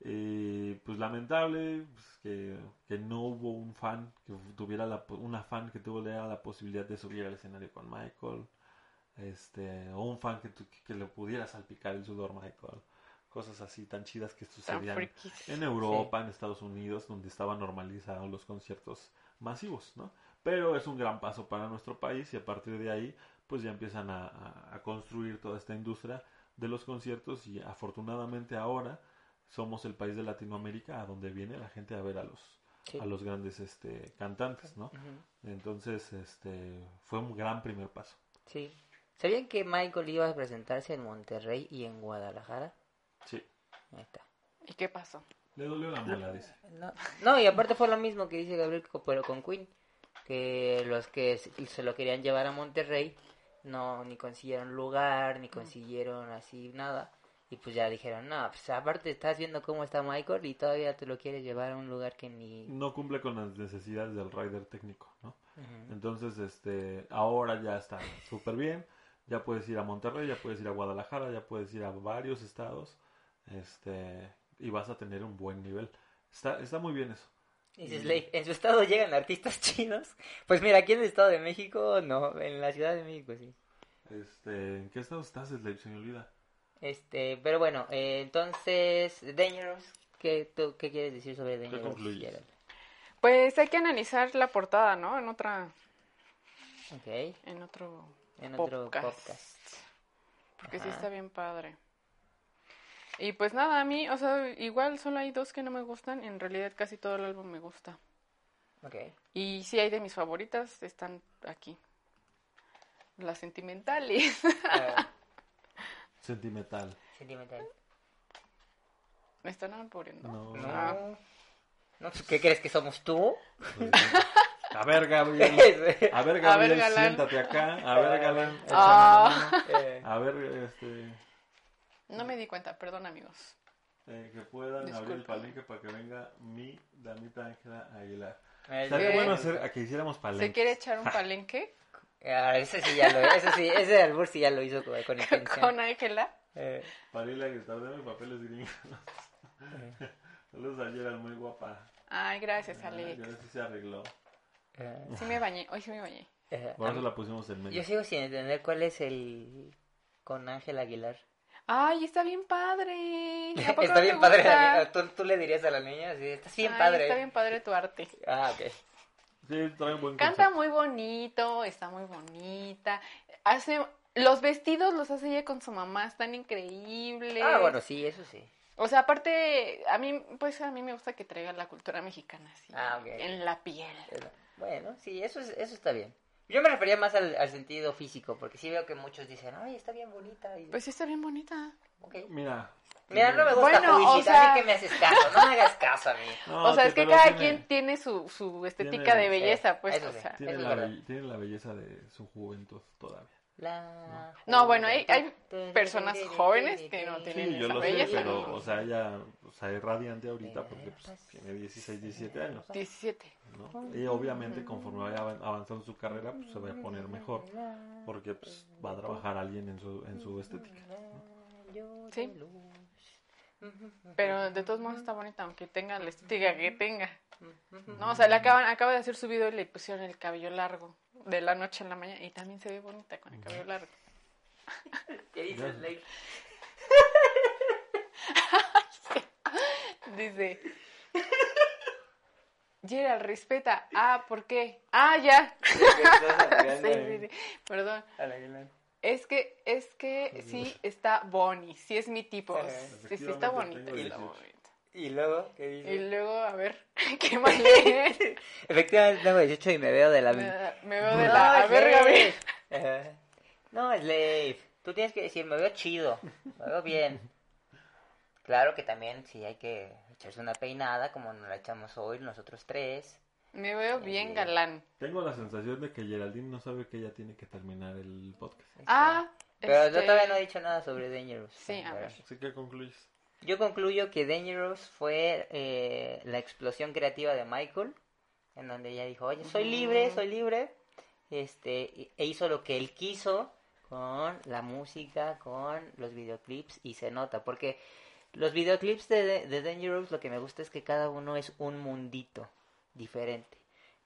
Y pues lamentable pues, que, que no hubo un fan que tuviera la, una fan que tuviera la posibilidad de subir al escenario con Michael. Este, o un fan que, tu- que le pudiera salpicar el sudor Michael. Cosas así tan chidas que sucedían en Europa, en Estados Unidos, donde estaban normalizados los conciertos masivos, ¿no? Pero es un gran paso para nuestro país y a partir de ahí, pues ya empiezan a, construir toda esta industria de los conciertos y afortunadamente ahora somos el país de Latinoamérica a donde viene la gente a ver a los Sí. a los grandes este cantantes, ¿no? Entonces, este fue un gran primer paso. Sí. ¿Sabían que Michael iba a presentarse en Monterrey y en Guadalajara? Sí. Ahí está. ¿Y qué pasó? Le dolió la muela, dice. No, no, y aparte fue lo mismo que dice Gabriel, pero con Queen. Que los que se lo querían llevar a Monterrey no ni consiguieron lugar, ni consiguieron así nada. Y pues ya dijeron, no, pues aparte estás viendo cómo está Michael y todavía te lo quieres llevar a un lugar que ni... No cumple con las necesidades del rider técnico, ¿no? Entonces, este, ahora ya está súper bien. Ya puedes ir a Monterrey, ya puedes ir a Guadalajara, ya puedes ir a varios estados. Este, y vas a tener un buen nivel. Está, está muy bien eso. Dices, "Ley, en su estado llegan artistas chinos. Pues mira, aquí en el Estado de México, no, en la Ciudad de México sí. Este, ¿en qué estado estás, Slave? Se me olvida. Este, pero bueno, eh, entonces, Dangerous, ¿qué, tú, ¿qué quieres decir sobre Dangerous? Pues hay que analizar la portada, ¿no? En otra, Ok, en otro, en otro podcast. Porque sí Ajá. está bien padre. Y pues nada, a mí, o sea, igual solo hay dos que no me gustan. En realidad casi todo el álbum me gusta. Ok. Y sí hay de mis favoritas, están aquí. Las sentimentales. Sentimental. sentimental. Me están aburriendo. No. No. Ah. No, pues, ¿qué crees que somos tú? Pues, A ver, Gabriel. A ver, A Gabriel, ver, galán. siéntate acá. A ver, galán. Ah. Eh. A ver, este. No me di cuenta, perdón amigos. eh, que puedan abrir el palenque para que venga mi damita Ángela Aguilar. eh, Estaría Eh. bueno hacer a que hiciéramos palenque. ¿Se quiere echar un palenque Ah, ese sí ya lo, ese sí, ese albur sí ya lo hizo con, con intención. con Ángela? Eh, Para ir a gritar, dame papeles gringos. Saludos a Gerald, muy guapa. Ay, gracias, Ah, Alex. Ya sí se arregló. eh, Sí me bañé, hoy sí me bañé. eh, Por eso la pusimos en medio. Yo sigo sin entender cuál es el con Ángel Aguilar. Ay, está bien padre. ¿A poco Está bien padre. la- ¿Tú, tú le dirías a la niña, sí, está bien Ay, padre. Está bien padre tu arte. Ah, ok. Sí, trae un buen Canta concepto. muy bonito, está muy bonita. Hace los vestidos los hace ella con su mamá, están increíbles. Ah, bueno, sí, eso sí. O sea, aparte a mí pues a mí me gusta que traiga la cultura mexicana así Ah, en la piel. Bueno, sí, eso, es, eso está bien. Yo me refería más al, al sentido físico, porque sí veo que muchos dicen, ay, está bien bonita. Y... Pues sí está bien bonita. Mira. Mira, no me gusta Bueno, o sea- a mí que me haces caso, no me hagas caso a mí. No, o sea, es que cada tiene- quien tiene su, su estética Tiene- de belleza, pues, eso o sí. sea. Tiene la, tiene la belleza de su juventud todavía. La No, bueno, hay, hay personas jóvenes que no tienen Sí, yo esa lo sé, pero, o sea, ella o sea, es radiante ahorita porque pues, tiene 16, 17 años, 17. ¿no? Y obviamente conforme vaya avan- avanzando su carrera, pues se va a poner mejor porque pues, va a trabajar alguien en su, en su estética. Sí. Pero de todos modos está bonita, aunque tenga la estética que tenga. No, o sea, le acaban, acaba de hacer su video y le pusieron el cabello largo de la noche a la mañana y también se ve bonita con el cabello largo. ¿Qué dices, Lake? Dice, Gerald, respeta. Ah, ¿por qué? Ah, ya. Sí, sí, sí. Perdón. Es que, es que sí está Bonnie, sí es mi tipo. Eh, Sí, sí está bonita. Tengo sí está 18. bonita. Y luego, ¿qué dices? Y luego, a ver, ¿qué más lees? Efectivamente tengo 18 y me veo de la... Me, me veo de No, la... A ver, Slave. Gabriel. No, Slave. Tú tienes que decir, me veo chido, me veo bien. Claro que también sí hay que echarse una peinada, como nos la echamos hoy nosotros tres. Me veo bien galán. Tengo la sensación de que Geraldine no sabe que ella tiene que terminar el podcast. Ah, Pero yo este, todavía no he dicho nada sobre Dangerous. Sí, a ver. Así que concluyes. Yo concluyo que Dangerous fue eh, la explosión creativa de Michael, en donde ella dijo, oye, soy libre, soy libre, este, e hizo lo que él quiso con la música, con los videoclips, y se nota, porque los videoclips de, de Dangerous lo que me gusta es que cada uno es un mundito diferente,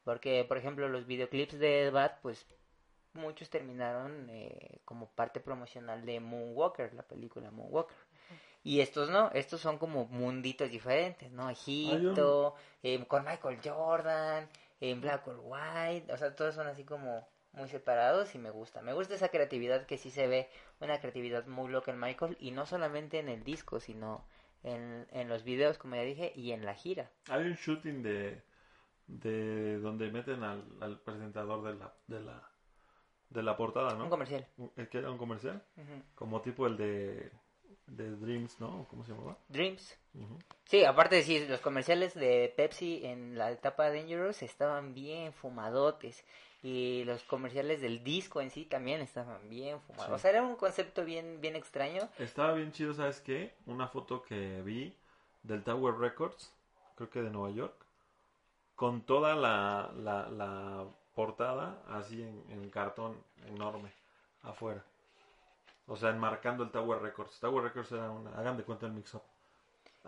porque, por ejemplo, los videoclips de Bad, pues muchos terminaron eh, como parte promocional de Moonwalker, la película Moonwalker. Y estos no, estos son como munditos diferentes, ¿no? Egipto, eh, con Michael Jordan, en Black or White, o sea, todos son así como muy separados y me gusta. Me gusta esa creatividad que sí se ve, una creatividad muy loca en Michael y no solamente en el disco, sino en, en los videos, como ya dije, y en la gira. Hay un shooting de, de donde meten al, al presentador de la, de la, de la portada, ¿no? Un comercial. ¿El que era un comercial? Como tipo el de, de Dreams, ¿no? ¿Cómo se llamaba? Dreams. Sí, aparte de sí, los comerciales de Pepsi en la etapa Dangerous estaban bien fumadotes. Y los comerciales del disco en sí también estaban bien fumados. Sí. O sea, era un concepto bien, bien extraño. Estaba bien chido, ¿sabes qué? Una foto que vi del Tower Records, creo que de Nueva York, con toda la, la, la portada así en, en cartón enorme afuera. O sea, enmarcando el Tower Records. Tower Records era una, hagan de cuenta el mix-up.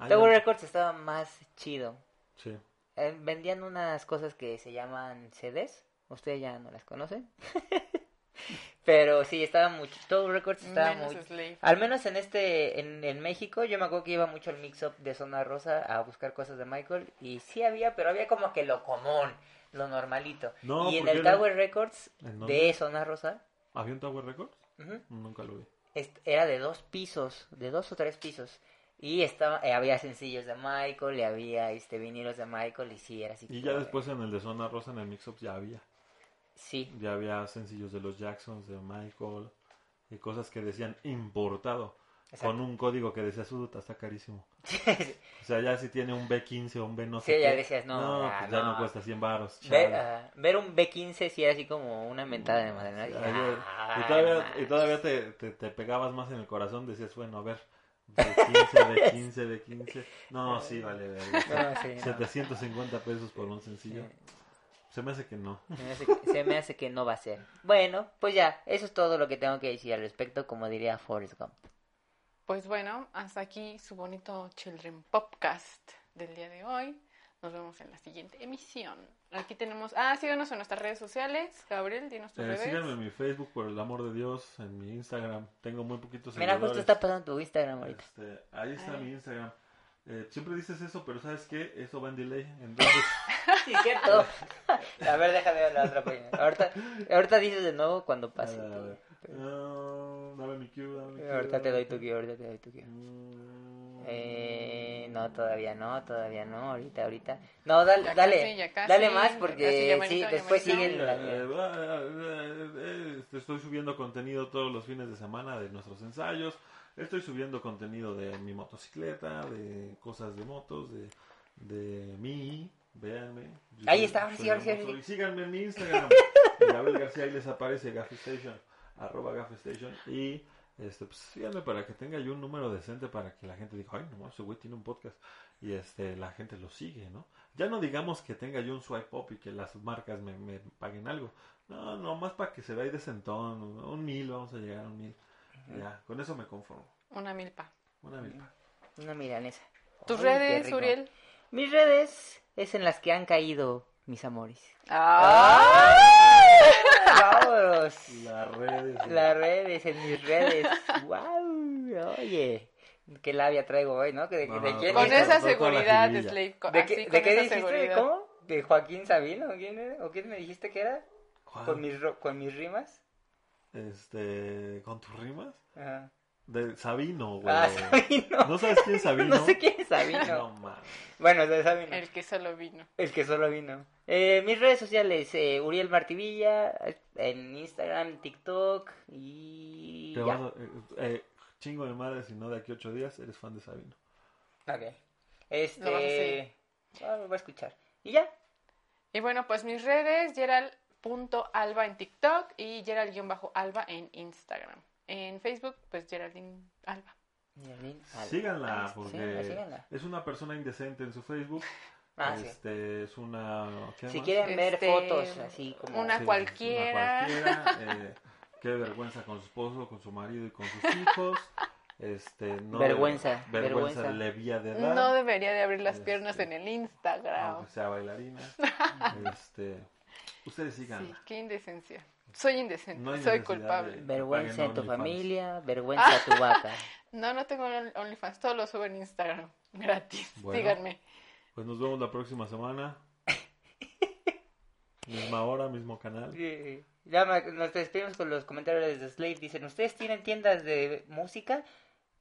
Tower. Records estaba más chido. Sí. Eh, vendían unas cosas que se llaman CDs. Ustedes ya no las conocen. Pero sí, estaba mucho. Tower Records estaba Menos muy... Slave. Al menos en este, en, en México, yo me acuerdo que iba mucho al mix-up de Zona Rosa a buscar cosas de Michael y sí había, pero había como que lo común, lo normalito. No, y en el era- Tower Records de Zona Rosa ¿Había un Tower Records? Nunca lo vi. era de dos pisos, de dos o tres pisos. Y estaba, eh, había sencillos de Michael, y había este vinilos de Michael y sí, era así. Y ya de- después en el de Zona Rosa, en el mix-up ya había. Sí, Ya había sencillos de los Jacksons, de Michael, y cosas que decían importado. Exacto. con un código que decía Suduta, está carísimo. O sea, ya si tiene un B15 o un B no sé Sí, ya qué, decías, no, no, ya, pues ya no, no. cuesta 100 baros. Ver, ah, ver un B15 sí era así como una mentada de madre. ¿no? y Ah, todavía, no y todavía te, te, te pegabas más en el corazón, decías, bueno, a ver, B15, B15, B15. No, sí, vale, vale. No, sí, no. 750 pesos por un sencillo. Se me hace que no. Se me, hace que, se me hace que no va a ser. Bueno, pues ya, eso es todo lo que tengo que decir al respecto, como diría Forrest Gump. Pues bueno, hasta aquí su bonito Children Podcast del día de hoy. Nos vemos en la siguiente emisión. Aquí tenemos. Ah, síganos en nuestras redes sociales. Gabriel, dinos tus Eh, redes. síganme en mi Facebook, por el amor de Dios, en mi Instagram. Tengo muy poquitos Mira, justo seguidores. está pasando tu Instagram ahorita. Este, ahí está Ay. mi Instagram. Eh, siempre dices eso, pero ¿sabes qué? Eso va en delay. Entonces, Sí, cierto. A ver, déjame ver la otra página. Ahorita, ahorita dices de nuevo cuando a pase. ver, a ver. No, dame mi cue, dame mi cue, Ahorita te doy tu cue. ahorita te doy tu. Mm. Eh, no, todavía no, todavía no, ahorita, ahorita. No, dale, Ya dale, casi, ya casi, dale más casi, porque sí, después siguen la Eh, eh, eh, este, estoy subiendo contenido todos los fines de semana de nuestros ensayos. Estoy subiendo contenido de mi motocicleta, de cosas de motos, de, de mí. Véanme. Ahí está, ahora sí, soy ahora sí, hermoso. ahora sí. Y síganme en mi Instagram. Gabriel García, ahí les aparece Gafestation, arroba Gafestation. Y este, pues síganme para que tenga yo un número decente para que la gente diga, ay, no, ese güey tiene un podcast. Y este, la gente lo sigue, ¿no? Ya no digamos que tenga yo un swipe up y que las marcas me, me paguen algo. No, no, más para que se vea ahí de sentón. Un mil, vamos a llegar a un mil. Ya, con eso me conformo. Una milpa. Una mil. Una milanesa. ¿Tus Ay, redes. Uriel? Mis redes es en las que han caído mis amores. ¡Ah! Vámonos. Las redes. Las redes, en mis redes. ¡Wow! Oye, qué labia traigo hoy, ¿no? ¿De, de No, quién Con es? esa con seguridad. Slave. ¿De así, qué, con de qué dijiste? seguridad. ¿Cómo? ¿De Joaquín Sabino? ¿O quién, era? ¿O quién me dijiste que era? ¿Cuál? ¿Con mis, ro- con mis rimas? Este, con tus rimas. Ajá. De Sabino, güey. Ah, Sabino. ¿No sabes quién es Sabino? No sé quién es Sabino. No, man. Bueno, de Sabino. El que solo vino. El que solo vino. Eh, mis redes sociales, eh, Uriel Martivilla, en Instagram, TikTok y... Te ya. vas a- eh, eh, chingo de madre, si no de aquí a ocho días eres fan de Sabino. Ok. Lo a Este... Ah, lo voy a escuchar. Y ya. Y bueno, pues mis redes, Gerald.alba en TikTok y Gerald-alba en Instagram. En Facebook, pues Geraldine Alba. Síganla, Ah, porque síganla, síganla. es una persona indecente en su Facebook. Ah, sí. este, es una... ¿qué Si más? quieren ver Este, fotos así como... una Sí, cualquiera. una cualquiera, eh, qué vergüenza con su esposo, con su marido y con sus hijos. Este, no Vergüenza, vergüenza, vergüenza. levía de edad. No debería de abrir las Este, piernas en el Instagram. aunque sea bailarina. este, ustedes Sí, síganla. qué indecencia. Soy indecente, No hay soy culpable. de- Vergüenza en tu OnlyFans. familia, vergüenza a tu vaca. No, no tengo Only- OnlyFans, todo lo subo en Instagram. Gratis. Bueno. Síganme. Pues nos vemos la próxima semana. Misma hora, mismo canal. Sí. Ya nos despedimos con los comentarios de Slave. Dicen, ¿ustedes tienen tiendas de música?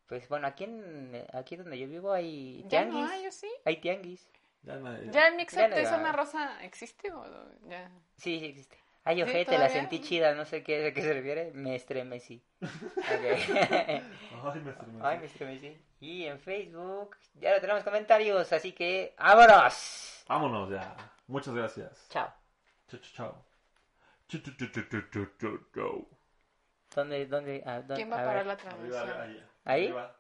Pues bueno, aquí, en, aquí donde yo vivo hay Ya tianguis. no hay, yo sí. Hay tianguis. Ya ¿Ya el Ya no de iba. Zona Rosa existe o ya? Sí, sí existe. Ay, ¿Sí, ojete, la sentí chida, no sé qué, a qué se refiere. Me estremecí. Ay, me estremecí. Ay, me estremecí. Y en Facebook ya no tenemos comentarios, así que ¡vámonos! Vámonos ya. Muchas gracias. Chao. Chao, chao, chao. ¿Dónde, dónde? ah, dónde- ¿Quién va a ver. parar la Arriba, transmisión? ahí. ¿Ahí? Arriba.